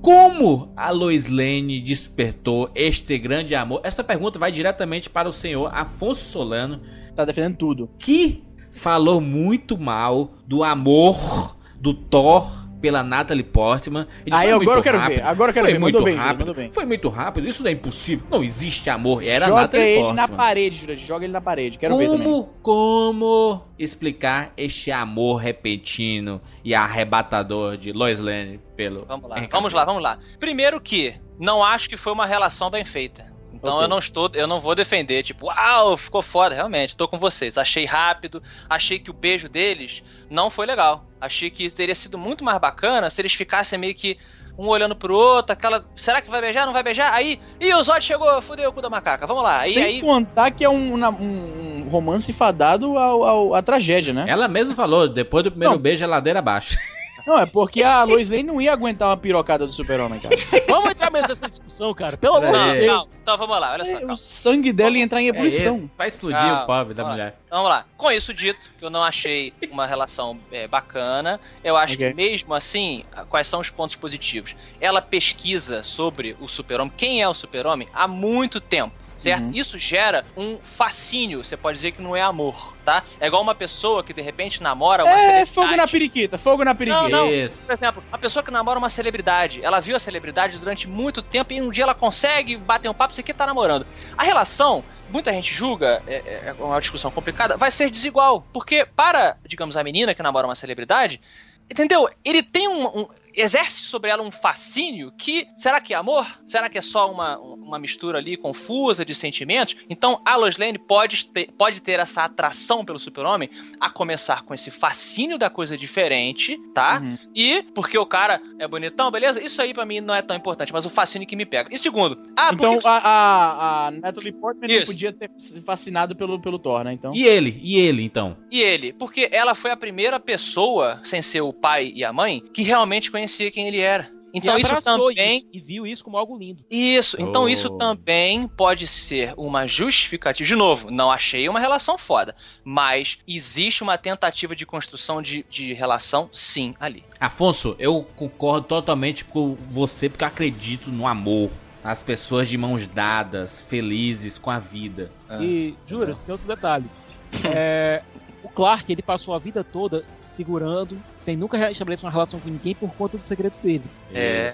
Como a Lois Lane despertou este grande amor? Essa pergunta vai diretamente para o senhor Afonso Solano, Tá defendendo tudo. que falou muito mal do amor do Thor pela Natalie Portman. Ele Aí, agora muito eu quero rápido. ver, agora eu quero foi ver. muito Mandou bem, rápido. mandou bem. Foi muito rápido. Isso não é impossível. Não existe amor. Era a joga Natalie ele Portman. na parede, Jurandir. Joga ele na parede. Quero ver também. Como, como explicar este amor repentino e arrebatador de Lois Lane pelo Vamos lá, vamos lá, vamos lá. Primeiro que não acho que foi uma relação bem feita. Então Ok. eu não estou, eu não vou defender, tipo, uau, ficou foda, realmente, tô com vocês. Achei rápido, achei que o beijo deles não foi legal. Achei que teria sido muito mais bacana se eles ficassem meio que um olhando pro outro, aquela, será que vai beijar, não vai beijar? Aí, e o Zod chegou, fudeu o cu da macaca. Vamos lá. Aí Sem aí contar que é um, um- romance fadado ao, ao- à tragédia, né? Ela mesma falou, depois do primeiro Não. beijo, a ladeira abaixo. Não, é porque a Lois Lane não ia aguentar uma pirocada do super-homem, cara. Vamos entrar mesmo nessa discussão, cara. Pelo amor de. Deus. não, então vamos lá, olha só. É, calma. o sangue dela ia entrar em É ebulição. esse, vai explodir Calma, o pobre da mulher. Vamos lá. Com isso dito, que eu não achei uma relação é, bacana, eu acho Ok. que mesmo assim, quais são os pontos positivos? Ela pesquisa sobre o super-homem, quem é o super-homem, há muito tempo. Certo? Uhum. Isso gera um fascínio, você pode dizer que não é amor, tá? É igual uma pessoa que de repente namora uma É, celebridade. fogo na periquita, fogo na periquita. Não, não. Isso. Por exemplo, uma pessoa que namora uma celebridade, ela viu a celebridade durante muito tempo e um dia ela consegue bater um papo, isso aqui tá namorando. A relação, muita gente julga, é, é uma discussão complicada, vai ser desigual. Porque para, digamos, a menina que namora uma celebridade, entendeu? Ele tem um. um- exerce sobre ela um fascínio que, será que é amor? Será que é só uma, uma mistura ali confusa de sentimentos? Então a Lois Lane pode ter, pode ter essa atração pelo super-homem a começar com esse fascínio da coisa diferente, tá? Uhum. E porque o cara é bonitão, beleza? Isso aí pra mim não é tão importante, mas o fascínio que me pega. E segundo, ah, Então a, a, a Natalie Portman não Isso. podia ter se fascinado pelo, pelo Thor, né? Então. E ele? E ele, então? E ele? Porque ela foi a primeira pessoa, sem ser o pai e a mãe, que realmente conhecia quem ele era. Então e isso também. isso e viu isso como algo lindo. Isso, então Oh. isso também pode ser uma justificativa. De novo, não achei uma relação foda, mas existe uma tentativa de construção de, de relação, sim, ali. Afonso, eu concordo totalmente com você porque eu acredito no amor. As pessoas de mãos dadas, felizes com a vida. E, jura, tem outro detalhe. É, o Clark, ele passou a vida toda segurando, sem nunca estabelecer uma relação com ninguém por conta do segredo dele. É.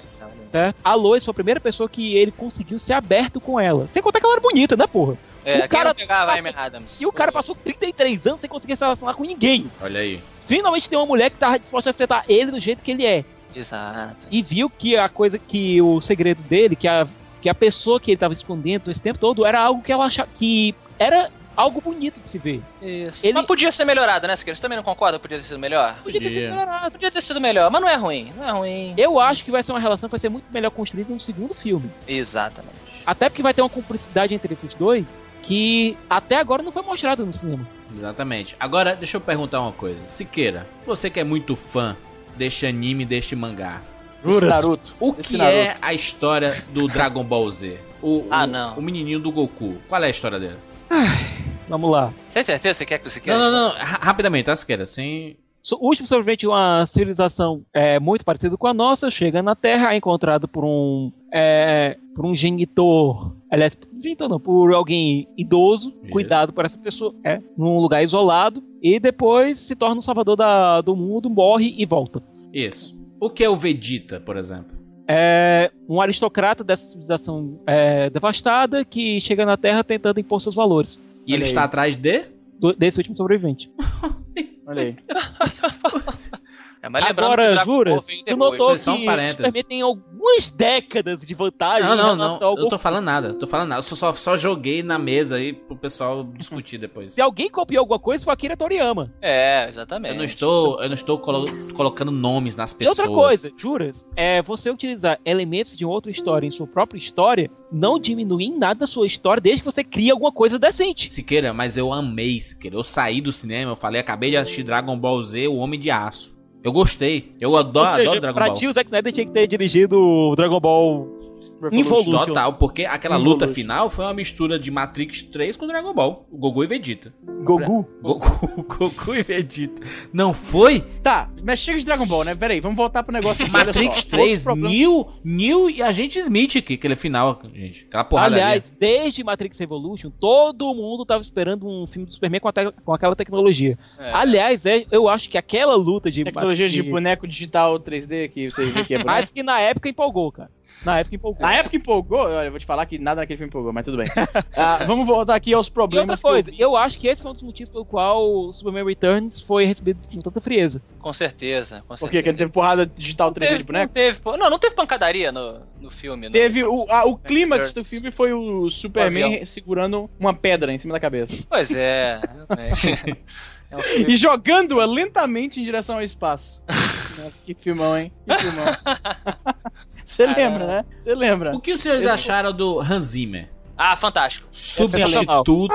Certo? A Lois foi a primeira pessoa que ele conseguiu ser aberto com ela. Sem contar que ela era bonita, né, porra? É, O cara pegava a passou- Amy Adams? E o cara passou 33 anos sem conseguir se relacionar com ninguém. Olha aí. Finalmente tem uma mulher que tava disposta a aceitar ele do jeito que ele é. Exato. E viu que a coisa, que o segredo dele, que a, que a pessoa que ele tava escondendo esse tempo todo, era algo que ela achava que era algo bonito de se ver. Isso. Ele- Mas podia ser melhorado, né, Siqueira? Você também não concorda? Podia ter sido melhor? Podia ter sido melhorado. Podia ter sido melhor, mas não é ruim. Não é ruim. Eu acho que vai ser uma relação que vai ser muito melhor construída no segundo filme. Exatamente. Até porque vai ter uma cumplicidade entre esses dois que até agora não foi mostrada no cinema. Exatamente. Agora, deixa eu perguntar uma coisa. Siqueira, você que é muito fã deste anime, deste mangá. Esse Naruto. O Esse que Naruto. é a história do Dragon Ball Z? O, Ah, o- não. O menininho do Goku. Qual é a história dele? Vamos lá. Você tem certeza você quer que você quer? Não, não, não. ra- Rapidamente, tá, Siqueira? Sem... O último sobrevivente de uma civilização é, muito parecida com a nossa chega na Terra, é encontrado por um é, por um genitor, aliás, genitor não, por alguém idoso, Isso. cuidado por essa pessoa, é, num lugar isolado, e depois se torna um salvador da- do mundo, morre e volta. Isso. O que é o Vegeta, por exemplo? É um aristocrata dessa civilização é, devastada que chega na Terra tentando impor seus valores. E ele Olha aí. está atrás de... Do- desse último sobrevivente. Olha aí. É, mas lembrando que Agora, juras, veio tu notou foi que só um o parênteses. Superman tem algumas décadas de vantagem. Não, não, não. Eu tô falando nada. Eu tô falando nada. Eu só, só, joguei na mesa aí pro pessoal discutir depois. Se alguém copiou alguma coisa, foi Akira Toriyama. É, exatamente. Eu não estou, eu não estou colo- colocando nomes nas E pessoas. outra coisa, juras, é você utilizar elementos de outra história em sua própria história não diminui em nada a sua história desde que você crie alguma coisa decente. Siqueira, mas eu amei, Siqueira. Eu saí do cinema, eu falei, acabei de assistir Dragon Ball Z, o Homem de Aço. Eu gostei. Eu adoro, Ou seja, adoro Dragon pra Ball. ti o Zack Snyder tinha que ter dirigido o Dragon Ball Involution. Total, porque aquela luta final foi uma mistura de Matrix 3 com Dragon Ball. O Goku e Vegeta. Goku. Goku, Goku e Vegeta. Não foi? Tá, mas chega de Dragon Ball, né? Peraí, vamos voltar pro negócio aqui. olha só. Matrix Outros 3, problemas- Neo, Neo e Agente Smith, que aquele final, gente. Aquela porrada Aliás, desde Matrix Evolution, todo mundo tava esperando um filme do Superman com, a te- com aquela tecnologia. É. Aliás, é- eu acho que aquela luta de. Tecnologia de de- boneco digital 3D que você vê que é boneco. Mas que na época empolgou, cara. Na época empolgou. Na época empolgou, olha, eu vou te falar que nada naquele filme empolgou, mas tudo bem. Ah, vamos voltar aqui aos E outra problemas que eu coisa, vi. eu, acho que esse foi um dos motivos pelo qual o Superman Returns foi recebido com tanta frieza. Com certeza. Com Por certeza. quê? Que ele teve porrada digital 3D teve, de boneco? Não teve, não, não teve pancadaria no, no filme. no- Teve o, a- o clímax Returns. do filme foi o Superman segurando uma pedra em cima da cabeça. Pois é, realmente. É um E jogando-a lentamente em direção ao espaço. Nossa, que filmão, hein? Que filmão. Você lembra, né? Você lembra? O que os senhores acharam do Hans Zimmer? Ah, fantástico. Substituto.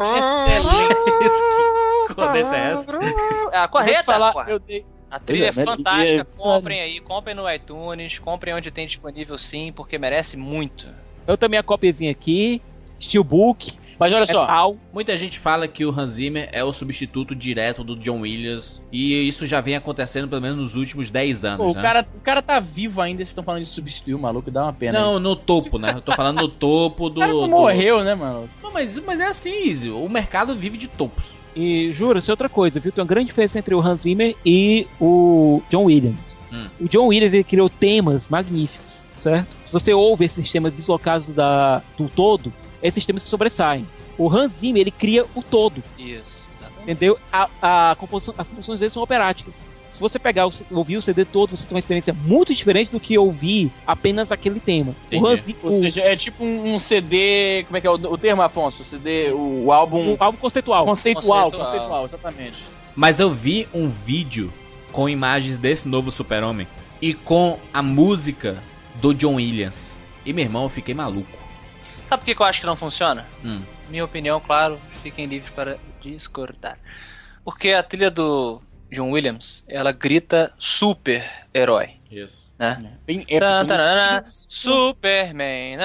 Excelente. que corneta é essa? Ah, correta, Vou te falar, porra. eu dei. A trilha é é, fantástica. e- Comprem aí, comprem no iTunes, comprem onde tem disponível sim, porque merece muito. Eu também a copiazinha aqui, Steelbook, Mas olha só, metal. Muita gente fala que o Hans Zimmer é o substituto direto do John Williams. E isso já vem acontecendo pelo menos nos últimos 10 anos, pô, o, né? cara, o cara tá vivo ainda, vocês estão falando de substituir o maluco, dá uma pena. Não, isso. no topo, né? Eu tô falando no topo do. O cara não do- morreu, né, mano? Não, mas, mas é assim, Izzy. O mercado vive de topos. E jura-se outra coisa, viu? Tem uma grande diferença entre o Hans Zimmer e o John Williams. Hum. O John Williams ele criou temas magníficos, certo? Se você ouve esses temas deslocados da, do todo, esses temas se sobressaem. O Hans Zimmer ele cria o todo. Isso, exatamente. Entendeu? A, a composição, as composições dele são operáticas. Se você pegar ouvir o CD todo, você tem uma experiência muito diferente do que ouvir apenas aquele tema. Entendi. O Hans Zimmer- Ou seja, é tipo um, um CD. Como é que é o, o termo, Afonso? O CD, o, o álbum. o álbum conceitual. Conceitual, Conceitual. conceitual, exatamente. Mas eu vi um vídeo com imagens desse novo Super-Homem e com a música do John Williams. E meu irmão, eu fiquei maluco. Sabe por que eu acho que não funciona? Hum. Minha opinião, claro, fiquem livres para discordar. Porque a trilha do John Williams, ela grita super herói, Isso. né? Bem Tan, épico. nesse Superman,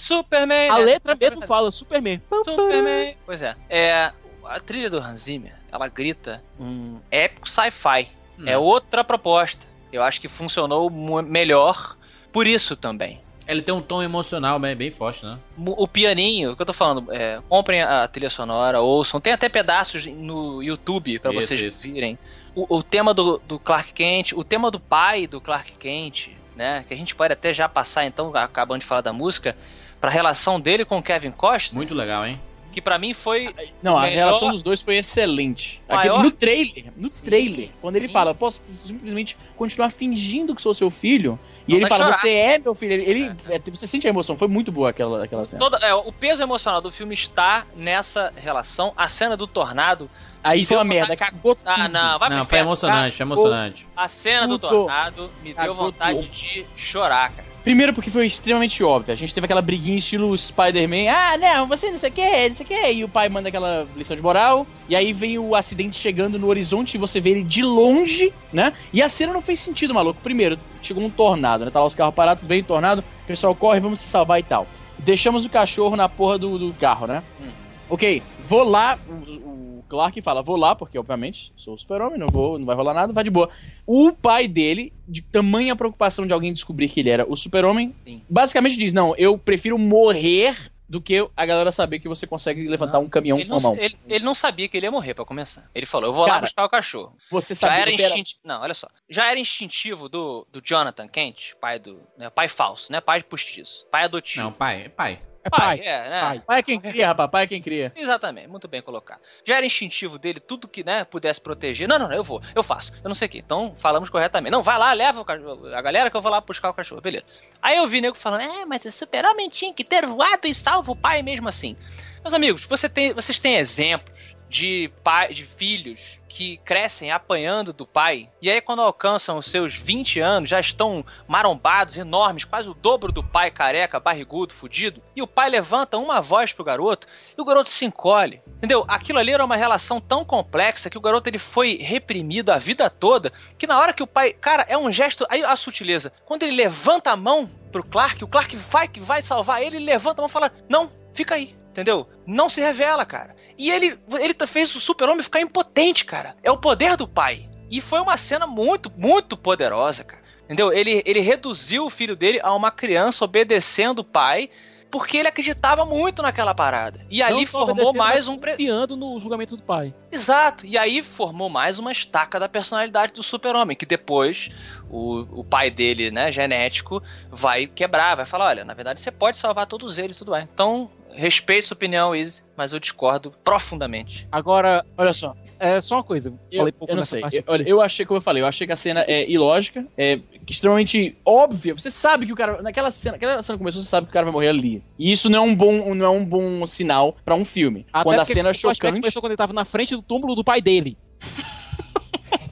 Superman. A né? letra mesmo fala Superman. Superman. Pois é. É a trilha do Hans Zimmer, ela grita um épico sci-fi. É outra proposta. Eu acho que funcionou melhor por isso também. Ele tem um tom emocional bem, bem forte, né? O pianinho, o que eu tô falando, é, comprem a trilha sonora, ouçam. Tem até pedaços no YouTube pra Isso, vocês isso. virem. O, o tema do, do Clark Kent, o tema do pai do Clark Kent, né? Que a gente pode até já passar, então, acabando de falar da música, pra relação dele com o Kevin Costner, Muito legal, hein? Que pra mim foi Não, a Melhor- relação dos dois foi excelente. Aqui- Maior- no trailer, no Sim, trailer, quando ele sim. fala, posso simplesmente continuar fingindo que sou seu filho, e Não ele fala, chorar. você é meu filho, ele, ele- é, você sente a emoção, foi muito boa aquela, aquela cena. Toda, é, o peso emocional do filme está nessa relação. A cena do tornado. Aí foi deu uma merda, cagou tudo. Ah, não, vai Não, foi emocionante, foi emocionante. A cena do Tudo. tornado me deu Cagou vontade tudo. de chorar, cara. Primeiro porque foi extremamente óbvio. A gente teve aquela briguinha estilo Spider-Man. Ah, não, você não sei o que, não sei o que. E o pai manda aquela lição de moral. E aí vem o acidente chegando no horizonte e você vê ele de longe, né? E a cena não fez sentido, maluco. Primeiro, chegou um tornado, né? Tá lá os carros parados, tudo bem, tornado. O pessoal corre, vamos se salvar e tal. Deixamos o cachorro na porra do, do carro, né? Hum. Ok, vou lá. O, o Clark fala, vou lá, porque obviamente sou o super-homem, não vou, não vai rolar nada, vai de boa. O pai dele, de tamanha preocupação de alguém descobrir que ele era o super-homem, basicamente diz: Não, eu prefiro morrer do que a galera saber que você consegue levantar um caminhão Ele com a não, mão. ele, ele não sabia que ele ia morrer, pra começar. Ele falou: Eu vou lá Cara, buscar o cachorro. Você Já sabia era você era- instintivo. Não, olha só. Já era instintivo do, do Jonathan Kent, pai do. Né, pai falso, né? Pai postiço. Pai adotivo. Não, pai, pai. É pai. é, né? Pai. Pai é quem cria, rapaz, pai é quem cria. Exatamente, muito bem colocado. Já era instintivo dele, tudo que, né, pudesse proteger. Não, não, não, eu vou, eu faço, eu não sei o que. Então, falamos corretamente. Não, vai lá, leva o cachorro, a galera que eu vou lá buscar o cachorro, beleza. Aí eu vi nego falando, é, mas o super-homem tinha que ter voado e salvo o pai mesmo assim. Meus amigos, você tem, vocês têm exemplos de pai, de filhos que crescem apanhando do pai e aí quando alcançam os seus 20 anos já estão marombados, enormes, quase o dobro do pai careca, barrigudo, fudido, e o pai levanta uma voz pro garoto e o garoto se encolhe. Entendeu? Aquilo ali era uma relação tão complexa que o garoto ele foi reprimido a vida toda, que na hora que o pai, cara, é um gesto, aí a sutileza. Quando ele levanta a mão pro Clark, o Clark vai que vai salvar ele, ele levanta a mão e fala: "Não, fica aí". Entendeu? Não se revela, cara. E ele, ele fez o super-homem ficar impotente, cara. É o poder do pai. E foi uma cena muito, muito poderosa, cara. Entendeu? Ele, ele reduziu o filho dele a uma criança obedecendo o pai, porque ele acreditava muito naquela parada. E ali Não só formou mais um. confiando no julgamento do pai. Exato. E aí formou mais uma estaca da personalidade do super-homem, que depois o, o pai dele, né, genético, vai quebrar, vai falar, olha, na verdade você pode salvar todos eles, tudo bem. Então, respeito sua opinião, Izzy, mas eu discordo profundamente. Agora, Olha só, é só uma coisa. eu, falei pouco eu não sei. parte Eu, olha, eu achei, como eu falei, eu achei que a cena é ilógica, é extremamente óbvia. Você sabe que o cara. Naquela cena, aquela cena começou, você sabe que o cara vai morrer ali. E isso não é um bom, não é um bom sinal pra um filme. Até quando a cena é chocante. começou quando ele tava na frente do túmulo do pai dele.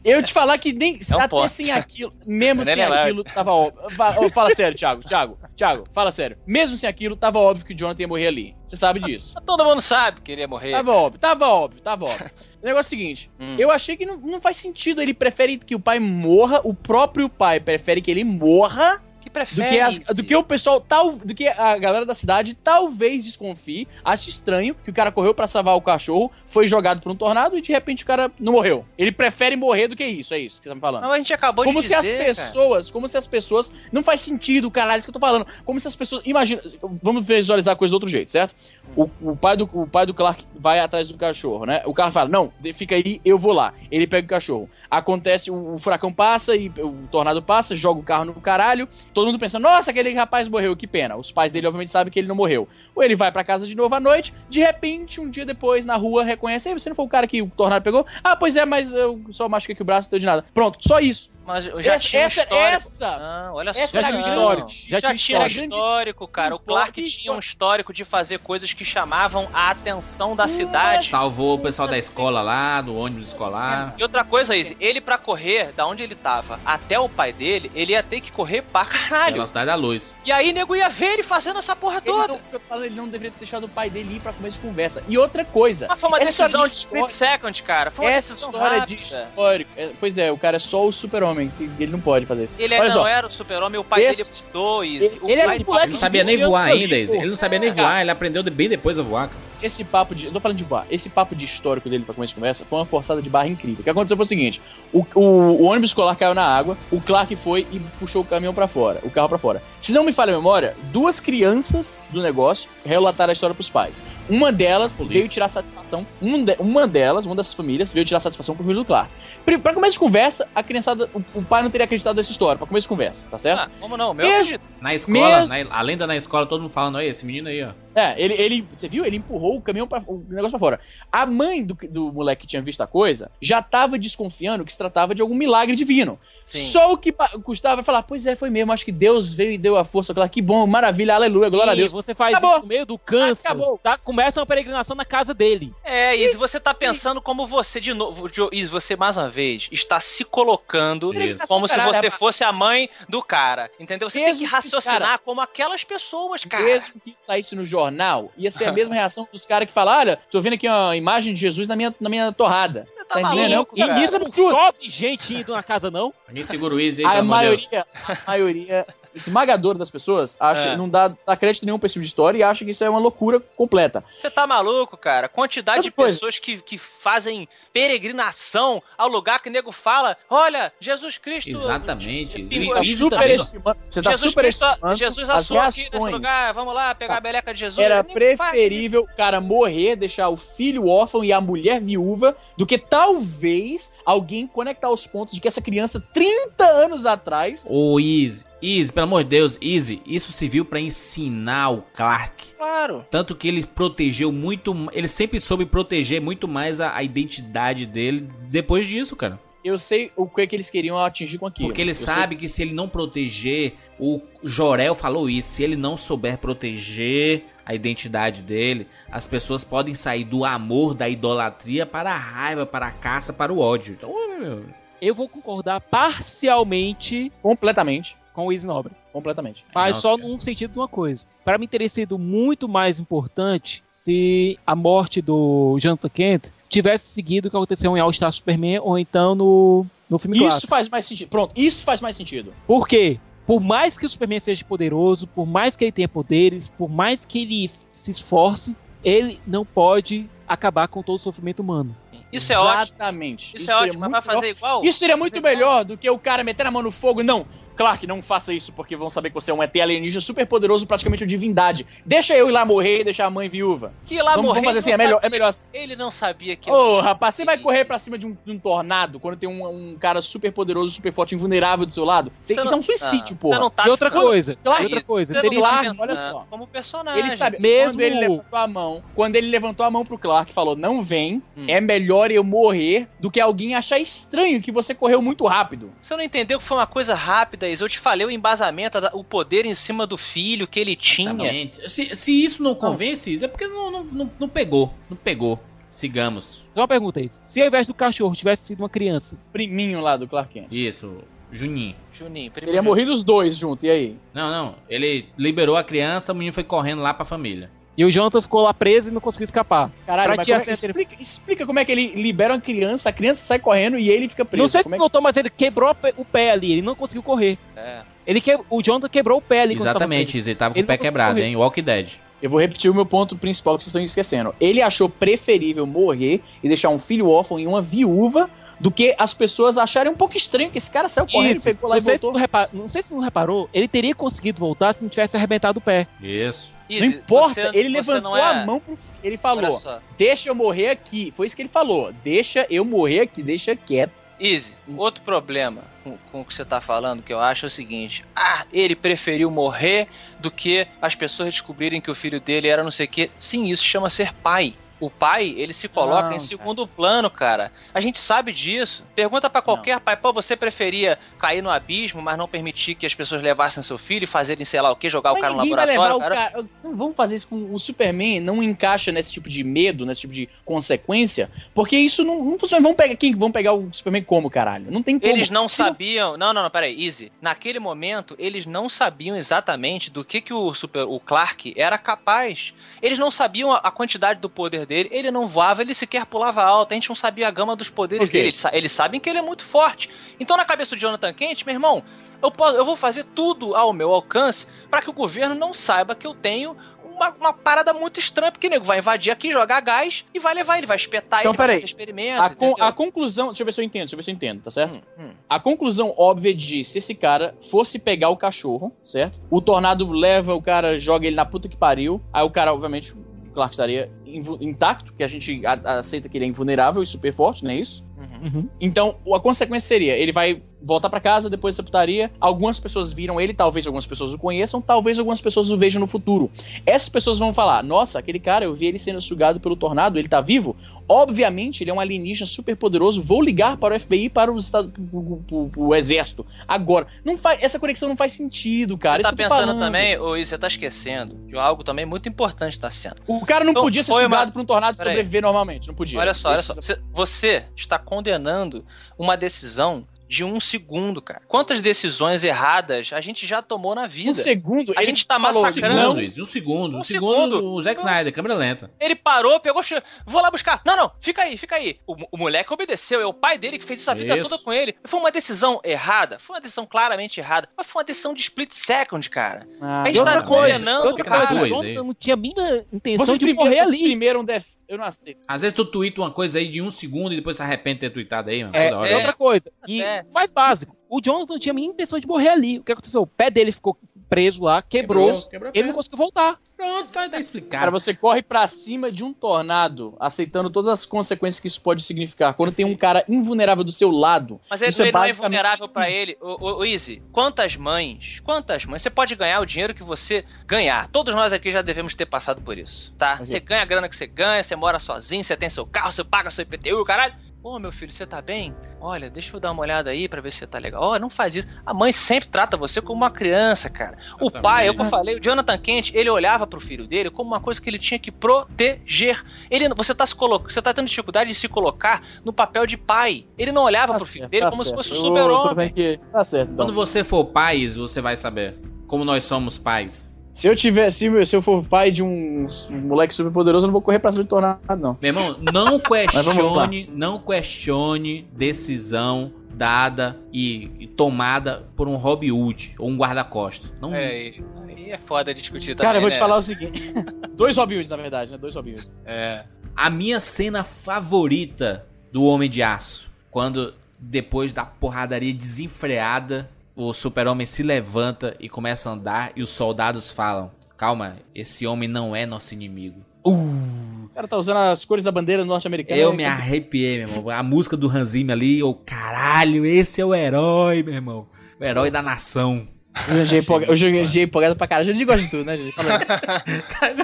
Eu te falar que nem É um até sem aquilo, mesmo sem aquilo, tava óbvio. Ô, Fala sério, Thiago, Thiago, Thiago, fala sério. Mesmo sem aquilo, tava óbvio que o Jonathan ia morrer ali. Você sabe disso. Todo mundo sabe que ele ia morrer. Tava óbvio, tava óbvio, tava óbvio. O negócio é o seguinte, Hum. eu achei que não, não faz sentido. Ele prefere que o pai morra, o próprio pai prefere que ele morra que do prefere. que, as- do que o pessoal tal, do que a galera da cidade talvez desconfie, ache estranho que o cara correu pra salvar o cachorro, foi jogado por um tornado e de repente o cara não morreu. Ele prefere morrer do que isso, é isso que você tá me falando. Não, a gente acabou Como de se dizer, as cara. pessoas, como se as pessoas, não faz sentido, caralho, isso que eu tô falando. Como se as pessoas, imagina, vamos visualizar a coisa do outro jeito, certo? O, o pai do o pai do Clark vai atrás do cachorro, né? O cara fala: "Não, fica aí, eu vou lá". Ele pega o cachorro. Acontece o, o furacão passa e o tornado passa, joga o carro no caralho. Todo mundo pensando, nossa, aquele rapaz morreu, que pena. Os pais dele, obviamente, sabem que ele não morreu. Ou ele vai pra casa de novo à noite, de repente, um dia depois, na rua, reconhece, você não foi o cara que o tornado pegou? Ah, pois é, mas eu só machuquei aqui o braço, não deu de nada. Pronto, só isso. Mas eu já Essa- tinha um essa- histórico. essa- Não, olha essa só. não. Já, Já tinha tinha um história. histórico, cara. O Clark tinha um histórico de fazer coisas que chamavam a atenção da cidade. Salvou o pessoal da escola lá, do ônibus escolar. E outra coisa, Izzy, ele pra correr da onde ele tava até o pai dele, ele ia ter que correr pra caralho. Velocidade da luz. E aí, nego ia ver ele fazendo essa porra Ele toda. não, eu falo, ele não deveria ter deixado o pai dele ir pra começo de conversa. E outra coisa. Mas foi uma essa decisão história- de split second, cara. Foi uma Essa decisão história de rápida. histórico. é, pois é, o cara é só o super-homem. Que Ele não pode fazer isso. Ele Olha ainda só, não era o super-homem, o pai Esse- dele mudou isso. ele pai não sabia nem 20 voar ainda. Ele não sabia nem voar, ele aprendeu de- bem depois a voar. cara. esse papo de. Eu tô falando de voar. Esse papo de histórico dele pra começo de conversa foi uma forçada de barra incrível. O que aconteceu foi o seguinte: o, o, o ônibus escolar caiu na água, o Clark foi e puxou o caminhão pra fora, o carro pra fora. Se não me falha a memória, duas crianças do negócio relataram a história pros pais. Uma delas Polícia. veio tirar satisfação. Um de- uma delas, uma dessas famílias, veio tirar satisfação pro filho do Clark. Pri- Pra começo de conversa, a criançada. O, o pai não teria acreditado nessa história, pra começo de conversa, tá certo? Ah, como não? Meu Mesmo-. Na escola, Mesmo- na, além da na escola, todo mundo falando, olha, esse menino aí, ó. É, ele, ele. Você viu? Ele empurrou o caminhão para o negócio pra fora. A mãe do, do moleque que tinha visto a coisa já tava desconfiando que se tratava de algum milagre divino. Sim. Só o que custava falar, pois é, foi mesmo, acho que Deus veio e deu a força. Claro, que bom, maravilha, aleluia, glória a Deus. você faz Acabou. isso no meio do Kansas, Acabou. tá? Começa uma peregrinação na casa dele. É, Izzy, você tá pensando como você, de novo, Izzy, você mais uma vez está se colocando Isso. como se você fosse a mãe do cara, entendeu? Você tem Mesmo que que, raciocinar cara, como aquelas pessoas, cara. Mesmo que saísse no jornal, ia ser a mesma reação dos caras que falam: olha, tô vendo aqui uma imagem de Jesus na minha, na minha torrada. Tá entendendo? maluco, E cara. isso é Não absurdo. chove gente indo na casa, não. Alguém segura o aí, A maioria, a maioria esmagadora das pessoas acha, É. não dá, dá crédito nenhum pra esse tipo de história e acha que isso é uma loucura completa. Você tá maluco, cara? Quantidade Outra de coisa. pessoas que, que fazem peregrinação ao lugar que o nego fala: olha, Jesus Cristo. Exatamente. Isso, Izzy- Tá Izzy super também- estimando- Você tá Jesus super Cristo, estimando Jesus assou aqui nesse lugar, vamos lá pegar a beleca de Jesus. Era preferível o cara morrer, deixar o filho órfão e a mulher viúva, do que talvez alguém conectar os pontos de que essa criança, 30 anos atrás, Ô, Izzy, Izzy, pelo amor de Deus, Izzy, isso serviu pra ensinar o Clark. Claro. Tanto que ele protegeu muito, ele sempre soube proteger muito mais a, a identidade dele depois disso, cara. eu sei o que, é que eles queriam atingir com aquilo. Porque ele Eu sei- sabe que se ele não proteger, o Jorel falou isso, se ele não souber proteger a identidade dele, as pessoas podem sair do amor, da idolatria para a raiva, para a caça, para o ódio. Então, meu, Eu vou concordar parcialmente Completamente. Com o Easy Nobre. Completamente. Mas Nossa, só cara. num sentido de uma coisa. Para mim teria sido muito mais importante se a morte do Jonathan Kent tivesse seguido o que aconteceu em All Star Superman ou então no, no filme Isso clássico. faz mais sentido. Pronto, isso faz mais sentido. Por quê? Por mais que o Superman seja poderoso, por mais que ele tenha poderes, por mais que ele se esforce, ele não pode acabar com todo o sofrimento humano. Isso é ótimo. Exatamente. Isso, é ótimo, mas vai fazer igual? Isso seria muito melhor do que o cara meter a mão no fogo. Não, Clark, não faça isso porque vão saber que você é um ET alienígena super poderoso, praticamente uma divindade. Deixa eu ir lá morrer e deixar a mãe viúva. Que lá vamos, morrer. vamos fazer ele assim, é não melhor, é sabia- melhor assim. Ele não sabia que. Ô, rapaz, você vai correr pra cima de um, de um tornado quando tem um, um cara super poderoso, super forte, invulnerável do seu lado? Você isso não- é um suicídio, Ah, porra. não tá e outra pensando- coisa, Clark, e outra coisa, você teria não tá Clark, olha só. Como personagem. Ele sabe, Mesmo- quando ele levantou a mão, quando ele levantou a mão pro Clark e falou, não vem, Hum. é melhor eu morrer do que alguém achar estranho que você correu muito rápido. Você não entendeu que foi uma coisa rápida, Isa. Eu te falei o embasamento, o poder em cima do filho que ele tinha. Exatamente. Se, se isso não convence, Izzy, é porque não, não, não, não pegou. Não pegou. Sigamos. Só uma pergunta aí. Se ao invés do cachorro tivesse sido uma criança, Priminho lá do Clark Kent. Isso, Juninho. Juninho, Ele ia morrer os dois junto, e aí? Não, não. Ele liberou a criança, o menino foi correndo lá pra família. E o Jonathan ficou lá preso e não conseguiu escapar. Caralho, Pra mas como é- explica, explica como é que ele libera uma criança, a criança sai correndo e ele fica preso. não sei se Como é tu notou, mas ele quebrou o pé ali, ele não conseguiu correr. É. Ele que... O Jonathan quebrou o pé ali Exatamente. Ele tava com Ele o pé não quebrado, correr. hein? Walk Dead. Eu vou repetir o meu ponto principal que vocês estão esquecendo. Ele achou preferível morrer e deixar um filho órfão e uma viúva do que as pessoas acharem um pouco estranho que esse cara saiu correndo, Isso, pegou lá não e sei, se voltou. tu repa- não sei se não reparou, ele teria conseguido voltar se não tivesse arrebentado o pé. Isso. Izzy, Não importa, você- ele levantou é- a mão pro Ele falou. Deixa eu morrer aqui. Foi isso que ele falou. Deixa eu morrer aqui, deixa quieto. Easy, outro problema com, com o que você tá falando que eu acho é o seguinte: ah, ele preferiu morrer do que as pessoas descobrirem que o filho dele era não sei o quê. Sim, isso chama ser pai. O pai, ele se coloca Não, em segundo plano, cara. A gente sabe disso. Pergunta pra qualquer pai, pô, você preferia cair no abismo, mas não permitir que as pessoas levassem seu filho e fazerem, sei lá o que, jogar o Mas cara no ninguém vai laboratório? o cara. Não vamos fazer isso com o Superman, não encaixa nesse tipo de medo, nesse tipo de consequência, porque isso não, não funciona. Vamos pegar quem? Vamos pegar o Superman como, caralho? Não tem como. Eles não Se sabiam. Não, não, não, peraí, Easy. Naquele momento, eles não sabiam exatamente do que, que o, super, o Clark era capaz. Eles não sabiam a quantidade do poder dele, ele não voava, ele sequer pulava alto, a gente não sabia a gama dos poderes dele. Eles, eles sabem que ele é muito forte. Então, na cabeça do Jonathan Kent, meu irmão, eu, posso, eu vou fazer tudo ao meu alcance para que o governo não saiba que eu tenho. Uma, uma parada muito estranha, porque o nego vai invadir aqui, jogar gás e vai levar ele, vai espetar Então, ele, vai peraí. fazer experimento. A, con- a conclusão. Deixa eu ver se eu entendo, deixa eu ver se eu entendo, tá certo? Hum, hum. A conclusão óbvia de se esse cara fosse pegar o cachorro, certo? O tornado leva o cara, joga ele na puta que pariu. Aí o cara, obviamente, Clark estaria intacto, porque a gente aceita que ele é invulnerável e super forte, não é isso? Uhum. Então, a consequência seria, ele vai voltar pra casa depois dessa putaria, algumas pessoas viram ele, talvez algumas pessoas o conheçam, talvez algumas pessoas o vejam no futuro. Essas pessoas vão falar, nossa, aquele cara, eu vi ele sendo sugado pelo tornado, ele tá vivo? Obviamente, ele é um alienígena super poderoso, vou ligar para o FBI, para os Estados, pro, pro- pro- pro exército. Agora, não faz, essa conexão não faz sentido, cara. Você tá pensando falando. também, ou isso você tá esquecendo, de algo também muito importante tá sendo. O cara não Então, podia ser sugado uma- por um tornado e sobreviver normalmente, não podia. Olha só, olha só. Você está condenando uma decisão de um segundo, cara. Quantas decisões erradas a gente já tomou na vida? Um segundo, A gente tá Um massacrando. segundo, Luiz, um segundo. Um, Um segundo, segundo. o Zack Nossa. Snyder, câmera lenta. Ele parou, pegou, vou lá buscar. Não, não, fica aí, fica aí. O, o moleque obedeceu, é o pai dele que fez isso a vida Isso. toda com ele. Foi uma decisão errada, foi uma decisão claramente errada, mas foi uma decisão de split second, cara. Ah, a gente outra tá coisa, condenando, outra coisa, cara. Jonathan aí. não tinha a mínima intenção Vocês de primeiro, morrer ali. primeiro um def... Eu não aceito. Às vezes tu tweeta uma coisa aí de um segundo e depois se arrepende de ter tweetado aí, mano. É, e outra coisa, e Acontece. mais básico, o Jonathan não tinha a mínima intenção de morrer ali. O que aconteceu? O pé dele ficou preso lá, quebrou, Quebrou, quebrou ele não conseguiu voltar. Pronto, tá, tá Cara, explicado. você corre pra cima de um tornado, aceitando todas as consequências que isso pode significar. Quando tem um cara invulnerável do seu lado. Mas ele, isso ele não é basicamente vulnerável pra sim. ele. O, o, o Easy, quantas mães, quantas mães, você pode ganhar o dinheiro que você ganhar. Todos nós aqui já devemos ter passado por isso, tá? Você ganha a grana que você ganha, você mora sozinho, você tem seu carro, você paga seu IPTU, caralho. Ô, meu filho, você tá bem? Olha, deixa eu dar uma olhada aí pra ver se você tá legal. Ó, não faz isso. A mãe sempre trata você como uma criança, cara. O pai, é o que eu falei, o Jonathan Kent, ele olhava pro filho dele como uma coisa que ele tinha que proteger. Ele, você tá se colocando, você tá tendo dificuldade de se colocar no papel de pai. Ele não olhava Tá pro filho certo, dele tá como certo. se fosse o Eu- tudo super-homem. que- Tá certo. então. Quando você for pais, você vai saber. Como nós somos pais. Se eu tiver, se, se eu for pai de um, um moleque super poderoso, eu não vou correr pra cima de tornado, não. Meu irmão, não questione, não questione decisão dada e, e tomada por um Robin Hood ou um guarda-costas. Não, É, aí, aí é foda discutir também, Cara, eu vou te né? falar o seguinte: dois Robin Hoods, na verdade, né? Dois Robin Hoods. É. A minha cena favorita do Homem de Aço, quando depois da porradaria desenfreada, o super-homem se levanta e começa a andar e os soldados falam: "Calma, esse homem não é nosso inimigo". Uh, O cara tá usando as cores da bandeira norte-americana. eu né? me arrepiei, meu irmão. A música do Hans Zimmer ali, o caralho, esse é o herói, meu irmão. O herói da nação. O GG empolga- o GG empolgado pra caralho. GG gosta de tudo, né, aí. Cara,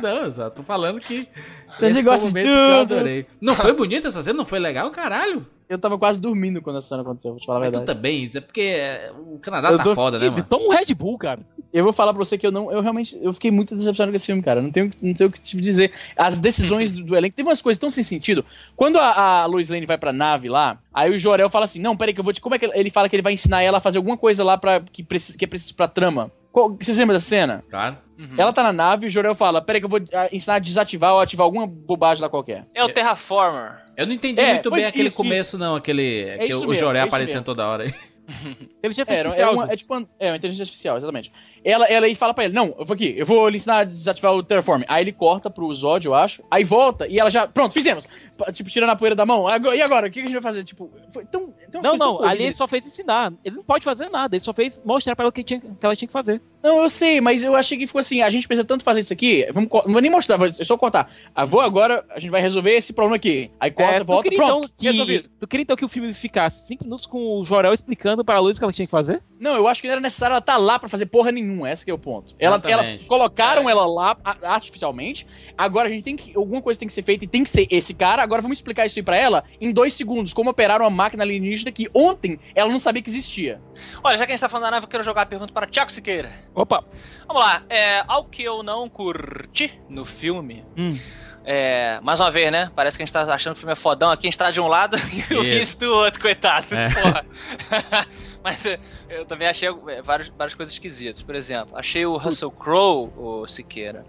não só tô falando que Eu gosto o de eu tudo. adorei. Não foi bonita essa cena? Não foi legal? Caralho. Eu tava quase dormindo quando essa cena aconteceu, vou te falar a Mas tu verdade. também, isso é porque é, o Canadá Eu tá tô- foda, né, mano? toma um Red Bull, cara. Eu vou falar pra você que eu não. Eu realmente. Eu fiquei muito decepcionado com esse filme, cara. Não tenho, não sei o que te dizer. As decisões do, do elenco. Teve umas coisas tão sem sentido. Quando a, a Lois Lane vai pra nave lá, aí o Jorel fala assim: Não, peraí, que eu vou te. Como é que ele- ele fala que ele vai ensinar ela a fazer alguma coisa lá pra, que, precisa, que é preciso pra trama? Qual, vocês lembram dessa cena? Claro. Uhum. Ela tá na nave e o Jorel fala: Peraí, que eu vou ah, ensinar a desativar ou ativar alguma bobagem lá qualquer. É o Terraformer. Eu não entendi É, muito bem aquele isso, começo, não. Aquele. que isso o mesmo, Joré é isso aparecendo mesmo. toda hora aí. Inteligência É, artificial. é, uma, é tipo uma, é uma inteligência artificial, exatamente. Ela, ela aí fala pra ele: Não, eu vou aqui, eu vou lhe ensinar a desativar o Terraform. Aí ele corta pro Zod, eu acho. Aí volta e ela já. Pronto, fizemos. Tipo, tirando a poeira da mão. Agora- E agora? O que a gente vai fazer? Tipo, foi tão. tão Não, não, ali ele só fez ensinar. Ele não pode fazer nada, ele só fez mostrar pra ela o que, tinha, que ela tinha que fazer. Não, eu sei, mas eu achei que ficou assim, a gente precisa tanto fazer isso aqui, vamos, não vou nem mostrar, vou é só cortar. Ah, vou agora, a gente vai resolver esse problema aqui. Aí corta, É, volta, queria, pronto, então, que, resolvido. tu queria então que o filme ficasse 5 minutos com o Jorel explicando para a Luiz o que ela tinha que fazer? Não, eu acho que não era necessário ela estar lá pra fazer porra nenhuma, esse que é o ponto. Ela, ela colocaram ela lá artificialmente, agora a gente tem que, alguma coisa tem que ser feita e tem que ser esse cara, agora vamos explicar isso aí pra ela em dois segundos, como operar uma máquina alienígena que ontem ela não sabia que existia. Olha, já que a gente tá falando da nave, eu quero jogar a pergunta para Tiago Siqueira. Opa! Vamos lá, é, ao que eu não curti no filme. Hum. É, mais uma vez, né? Parece que a gente tá achando que o filme é fodão. Aqui a gente tá de um lado e o. Vince do outro, coitado. É. Porra. Mas é, eu também achei é, várias, várias coisas esquisitas. Por exemplo, achei o Russell Crowe, o Siqueira,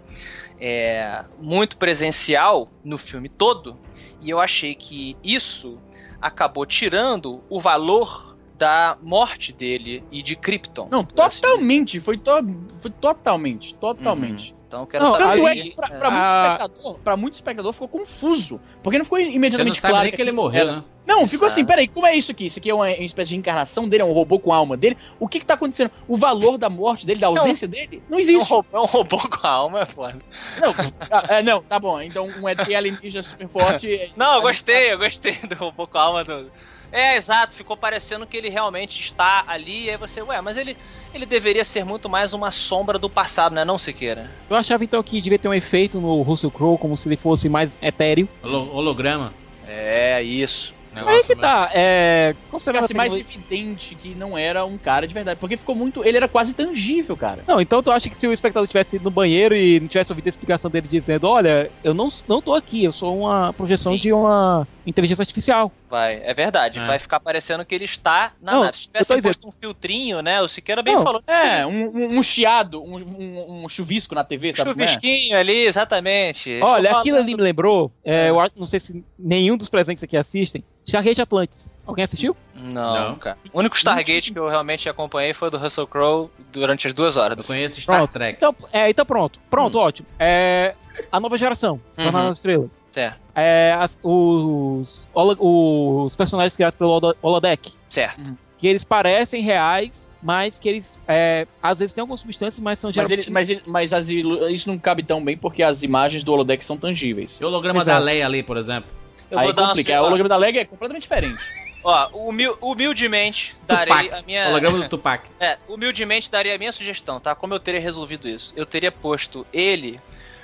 é, muito presencial no filme todo. E eu achei que isso acabou tirando o valor da morte dele e de Krypton. Não, totalmente, foi, to- foi totalmente, totalmente. Então eu quero Não, saber. tanto é que pra, é, pra muito Ah. espectador, pra muito espectador ficou confuso, porque não ficou Você não imediatamente sabe claro nem que ele morreu, era. né? Não, ficou assim, peraí, como é isso aqui? Isso aqui é uma, uma espécie de encarnação dele, é um robô com a alma dele? O que que tá acontecendo? O valor da morte dele, da ausência dele? Não É um, existe. robô, é um robô com a alma, é foda. Não, ah, é, não, tá bom, então um ET alienígena super forte... Não, eu gostei, eu gostei do robô com a alma do. É, exato, ficou parecendo que ele realmente está ali, e aí você, ué, mas ele, ele deveria ser muito mais uma sombra do passado, né, não, Siqueira? Eu achava então que devia ter um efeito no Russell Crowe, como se ele fosse mais etéreo. Holo- holograma. É, isso. Negócio Aí que tá, é. Ficasse a mais evidente que não era um cara de verdade, porque ficou muito... Ele era quase tangível, cara. Não, então tu acha que se o espectador tivesse ido no banheiro e não tivesse ouvido a explicação dele dizendo, olha, eu não, não tô aqui, eu sou uma projeção Sim. de uma inteligência artificial. Vai, é verdade, É. vai ficar parecendo que ele está na Não, nave. Se eu tivesse dizendo- posto um filtrinho, né, o Siqueira bem Não, falou. É, um, um- um chiado, um, um- um chuvisco na TV, sabe é? Chuvisquinho ali, exatamente. Olha, aquilo ali me lembrou, é, eu acho- não sei se nenhum dos presentes aqui assistem, Stargate Atlantis. Alguém assistiu? Não, Não. cara. O único Stargate que eu realmente acompanhei foi o do Russell Crowe durante as duas horas Eu conheço Star Pronto. Trek. Então, é, então pronto. Pronto, Hum. ótimo. É, a nova geração, Jornada Uhum. das Estrelas. Certo, É, as- os, os personagens criados pelo Holo- Holodeck. certo. Que eles parecem reais, mas que eles é, às vezes têm algumas substâncias, mas são Mas, geralmente. ele, mas, ele- mas as isso não cabe tão bem porque as imagens do holodeck são tangíveis. O holograma Exato. da Leia ali, por exemplo. Eu Aí vou dar uma complica. O holograma da Leg é completamente diferente. Ó, humil- humildemente darei Tupac. a minha. Holograma do Tupac. É, humildemente daria a minha sugestão, tá? Como eu teria resolvido isso? Eu teria posto ele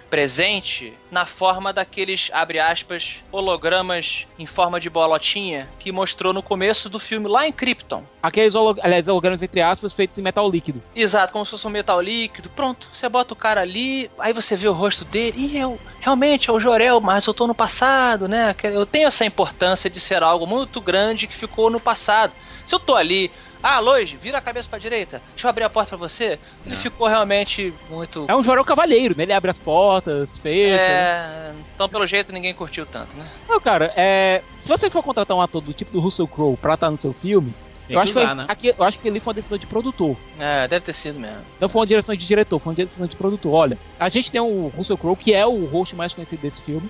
presente na forma daqueles, abre aspas, hologramas em forma de bolotinha que mostrou no começo do filme lá em Krypton. Aqueles holo- aliás, hologramas, entre aspas, feitos em metal líquido. Exato, como se fosse um metal líquido. Pronto, você bota o cara ali, aí você vê o rosto dele. E eu, realmente, é o Jorel, mas eu tô no passado, né? Eu tenho essa importância de ser algo muito grande que ficou no passado. Se eu tô ali, ah, Lois, vira a cabeça pra direita, deixa eu abrir a porta pra você. Ele Não. ficou realmente muito. É um Jorel Cavalheiro, né? Ele abre as portas, fecha. É, então, pelo jeito, ninguém curtiu tanto, né? Não, cara, é, se você for contratar um ator do tipo do Russell Crowe pra estar no seu filme, eu que acho, usar, que, né? aqui, eu acho que ali foi uma decisão de produtor. É, deve ter sido mesmo. Não foi uma direção de diretor, foi uma decisão de produtor. Olha, a gente tem o Russell Crowe, que é o host mais conhecido desse filme.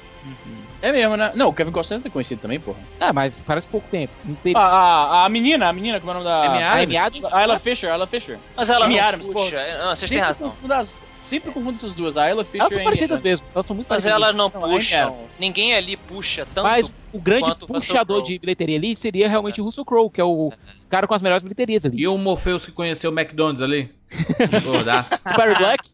É mesmo, né? Não, o Kevin Costner é conhecido também, porra. Ah, mas parece pouco tempo. Não teve... A, a, a menina, a menina, como é o nome da... Amy a Adams? A Ela Fisher, a Ela Fisher. Mas ela Amy Adams, puxa. porra. Não, vocês têm razão. as, sempre confundo essas duas, a Ela Fisher Elas são parecidas mesmo, elas são muito Mas parecidas. elas não puxam. Ninguém ali puxa tanto. Mas o grande o puxador de bilheteria ali seria realmente o Russell Crowe, que é o cara com as melhores bilheterias ali. E o Morpheus que conheceu o McDonald's ali? Gordaço. O Barry Black,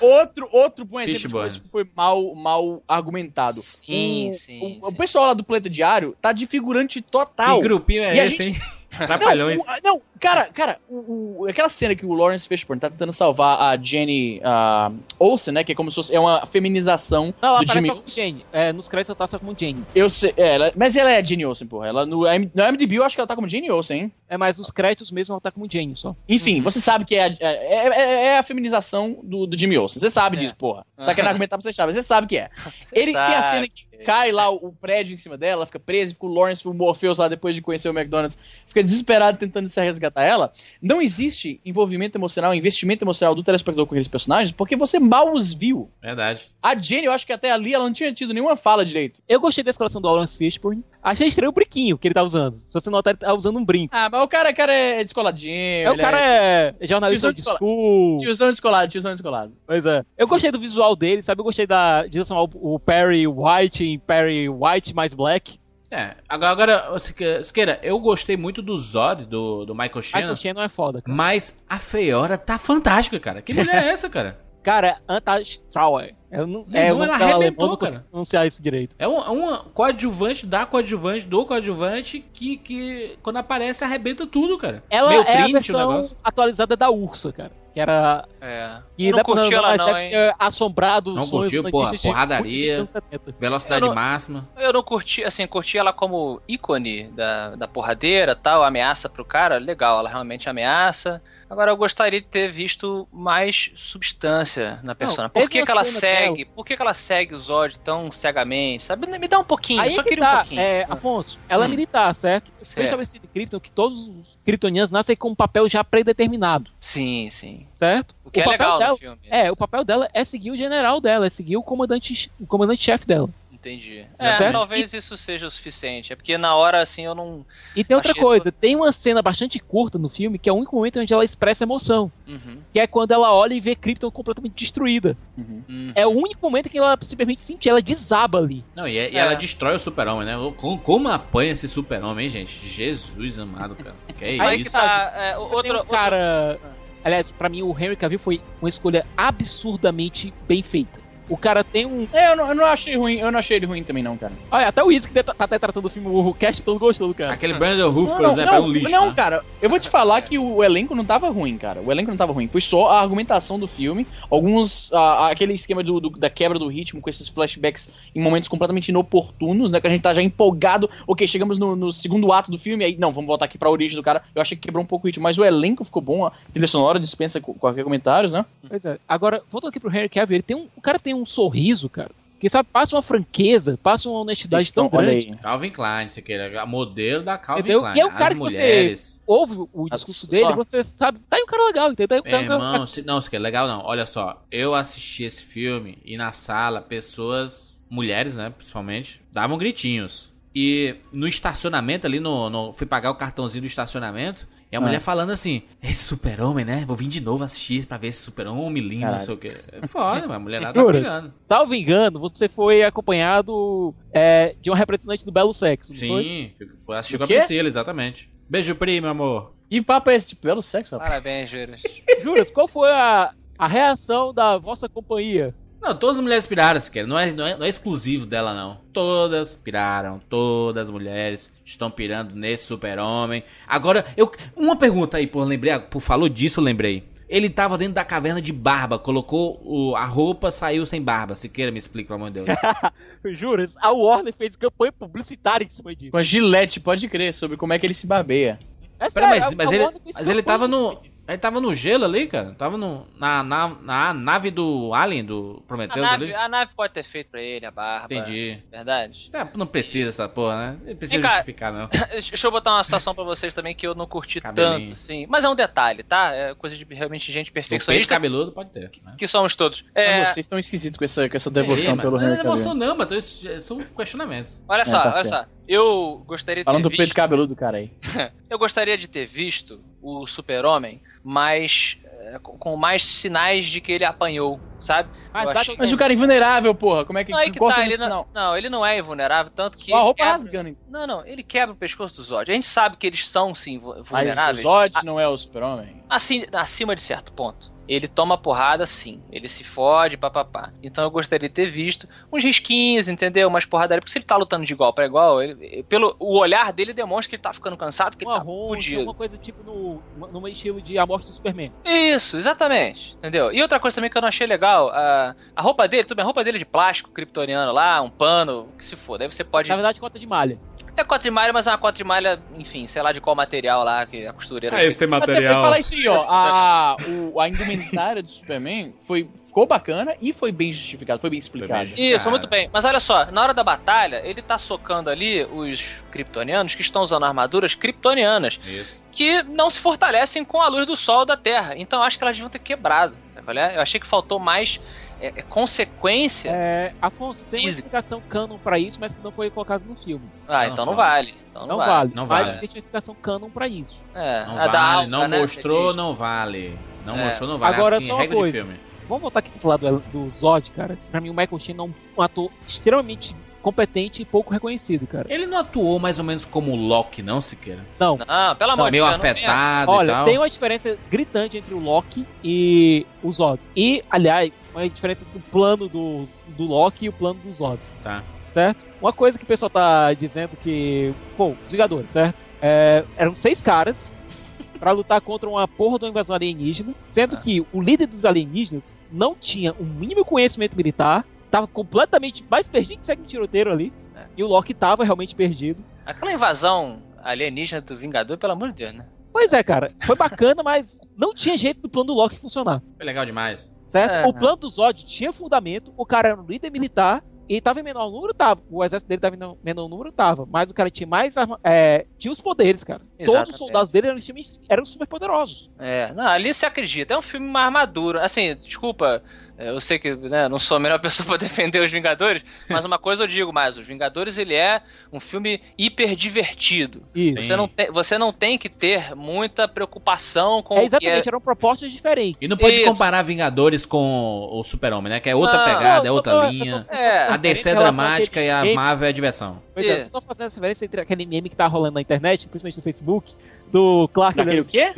Outro, outro bom exemplo de Fishburne. coisa que foi mal, mal argumentado. Sim, o, sim, O, o sim. pessoal lá do Planeta Diário tá de figurante total. Que grupinho é E a esse, gente- hein? Trapalhões. Não, não, cara, cara, o, o- aquela cena que o Lawrence Fishburne tá tentando salvar a Jenny ah, Olsen, né? Que é como se fosse é uma feminização não, ela do aparece Jimmy só como Jane. É, nos créditos ela tá só como Jane. Eu sei, é, ela- mas ela é Jenny Olsen, porra. Ela no, M- no MDB eu acho que ela tá como Jenny Olsen, hein? É, mas nos créditos mesmo ela tá como Jane só. Enfim, você sabe que é, a- é, é- é a feminização do, do Jimmy Olsen. Você sabe É. disso, porra. Você tá querendo argumentar pra você sabe, você sabe que é. Ele tem a cena que cai lá o, o prédio em cima dela, ela fica presa, fica o Lawrence, o Morpheus lá depois de conhecer o McDonald's, fica desesperado tentando se resgatar ela. Não existe envolvimento emocional, investimento emocional do telespectador com aqueles personagens, porque você mal os viu. Verdade. A Jenny, eu acho que até ali ela não tinha tido nenhuma fala direito. Eu gostei da escalação do Lawrence Fishburne. Achei estranho o brinquinho que ele tá usando. Se você notar, ele tá usando um brinco. Ah, mas o cara, cara é descoladinho. É, o cara é jornalista Tiozão de descolado. school. Tiozão descolado, tiozão descolado. Pois é. Eu gostei do visual dele, sabe? Eu gostei da direção ao o Perry White em Perry White mais Black. É, agora, agora Sique- Siqueira, eu gostei muito do Zod, do, do Michael Shannon, Michael Shannon é foda, cara. mas a Feiora tá fantástica, cara. Que mulher é essa, cara? Cara, Antastrauer. Eu não, é, eu Não, não ela alemão, arrebentou, não cara. consigo pronunciar isso direito. É uma, uma coadjuvante da coadjuvante do coadjuvante que, que quando aparece arrebenta tudo, cara. Ela Meio é a Trinity o versão atualizada da Ursa, cara. Que era. É. Que Eu não deve- curti ela não, hein? assombrado os Não sonhos curtiu, do porra, porradaria. dos anos 70. Velocidade Eu não- máxima. Eu não curti, assim, curti ela como ícone da, da porradeira tal, ameaça pro cara, legal, ela realmente ameaça. Agora eu gostaria de ter visto mais substância na personagem. Por teve que, que ela segue? Por que, que ela segue o Zod tão cegamente? Sabe? Me dá um pouquinho, Aí só que queria tá, um pouquinho. é, Afonso, ela é Hum. militar, certo? Foi estabelecido em Krypton que todos os kryptonianos nascem com um papel já predeterminado, Sim, sim. certo? O que é papel legal dela, filme. É, o papel dela é seguir o general dela, é seguir o comandante, o comandante-chefe dela. Entendi. É, certo? talvez isso seja o suficiente. É porque na hora, assim, eu não. E tem outra Achei coisa, tem uma cena bastante curta no filme que é o único momento onde ela expressa emoção, Uhum. que é quando ela olha e vê Krypton completamente destruída. Uhum. É o único momento que ela se permite sentir, ela desaba ali. Não, e, é- e É. ela destrói o super-homem, né? Como, como apanha esse super-homem, hein, gente? Jesus amado, cara. Que é Aí isso? que tá. É, Você outro, tem um cara. Aliás, pra mim, o Henry Cavill foi uma escolha absurdamente bem feita. O cara tem um. É, eu não, eu não achei ruim, eu não achei ele ruim também, não, cara. Olha, até o Izzy que tá, tá até tratando o filme, o cast todo gostou do cara. Aquele Brandon Roof, por não, exemplo, não, é um lixo. não, né? cara, eu vou te falar que o elenco não tava ruim, cara. O elenco não tava ruim. Foi só a argumentação do filme, alguns. ah, aquele esquema do, do- da quebra do ritmo com esses flashbacks em momentos completamente inoportunos, né? Que a gente tá já empolgado. Ok, chegamos no, no segundo ato do filme, aí, não, vamos voltar aqui pra origem do cara. Eu achei que quebrou um pouco o ritmo, mas o elenco ficou bom, a trilha sonora dispensa qualquer comentários, né? Pois é. Agora, voltando aqui pro Henry Cavill, ele tem um, o cara tem um sorriso, cara. Que sabe, passa uma franqueza, passa uma honestidade tão grande. aí. Calvin Klein, você queira. A modelo da Calvin Entendeu? Klein. E é um As cara que você- mulheres. Ouve o discurso Só- dele, você sabe, tá aí um cara legal, entendeu? Tá aí um cara- Irmão, se, não, se quer legal não. Olha só, eu assisti esse filme e na sala pessoas, mulheres, né, principalmente, davam gritinhos. E no estacionamento ali, no, no- fui pagar o cartãozinho do estacionamento, e a mulher falando assim: Esse super-homem, né? Vou vir de novo assistir pra ver esse super-homem lindo, não Caralho. sei o quê. É foda, mas a mulher lá tá salvo engano, você foi acompanhado é, de uma representante do Belo Sexo. não foi? Sim, fui- fui assistir O com a? Priscila, exatamente. Beijo, primo, amor. E papo é esse, tipo, pelo sexo, rapaz? Parabéns, Juras. Juras, qual foi a, a reação da vossa companhia? Não, todas as mulheres piraram, sequer. Não é, não, é, não é exclusivo dela, não. Todas piraram. Todas as mulheres estão pirando nesse super-homem. Agora, eu. Uma pergunta aí, por lembrei. Por falou disso, lembrei. Ele tava dentro da caverna de barba, colocou o- a roupa, saiu sem barba. Siqueira, me explica, pelo amor de Deus. Juras, a Warner fez campanha publicitária em cima disso. Com a Gillette, pode crer, sobre como é que ele se barbeia. É Pera, mas, mas ele, mas ele tava no. Ele tava no gelo ali, cara. Tava no, na, na, na nave do Alien, do A Prometheus nave, ali. a nave pode ter feito pra ele, a barba. Entendi. Verdade? É, não precisa essa porra, né? Não precisa Vem cá. justificar, não. Deixa eu botar uma situação pra vocês também que eu não curti Cabelinho. tanto, sim. Mas é um detalhe, tá? É coisa de realmente gente perfeccionista cabeludo, pode ter. Né? que somos todos. É, Mas vocês estão esquisitos com essa, com essa devoção É, pelo mas não é Henry devoção não, mas isso são questionamentos. olha só, tá olha certo. só. Eu gostaria de Falando ter do peito cabeludo do cara aí. Eu gostaria de ter visto o Super-Homem mais. é, com mais sinais de que ele apanhou, sabe? Mas Mas o cara é invulnerável, porra. Como é que, Não, aí que qual tá, ele não, não, ele não é invulnerável, tanto que. Só a roupa quebra- rasgando. Não, não, ele quebra o pescoço do Zod. A gente sabe que eles são, sim, vu- Mas o vulneráveis. Zod não é o super-homem. Assim, acima de certo ponto. Ele toma porrada sim, ele se fode, papapá. Então eu gostaria de ter visto uns risquinhos, entendeu? Umas porradarias. Porque se ele tá lutando de igual pra igual, ele- pelo o olhar dele demonstra que ele tá ficando cansado, que ele Uma tá roncha, fudido. uma coisa tipo no, no estilo de A Morte do Superman. Isso, exatamente. Entendeu? E outra coisa também que eu não achei legal, a, a roupa dele, tudo bem, a roupa dele é de plástico kryptoniano lá, um pano, que se for. Daí você pode. Na verdade, cota de malha. É cota de malha, mas é uma cota de malha, enfim, sei lá de qual material lá, que a costureira. Ah, esse tem Até material. falar isso aí, ó. A, o, a indumentária do Superman foi, ficou bacana e foi bem justificado, foi bem explicado. bem Isso, muito bem. Mas olha só, na hora da batalha, ele tá socando ali os kryptonianos que estão usando armaduras kryptonianas, Isso. que não se fortalecem com a luz do sol da Terra. Então eu acho que elas deviam ter quebrado. Sabe qual é? Eu achei que faltou mais é, é consequência. É, Afonso, tem uma Físico. explicação canon pra isso, mas que não foi colocado no filme. Ah, Não então não fala. vale. Então não, Não, vale. vale. Não mas vale. existe uma explicação canon pra isso. É, Não vale, alta, não né, mostrou, não vale. Não É. mostrou, não vale. Agora, assim, só uma regra coisa. de filme. Vamos voltar aqui pra falar do, do Zod, cara. Pra mim, o Michael Sheen é um ator extremamente competente e pouco reconhecido, cara. Ele não atuou mais ou menos como o Loki, não, Siqueira? Não. Não, pelo amor de Meio Deus. venha- afetado e Olha, tal. tem uma diferença gritante entre o Loki e o Zod. E, aliás, uma diferença entre o plano do, do Loki e o plano do Zod. Tá. certo? Uma coisa que o pessoal tá dizendo que, pô, os Vingadores, certo? É, eram seis caras pra lutar contra uma porra de uma invasão alienígena, sendo Ah. que o líder dos alienígenas não tinha um mínimo conhecimento militar, tava completamente mais perdido que segue um tiroteiro ali, É. e o Loki tava realmente perdido. Aquela invasão alienígena do Vingador, pelo amor de Deus, né? Pois é, cara, foi bacana, mas não tinha jeito do plano do Loki funcionar, Foi legal demais. certo? É. O plano do Zod tinha fundamento, o cara era um líder militar, e tava em menor número, tava. O exército dele tava em menor número, tava. Mas o cara tinha mais arma, é, tinha os poderes, cara. Todos Exatamente. os soldados dele eram, eram super poderosos. É, não, ali você acredita. É um filme mais maduro. Assim, desculpa, eu sei que né, não sou a melhor pessoa pra defender os Vingadores, mas uma coisa eu digo mais: Os Vingadores ele é um filme hiper divertido. Isso. Você não, tem, você não tem que ter muita preocupação com É, o que é. exatamente, eram propostas diferentes. E não pode Isso. comparar Vingadores com o Super-Homem, né? Que é outra Não, pegada, não, é outra tô- linha. só- É, A DC é dramática e a Marvel é diversão. Pois é, só tô fazendo essa diferença entre aquele meme que tá rolando na internet, principalmente no Facebook, do Clark Daquele o quê?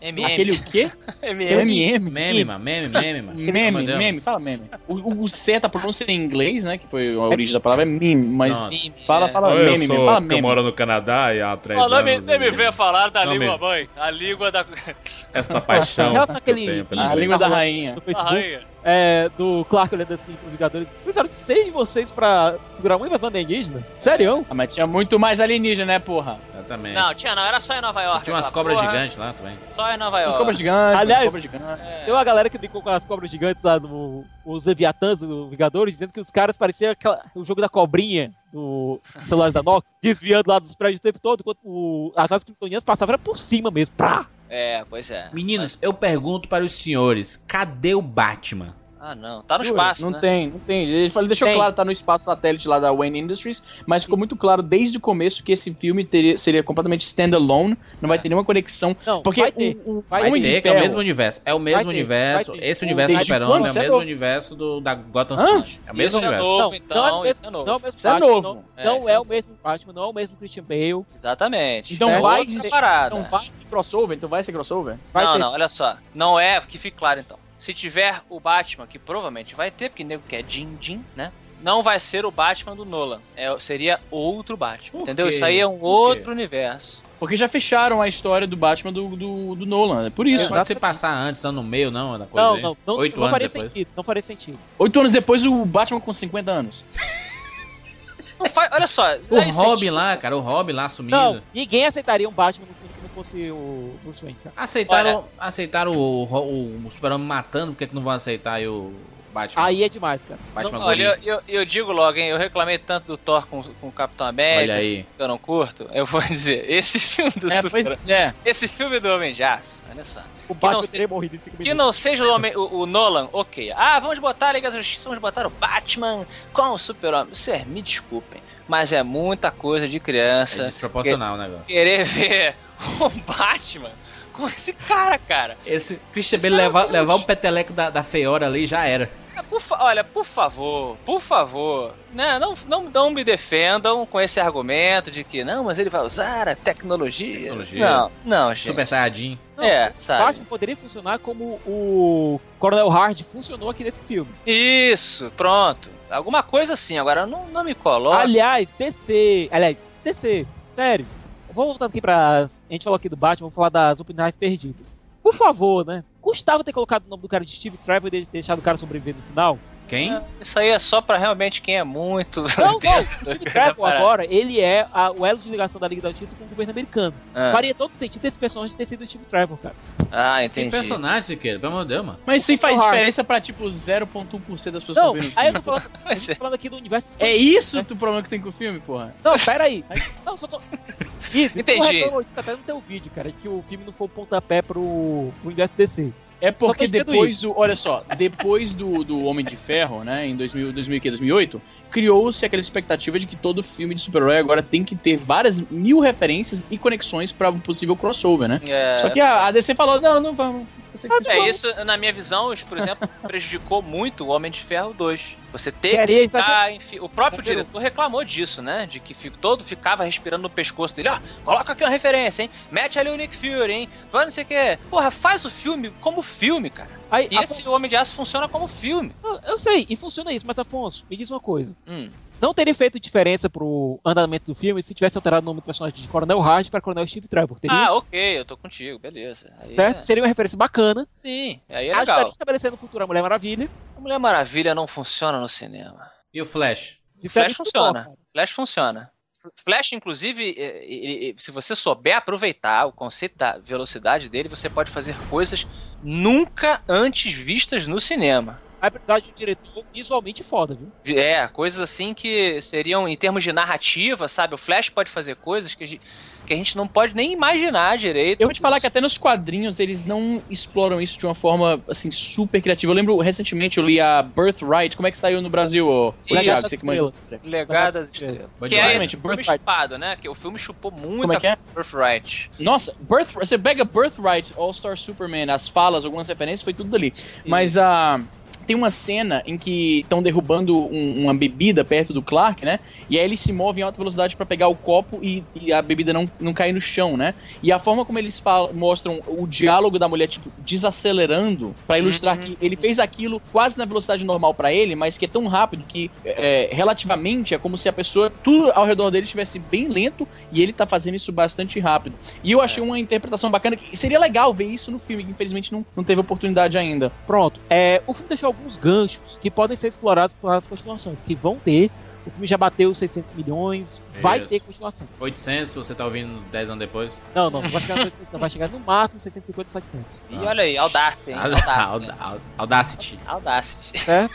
MM. Aquele o quê? MM. MM. Meme, mano, meme, meme, Meme, meme, fala meme. O, o, certo, a pronúncia em inglês, né? Que foi a origem da palavra, é meme, mas. Não. Meme, Fala, é. fala meme, meme, fala meme. no Canadá e há três Ó, não me, venha falar da língua mãe. A língua da. Essa paixão eu pelo A língua da Tá rainha. A rainha. É, do Clark olhando assim pros Vingadores. Precisaram de seis de vocês pra segurar uma invasão alienígena? Sério? Ah, mas tinha muito mais alienígena, né, porra? Exatamente. Não, tinha não, era só em Nova York. Tinha umas cobras porra. gigantes lá também. Só em Nova York. As cobras gigantes, Aliás- as cobras gigantes. É. Tem uma galera que brincou com as cobras gigantes lá no. Os Leviatãs do Vingadores, dizendo que os caras pareciam aquela- o jogo da cobrinha do dos celulares da Nokia, desviando lá dos prédios o tempo todo, enquanto o, as kryptonianas passavam era por cima mesmo. Prá! É, pois é. Meninos, eu pergunto para os senhores, cadê o Batman? Ah, não. Tá no Jura? espaço, Não né? tem, não tem. Ele falou- deixou Tem. claro, tá no espaço satélite lá da Wayne Industries, mas ficou muito claro desde o começo que esse filme teria, seria completamente standalone, não vai ter nenhuma conexão. Não, Porque vai ter. o, o Vai ter, que é o mesmo universo. É o mesmo ter, universo. ter. Esse universo do Super-Homem é o é mesmo novo. universo do, da Gotham Hã? City. É o mesmo Isso é universo. novo, Não, então. não é o isso mesmo, é novo. não é o mesmo é novo. Não, É, não isso é é o mesmo Batman, não é o mesmo Christian Bale. Exatamente. Então é vai ser-. Então vai ser crossover, então vai ser crossover. Vai não, ter. não, olha só. Não é, que fique claro então. Se tiver o Batman, que provavelmente vai ter, porque nego quer Jim Jim, né? Não vai ser o Batman do Nolan. É, seria outro Batman. Por entendeu? quê? Isso aí é um Por quê? outro universo. Porque já fecharam a história do Batman do, do, do Nolan, é por isso. Pode se passar antes, não no meio, não, da coisa Não, não, não, Oito não anos faria depois. sentido. Não faria sentido. Oito anos depois, o Batman com 50 anos. Não faz, olha só. O é Robin lá, cara, o Robin lá sumindo. Não, ninguém aceitaria um Batman que não fosse o Bruce Wayne, cara. Aceitaram, aceitaram o, o, o Super-Homem matando, por que, que não vão aceitar aí o Batman? Aí é demais, cara. Batman Não, Olha, eu, eu, eu digo logo, hein? Eu reclamei tanto do Thor com, com o Capitão América. Olha aí. Que eu não curto. Eu vou dizer, esse filme do É, Super- pois é. Esse filme do Homem de Aço, olha só. o que Batman não se- morrido em 5 Que não seja o, homem, o, o Nolan, ok. Ah, vamos botar a Liga da Justiça, vamos botar o Batman com o Super-Homem. Você, me desculpem, mas é muita coisa de É criança desproporcional o negócio. querer ver o Batman com esse cara, cara. Esse Christian Esse Bale levar, é um levar o luxo. peteleco da, da feiora ali já era. Ah, por fa- olha, por favor, por favor, né, não, não, não me defendam com esse argumento de que não, mas ele vai usar a tecnologia. Tecnologia. Não, não, gente. Super Saiyajin. É, O sabe? Batman poderia funcionar como o Coronel Hard funcionou aqui nesse filme. Isso, pronto. Alguma coisa assim, agora não, não me coloca. Aliás, DC. Aliás, DC, sério. Vou voltar aqui pra. A gente falou aqui do Batman, vou falar das opiniões perdidas. Por favor, né? Custava ter colocado o nome do cara de Steve Trevor e de- deixado o cara sobreviver no final? Quem? É, Isso aí é só pra realmente quem é muito. Não, não. O Steve Trevor agora, ele é a- o elo de ligação da Liga da Justiça com o governo americano. Ah, Faria todo sentido esse personagem ter sido o Steve Trevor, cara. ah, Tem entendi. personagem, Siqueira, pelo amor de Deus, mano. Mas isso aí faz diferença pra, tipo, 0.1% das pessoas Não, que vendo o aí eu tô falando, eu tô é. falando aqui do universo. É isso o problema que tem com o filme, porra? Não, pera aí. Não, só tô. Isso, Entendi. Disso até no teu vídeo, cara, que o filme não foi o pontapé pro, pro universo DC. É porque depois do. Olha só, depois do, do Homem de Ferro, né? Em 2000, 2000, 2008, criou-se aquela expectativa de que todo filme de super-herói agora tem que ter várias mil referências e conexões pra um possível crossover, né? É, Só que a, a DC falou: não, não vamos. É isso, na minha visão, isso, por exemplo, prejudicou muito o Homem de Ferro 2. Você ter Queria que exagerar. ficar, enfim, O próprio diretor reclamou disso, né? De que fi- todo ficava respirando no pescoço dele. Ó, coloca aqui uma referência, hein? Mete ali o Nick Fury, hein? Vai não sei o que. Porra, faz o filme como filme, cara. Aí, E esse Homem de Aço funciona como filme. Eu, eu sei, e funciona isso, mas Afonso, me diz uma coisa. Hum. Não teria feito diferença pro andamento do filme se tivesse alterado o nome do personagem de Coronel Hard para Coronel Steve Trevor. Teria, Ah, ok, eu tô contigo, beleza. Aí certo? é- Seria uma referência bacana. Sim, aí é legal. a estabelecer no futuro a Mulher Maravilha. A Mulher Maravilha não funciona no cinema. E o Flash? De Flash certa funciona. forma. Flash funciona. Flash, inclusive, é, se você souber aproveitar o conceito da velocidade dele, você pode fazer coisas nunca antes vistas no cinema. Vai precisar de um diretor visualmente foda, viu? É, coisas assim que seriam, em termos de narrativa, sabe? O Flash pode fazer coisas que a gente, que a gente não pode nem imaginar direito. Eu vou te falar que até nos quadrinhos eles não exploram isso de uma forma assim super criativa. Eu lembro recentemente eu li a Birthright, como é que saiu no Brasil? ô? Isso. Thiago, você que manja. Legado das Estrelas. Que é esse filme chupado, né? Que o filme chupou muito Como é que é? Birthright. Nossa, Birth, você pega Birthright, All Star Superman, as falas, algumas referências, foi tudo dali. Mas a. tem uma cena em que estão derrubando um- uma bebida perto do Clark, né? E aí ele se move em alta velocidade pra pegar o copo e, e a bebida não, não cair no chão, né? E a forma como eles falam, mostram o diálogo da mulher, tipo, desacelerando, pra ilustrar que ele fez aquilo quase na velocidade normal pra ele, mas que é tão rápido que, é, relativamente, é como se a pessoa, tudo ao redor dele estivesse bem lento e ele tá fazendo isso bastante rápido. E eu achei uma interpretação bacana, que seria legal ver isso no filme, que infelizmente não, não teve oportunidade ainda. Pronto. É, o filme deixou alguns ganchos que podem ser explorados para as continuações, que vão ter. O filme já bateu os 600 milhões, vai Isso. ter continuação. 800, se você tá ouvindo 10 anos depois. Não, não, não vai chegar, no 600, não, vai chegar no máximo 650, 700. E olha aí, Audacity, hein? Aud- Audacity. Aud- Audacity. Audacity. certo?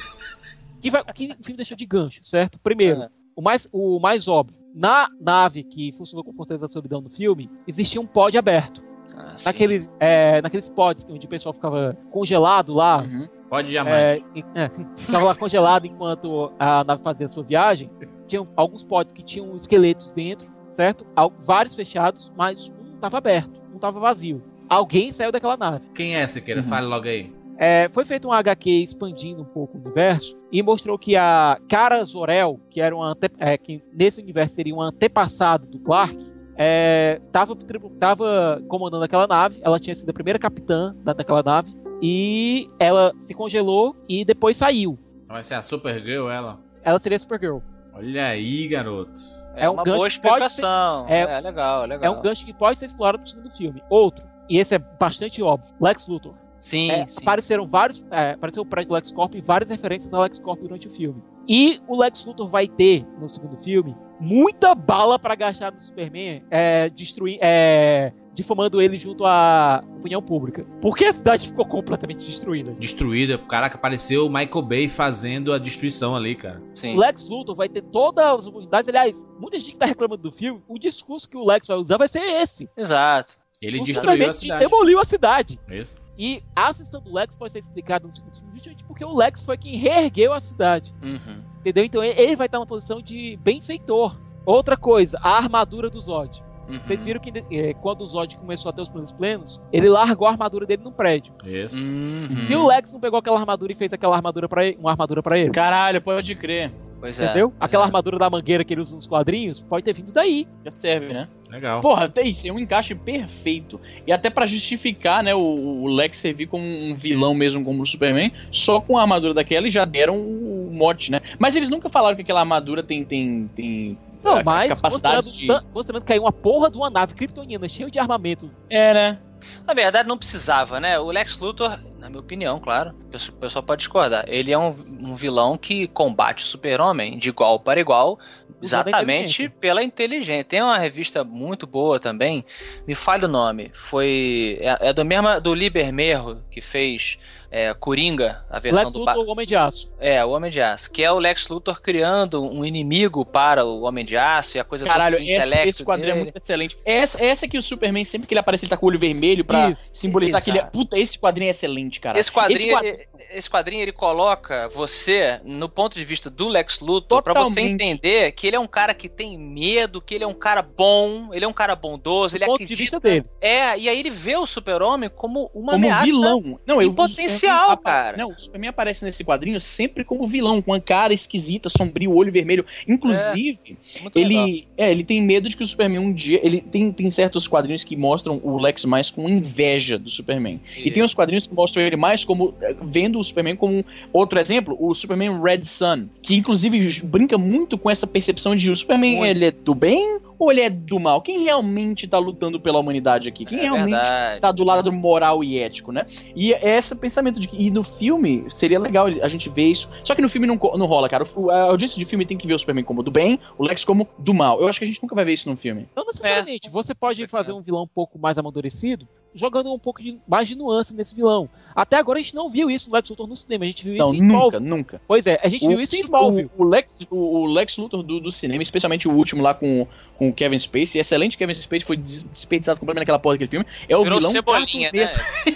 que, vai, que o filme deixou de gancho, certo? Primeiro, É. o, mais, o mais óbvio. Na nave que funcionou com Fortaleza da Solidão no filme, existia um pod aberto. Ah. Naqueles, é, naqueles pods que- onde o pessoal ficava congelado lá, Pode é, diamante. e- é, ficava lá congelado enquanto a nave fazia a sua viagem. Tinham alguns pods que tinham esqueletos dentro, certo? Vários fechados, mas um estava aberto, um estava vazio. Alguém saiu daquela nave. Quem é, Siqueira? Uhum. Fale logo aí. É, foi feito um HQ expandindo um pouco o universo e mostrou que a Cara Zor-El, que era uma é, que nesse universo seria uma antepassada do Clark, estava tava comandando aquela nave. Ela tinha sido a primeira capitã da, daquela nave e ela se congelou e depois saiu. Vai ser a Supergirl, ela. Ela seria Supergirl. Olha aí, garoto. É, é um uma gancho boa que pode explicação. ser- é- É, legal, É legal. um gancho que pode ser explorado no segundo filme. Outro, e esse é bastante óbvio, Lex Luthor. Sim, É, sim. apareceram vários. É, apareceu o prédio do LexCorp e várias referências ao LexCorp durante o filme. E o Lex Luthor vai ter, no segundo filme, muita bala pra gastar no Superman, é, destruir, é, difamando ele junto à opinião pública. Porque a cidade ficou completamente destruída. Destruída. Caraca, apareceu o Michael Bay fazendo a destruição ali, cara. Sim. O Lex Luthor vai ter todas as oportunidades. Aliás, muita gente tá reclamando do filme. O discurso que o Lex vai usar vai ser esse. Exato. Ele o destruiu Superman a cidade. É demoliu a cidade. Isso. E a ascensão do Lex pode ser explicada no segundo filme justamente porque o Lex foi quem reergueu a cidade. Uhum. Entendeu? Então ele ele vai estar numa posição de benfeitor. Outra coisa, a armadura do Zod. Uhum. Vocês viram que eh, quando o Zod começou a ter os planos plenos, ele largou a armadura dele no prédio. Isso. Uhum. Se o Lex não pegou aquela armadura e fez aquela armadura para uma armadura para ele, Caralho, pode crer. Pois é. entendeu? pois Aquela é. armadura da mangueira que ele usa nos quadrinhos pode ter vindo daí. Já serve, né? Legal. Porra, tem isso, é um encaixe perfeito. E até pra justificar, né, o, o Lex servir como um vilão mesmo como o Superman, só com a armadura daquela eles já deram o mote, né? Mas eles nunca falaram que aquela armadura tem tem tem Não, a- mas capacidade mostrando, de mostrando que caiu uma porra de uma nave kryptoniana cheia de armamento. É, né? Na verdade, não precisava, né? O Lex Luthor, na minha opinião, claro, o pessoal- pode discordar. Ele é um, um vilão que combate o super-homem de igual para igual, exatamente inteligência. pela inteligência. Tem uma revista muito boa também, me falha o nome, foi. É, é do mesmo do Libermerro, que fez é, Coringa, a versão Lex do Luthor, o Homem de Aço. É, o Homem de Aço. Que é o Lex Luthor criando um inimigo para o Homem de Aço e a coisa Caralho, do esse, esse quadrinho é muito excelente. Essa, essa que o Superman, sempre que ele aparece, ele tá com o olho vermelho pra Isso, simbolizar que ele é. Puta, esse quadrinho é excelente, cara. Esse quadrinho, quadrinho- ele, esse quadrinho ele coloca você no ponto de vista do Lex Luthor pra você entender que ele é um cara que tem medo, que ele é um cara bom, ele é um cara bondoso, ele Do ponto de acredita. vista dele. É, e aí ele vê o Super-Homem como uma como ameaça. vilão. Não, eu, em potencial, o Superman apa- cara. Não, o Superman aparece nesse quadrinho sempre como vilão, com uma cara esquisita, sombrio, olho vermelho. Inclusive, legal. ele, é, ele tem medo de que o Superman um dia. Ele tem, tem certos quadrinhos que mostram o Lex mais com inveja do Superman. E tem os quadrinhos que mostram ele mais como. eh, vendo o Superman como. um- Outro exemplo, o Superman Red Sun. Que inclusive brinca muito com essa percepção de o Superman Muito. ele é do bem ou ele é do mal? Quem realmente tá lutando pela humanidade aqui? Quem É realmente verdade. tá do lado moral e ético, né? E é esse pensamento de que. E no filme seria legal a gente ver isso. Só que no filme não, não rola, cara. O- A audiência de filme tem que ver o Superman como do bem, o Lex como do mal. Eu acho que a gente nunca vai ver isso num filme. Não necessariamente. Você pode fazer um vilão um pouco mais amadurecido, jogando um pouco de, mais de nuance nesse vilão. Até agora a gente não viu isso no Lex Luthor no cinema. A gente viu Não, isso em nunca, Smallville. nunca. Pois é, a gente viu isso em Smallville. O, o Lex, o, o Lex Luthor do, do cinema, especialmente o último lá com, com o Kevin Spacey, excelente Kevin Spacey, foi des- desperdiçado completamente naquela porra daquele filme. É o Virou vilão cebolinha, né?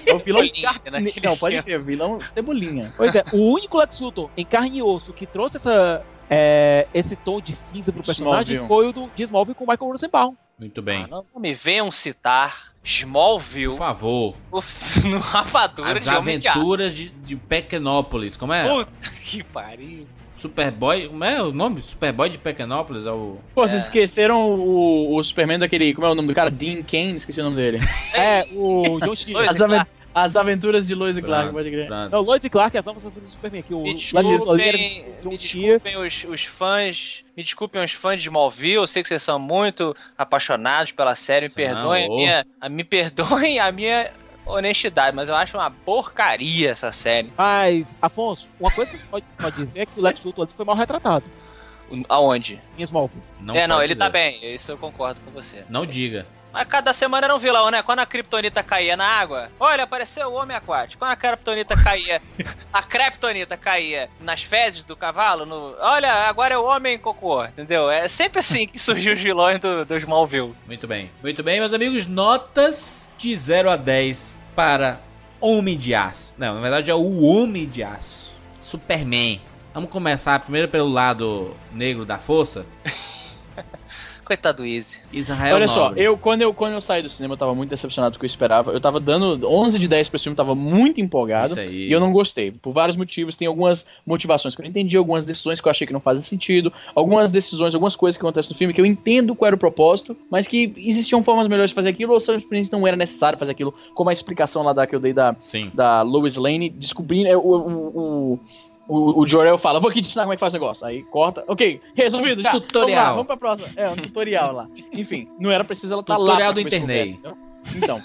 É o vilão Cebolinha naquele Não, pode crer, vilão cebolinha. Pois é, o único Lex Luthor em carne e osso que trouxe essa, é, esse tom de cinza pro personagem Smallville. foi o do, de Smallville com o Michael Rosenbaum. Muito bem. Ah, não me venham citar Smallville Por favor. o- no Rapadura As de aventuras de, de Pequenópolis. Como é? Puta que pariu. Superboy. Como é o nome? Superboy de Pequenópolis? É o. Pô, vocês esqueceram o, o Superman daquele. Como é o nome do cara? Dean Kane, esqueci o nome dele. É, o John Shearer. As, aven- as aventuras de Lois e Clark, pode crer. Não, Lois e Clark, as novas aventuras do Superman. Que o Me Oliveira, desculpem, John me Shearer. desculpem os, os fãs. Me desculpem os fãs de Smallville. Eu sei que vocês são muito apaixonados pela série. Me perdoem a minha. a- me perdoem a minha honestidade, mas eu acho uma porcaria essa série. Mas, Afonso, uma coisa que você pode, pode dizer é que o Lex Luthor ali foi mal retratado Aonde? em Smallville. Não é, não, pode ele dizer. tá bem. Isso eu concordo com você. Não diga. Mas cada semana era um vilão, né? Quando a Kryptonita caía na água, olha, apareceu o Homem Aquático. Quando a Kryptonita caía, a Kryptonita caía nas fezes do cavalo, no... olha, agora é o Homem Cocô, entendeu? É sempre assim que surgiu os vilões do, do Smallville. Muito bem. Muito bem, meus amigos. Notas de 0 a 10 para Homem de Aço. Não, na verdade é o Homem de Aço. Superman. Vamos começar primeiro pelo lado negro da força. Coitado do Easy. Israel Olha só, Nobre. eu quando, eu quando eu saí do cinema, eu tava muito decepcionado do que eu esperava. Eu tava dando 11 de 10 pra esse filme, tava muito empolgado. Isso aí. E eu não gostei. Por vários motivos. Tem algumas motivações que eu não entendi, algumas decisões que eu achei que não fazem sentido, algumas decisões, algumas coisas que acontecem no filme que eu entendo qual era o propósito, mas que existiam formas melhores de fazer aquilo, ou simplesmente não era necessário fazer aquilo, como a explicação lá da, que eu dei da, Sim. da Lois Lane, descobrindo. é, O, o, o, o, o Jorel fala, vou aqui te ensinar como é que faz o negócio. Aí corta. Ok, resolvido já. Tutorial. Vamos lá, vamos pra próxima. É, um tutorial lá. Enfim, não era preciso ela estar lá. Tutorial do internet. conversa? Então,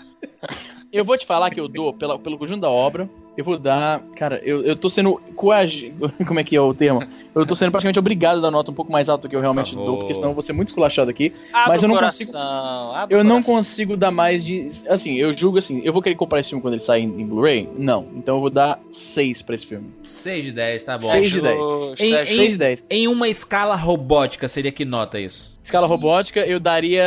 eu vou te falar que eu dou, pela, pelo conjunto da obra, eu vou dar. Cara, eu, eu tô sendo coagido. Como é que é o termo? Eu tô sendo praticamente obrigado a dar nota um pouco mais alta do que eu realmente Por dou, porque senão eu vou ser muito esculachado aqui. Abre Mas eu não coração, consigo- Eu não coração. consigo dar mais de. Assim, eu julgo assim, eu vou querer comprar esse filme quando ele sair em, em Blu-ray? Não. Então eu vou dar 6 pra esse filme. 6 de 10, tá bom. 6 de 10. Justo, Em- é em- justo. 6 de 10. Em uma escala robótica, seria que nota isso? Escala robótica, eu daria.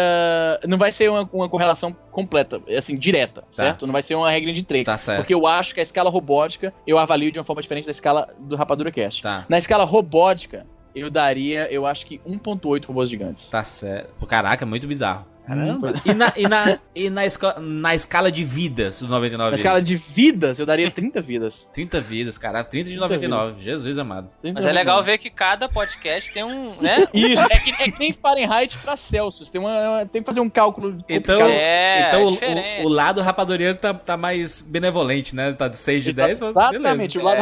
Não vai ser uma, uma correlação completa, assim, direta, certo? Não vai ser uma regra de 3. Tá certo. Porque eu acho que a escala robótica eu avalio de uma forma diferente da escala do Rapadura Cast. Tá. Na escala robótica, eu daria, eu acho que 1.8 robôs gigantes. Tá certo. Caraca, muito bizarro. Caramba. E na, e na, e na, esca- na escala de vidas do 99 Na escala de vidas, eu daria 30 vidas. 30 vidas, cara. 30 de 30 99. Jesus amado. Mas é legal ver que cada podcast tem um, né? Isso, é que, é que nem Fahrenheit pra Celsius. Tem, uma, tem que fazer um cálculo Então, complicado. É, então o- diferente. o, o lado rapaduriano tá, tá mais benevolente, né? Tá de 6 de 10, mas Exatamente, o lado É.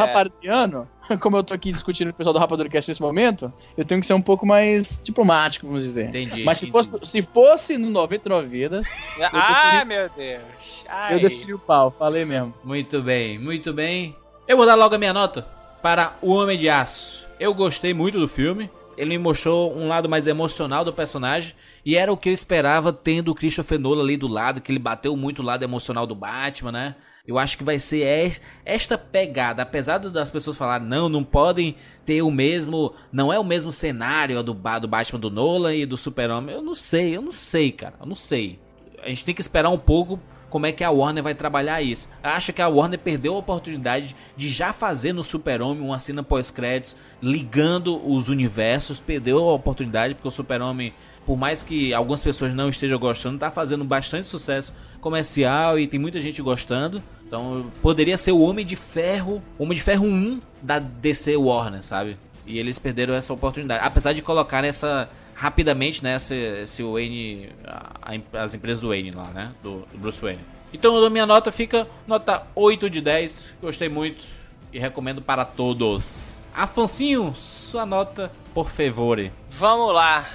como eu tô aqui discutindo com o pessoal do Rapadura Cast nesse momento, eu tenho que ser um pouco mais diplomático, vamos dizer. Entendi. Mas se fosse, se fosse no 99 vidas, Ah, meu Deus. Ai. eu desci o pau, falei mesmo. Muito bem, muito bem. Eu vou dar logo a minha nota para O Homem de Aço. Eu gostei muito do filme. ele me mostrou um lado mais emocional do personagem e era o que eu esperava tendo o Christopher Nolan ali do lado, que ele bateu muito o lado emocional do Batman, né? Eu acho que vai ser es- esta pegada, apesar das pessoas falarem não, não podem ter o mesmo, não é o mesmo cenário do, do Batman do Nolan e do Super-Homem. Eu não sei, eu não sei, cara, eu não sei. A gente tem que esperar um pouco como é que a Warner vai trabalhar isso. Acho que a Warner perdeu a oportunidade de já fazer no Super-Homem uma cena pós-créditos ligando os universos. Perdeu a oportunidade porque o Super-Homem, por mais que algumas pessoas não estejam gostando, tá fazendo bastante sucesso comercial e tem muita gente gostando. Então poderia ser o Homem de Ferro, Homem de Ferro 1 da DC Warner, sabe? E eles perderam essa oportunidade. Apesar de colocar essa rapidamente, né, esse, esse Wayne, a- a- as empresas do Wayne lá, né, do, do Bruce Wayne. Então a minha nota fica nota 8 de 10. Gostei muito e recomendo para todos. Afonsinho, sua nota, por favor. Vamos lá,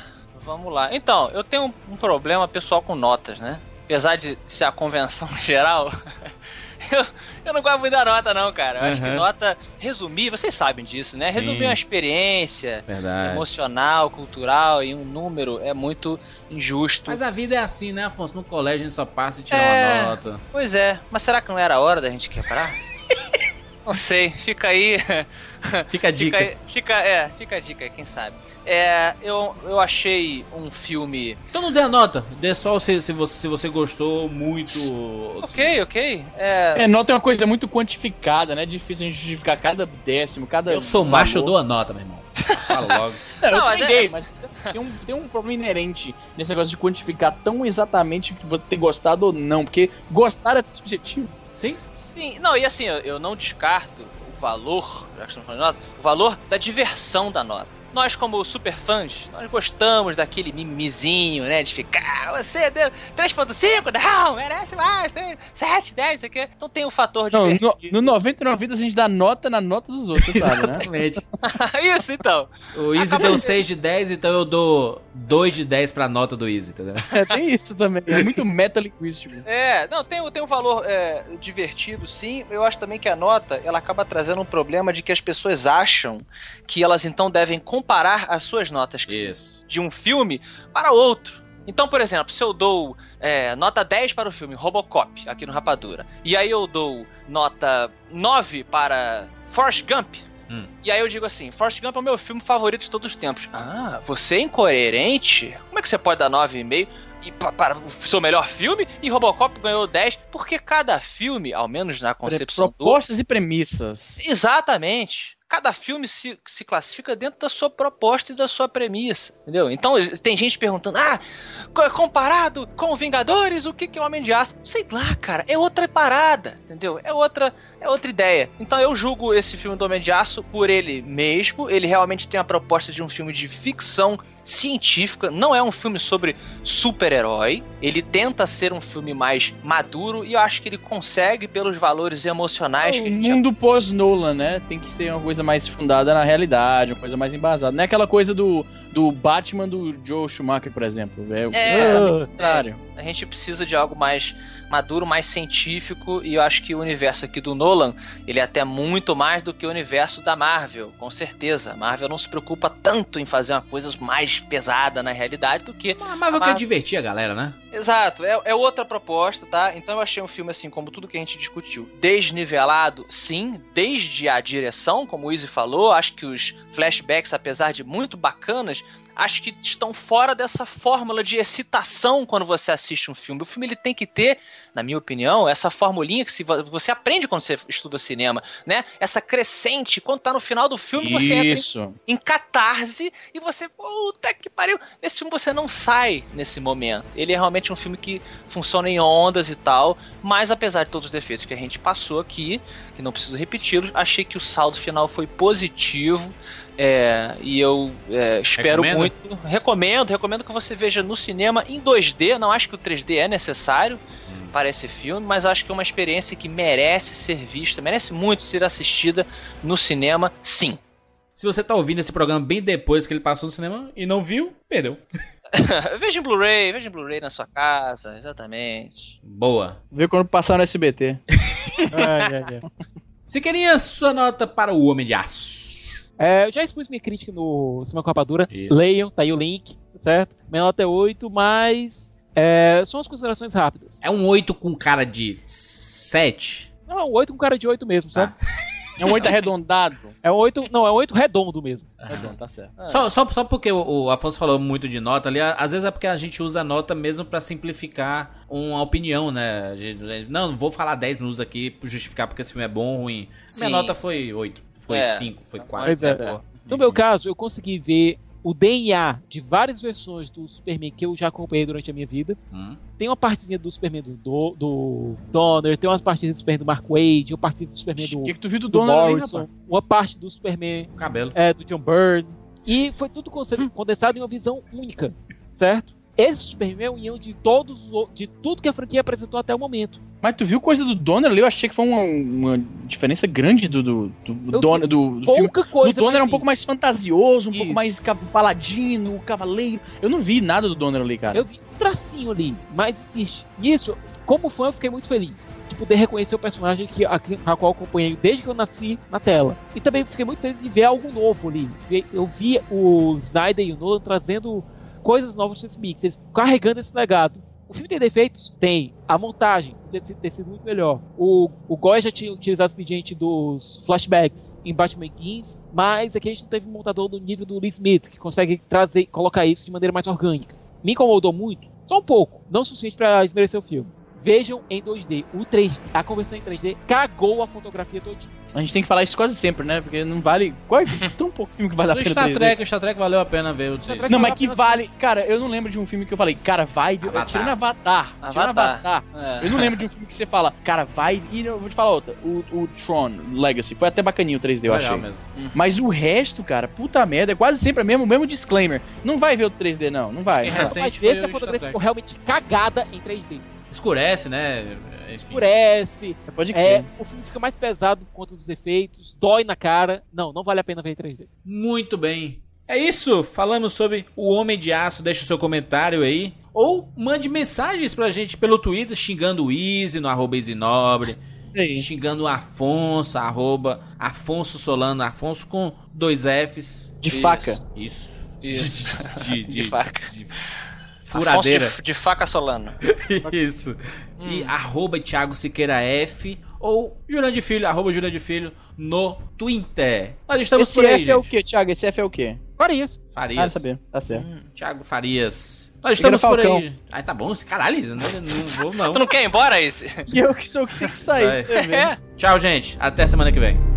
vamos lá. Então, eu tenho um, problema pessoal com notas, né? Apesar de ser a convenção geral, eu, eu não gosto muito da nota, não, cara. Eu acho que Uhum. nota resumir, vocês sabem disso, né? Sim. Resumir uma experiência Verdade. emocional, cultural em um número é muito injusto. Mas a vida é assim, né, Afonso? No colégio a gente só passa e tira É. uma nota. Pois é, mas será que não era a hora da gente quebrar? não sei, fica aí. Fica a dica. Fica, aí- fica, é, fica a dica, quem sabe. É, eu, eu achei um filme. Então não dê a nota, dê só se, se, você, se você gostou muito. Ok, ok. É, É, nota é uma coisa muito quantificada, né? É difícil a gente justificar cada décimo, cada. Eu sou macho, eu valor. dou a nota, meu irmão. Fala logo. Não, eu Não, mas é- mas tem um, tem um problema inerente nesse negócio de quantificar tão exatamente que você ter gostado ou não, porque gostar é subjetivo. Sim? Sim, não, e assim, eu, eu não descarto o valor, já que estamos falando de nota, o valor da diversão da nota. Nós, como super fãs, nós gostamos daquele mimizinho, né? De ficar, "Ah, você deu 3.5, não, merece mais, tem 7, 10, isso aqui. Então tem o fator de. Não, no, no 99 vidas a gente dá nota na nota dos outros, sabe, né? Exatamente. Isso, então. O Easy Acaba deu sendo- 6 de 10, então eu dou 2 de 10 pra nota do Easy, entendeu? É, tem isso também. É muito metalinguístico. É, não, tem, tem um valor é, divertido, sim. Eu acho também que a nota, ela acaba trazendo um problema de que as pessoas acham que elas então devem comparar as suas notas Isso. de um filme para outro. Então, por exemplo, se eu dou é, nota 10 para o filme Robocop, aqui no Rapadura, e aí eu dou nota 9 para Forrest Gump, Hum. e aí eu digo assim, Forrest Gump é o meu filme favorito de todos os tempos. Ah, você é incoerente? Como é que você pode dar 9,5 e pa- para o seu melhor filme e Robocop ganhou 10? Porque cada filme, ao menos na concepção do... Propostas e premissas. Exatamente. Cada filme se, se classifica dentro da sua proposta e da sua premissa, entendeu? Então tem gente perguntando, ah, co- comparado com Vingadores, o que, que é o Homem de Aço? Sei lá, cara, é outra parada, entendeu? É outra, é outra ideia. Então eu julgo esse filme do Homem de Aço por ele mesmo. Ele realmente tem a proposta de um filme de ficção científica, não é um filme sobre super-herói. Ele tenta ser um filme mais maduro e eu acho que ele consegue pelos valores emocionais É que o a gente já mundo pós-Nolan, né? Tem que ser uma coisa mais fundada na realidade, uma coisa mais embasada. Não é aquela coisa do, do Batman do Joe Schumacher, por exemplo. É, o É, o contrário. A gente precisa de algo mais maduro, mais científico, e eu acho que o universo aqui do Nolan, ele é até muito mais do que o universo da Marvel, com certeza. A Marvel não se preocupa tanto em fazer uma coisa mais pesada na realidade do que... A Marvel quer divertir a galera, né? Exato, é, é outra proposta, tá? Então eu achei um filme assim, como tudo que a gente discutiu, desnivelado, sim, desde a direção, como o Izzy falou, acho que os flashbacks, apesar de muito bacanas, acho que estão fora dessa fórmula de excitação quando você assiste um filme. O filme ele tem que ter, na minha opinião, essa formulinha que você aprende quando você estuda cinema, né? Essa crescente, quando tá no final do filme, você entra em em catarse e você, puta que pariu. Nesse filme você não sai nesse momento. Ele é realmente um filme que funciona em ondas e tal, mas apesar de todos os defeitos que a gente passou aqui, que não preciso repeti-los, achei que o saldo final foi positivo. É, e eu é, espero Recomenda? muito. Recomendo, recomendo que você veja no cinema em 2D. Não acho que o 3D é necessário para esse filme, mas acho que é uma experiência que merece ser vista, merece muito ser assistida no cinema, sim. Se você tá ouvindo esse programa bem depois que ele passou no cinema e não viu, perdeu. veja em Blu-ray, veja em Blu-ray na sua casa, exatamente. Boa. Vê quando passar no SBT. ai, ai, ai. Se queria sua nota para o Homem de Aço. É, eu já expus minha crítica no Cima com Rapadura. Isso. Leiam, tá aí o link, certo? Minha nota é 8, mas. É, são as considerações rápidas. É um 8 com cara de 7. Não, um 8 com cara de 8 mesmo, sabe? É um 8 arredondado. É um 8. Não, é um 8 redondo mesmo. Redondo, tá certo. Só, só, só porque o, o Afonso falou muito de nota ali, a- às vezes é porque a gente usa a nota mesmo pra simplificar uma opinião, né? Gente- não, vou falar 10 minutos aqui pra justificar porque esse filme é bom ou ruim. Sim. Minha nota foi 8, foi É. 5, foi 4. Pois é. No meu caso, eu consegui ver o DNA de várias versões do Superman que eu já acompanhei durante a minha vida. Hum. Tem uma partezinha do Superman do, do, do Donner, tem umas partes do Superman do Mark Wade, uma parte do Superman do, O que, que tu viu do do Donner ali, Morrison, rapaz? uma parte do Superman Cabelo. é, do John Byrne. E foi tudo condensado em uma visão única, certo? Esse Superman é a união de todos, de tudo que a franquia apresentou até o momento. Mas tu viu coisa do Donner ali? Eu achei que foi uma, uma diferença grande do, do, do, Donner, do, do filme. Coisa. o Donner era um assim, pouco mais fantasioso, um pouco Isso. mais ca- paladino, cavaleiro. Eu não vi nada do Donner ali, cara. Eu vi um tracinho ali, mas existe. Nisso, como fã, eu fiquei muito feliz de poder reconhecer o personagem que, a, a qual eu acompanhei desde que eu nasci na tela. E também fiquei muito feliz de ver algo novo ali. Eu vi o Snyder e o Nolan trazendo coisas novas nesse mix, eles carregando esse legado. O filme tem defeitos? Tem. A montagem ter, ter sido muito melhor. O, o Goy já tinha utilizado o expediente dos flashbacks em Batman 15, mas aqui a gente não teve um montador do nível do Lee Smith, que consegue trazer, colocar isso de maneira mais orgânica. Me incomodou muito, só um pouco, não o suficiente para desmerecer o filme. Vejam em 2D. O 3, a conversão em 3D cagou a fotografia todinha. A gente tem que falar isso quase sempre, né? Porque não vale. Qual é tão pouco filme que vale a O pena Star 3D? Trek, o Star Trek valeu a pena ver o Star. Trek Não, mas que vale. Cara, eu não lembro de um filme que eu falei, cara, vai. Avatar. Tirando Avatar. Tirando Avatar. Avatar. É. Eu não lembro de um filme que você fala, cara, vai. E eu vou te falar outra. O, o Tron Legacy foi até bacaninho o 3D, eu Legal achei. mesmo. Mas o resto, cara, puta merda, é quase sempre o mesmo, o mesmo disclaimer. Não vai ver o 3D, não. Não vai. Não. mas esse o a fotografia Star ficou realmente cagada em 3D. Escurece, né? Enfim. Escurece, Pode É, crer. o filme fica mais pesado por conta dos efeitos, dói na cara. Não, não vale a pena ver em 3D. Muito bem. É isso, falamos sobre o Homem de Aço. Deixa o seu comentário aí. Ou mande mensagens pra gente pelo Twitter, xingando o Easy no arroba Easy Nobre. Xingando o Afonso, arroba Afonso Solano, Afonso com dois Fs. De Isso. faca. Isso. Isso. De, De faca. de Furadeira. De, de faca solano. Isso. E arroba Thiago Siqueira F. Ou Jurandir Filho, arroba Jurandir Filho no Twitter. Nós estamos Esse por aí, F é o gente. quê, Thiago? Esse F é o quê? Agora isso. Ah, Farias. saber. Tá certo. Thiago Farias. Nós estamos por Falcão. aí. Ai, tá bom. Caralho, não, não vou não. Tu não quer ir embora, esse? E eu que sou o que tem que sair, ver. Tchau, gente. Até semana que vem.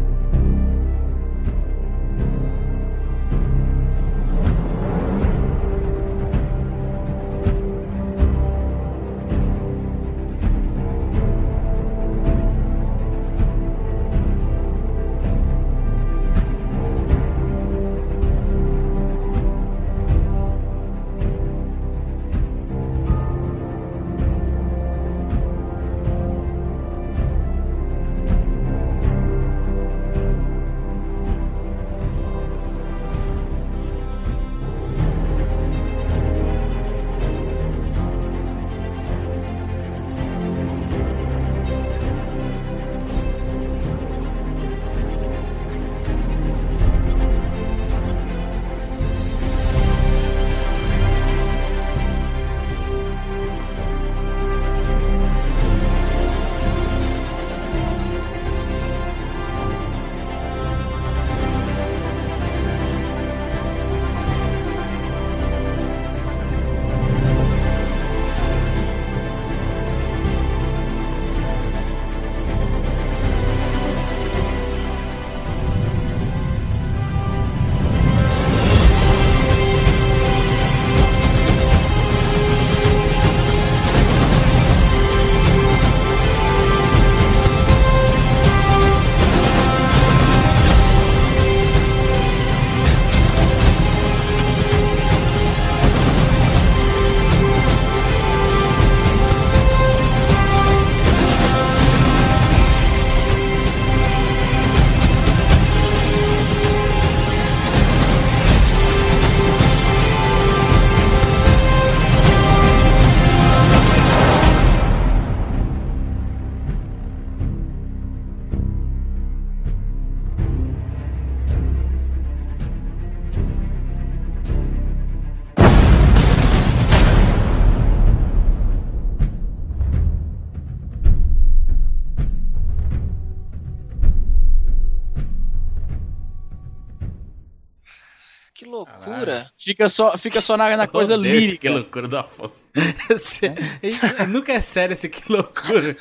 Fica só, fica só na, na coisa Deus, lírica. Que loucura do Afonso. Esse- ele- Nunca é sério esse que loucura.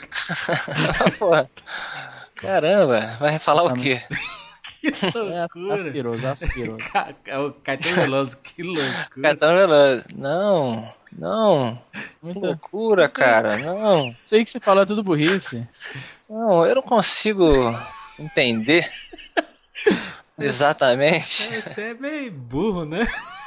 Porra. Caramba, vai falar o quê? Que É loucura. asqueroso, asqueroso. Ca- O Caetano Veloso, que loucura. Caetano Veloso. Não, não. Muita- loucura, cara. Não, aí que você falou é tudo burrice. não, eu não consigo entender exatamente. Você é meio burro, né?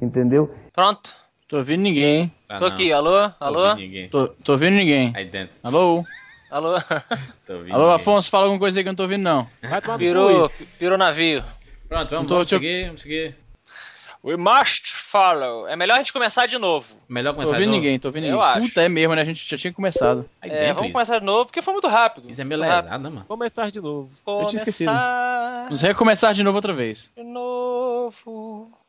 Entendeu? Pronto, Tô ouvindo ninguém. Ah, tô não. aqui. Alô? Tô Alô? ouvindo ninguém. Tô, tô ouvindo ninguém. Aí dentro. Alô? Alô? Tô ouvindo Alô, ninguém. Afonso, fala alguma coisa aí que eu não tô ouvindo, não. Vai tomar isso. virou navio. Pronto, vamos, Tô- vamos seguir, vamos seguir. We must follow. É melhor a gente começar de novo. Melhor Tô começar ouvindo de novo. ninguém, tô ouvindo Eu ninguém. acho. Puta, é mesmo, né? A gente já tinha começado. Aí É, vamos isso. começar de novo porque foi muito rápido. Isso é meio lesado, né, mano? Começar de novo. Eu tinha esquecido. Começar Vamos recomeçar de novo outra vez. de novo.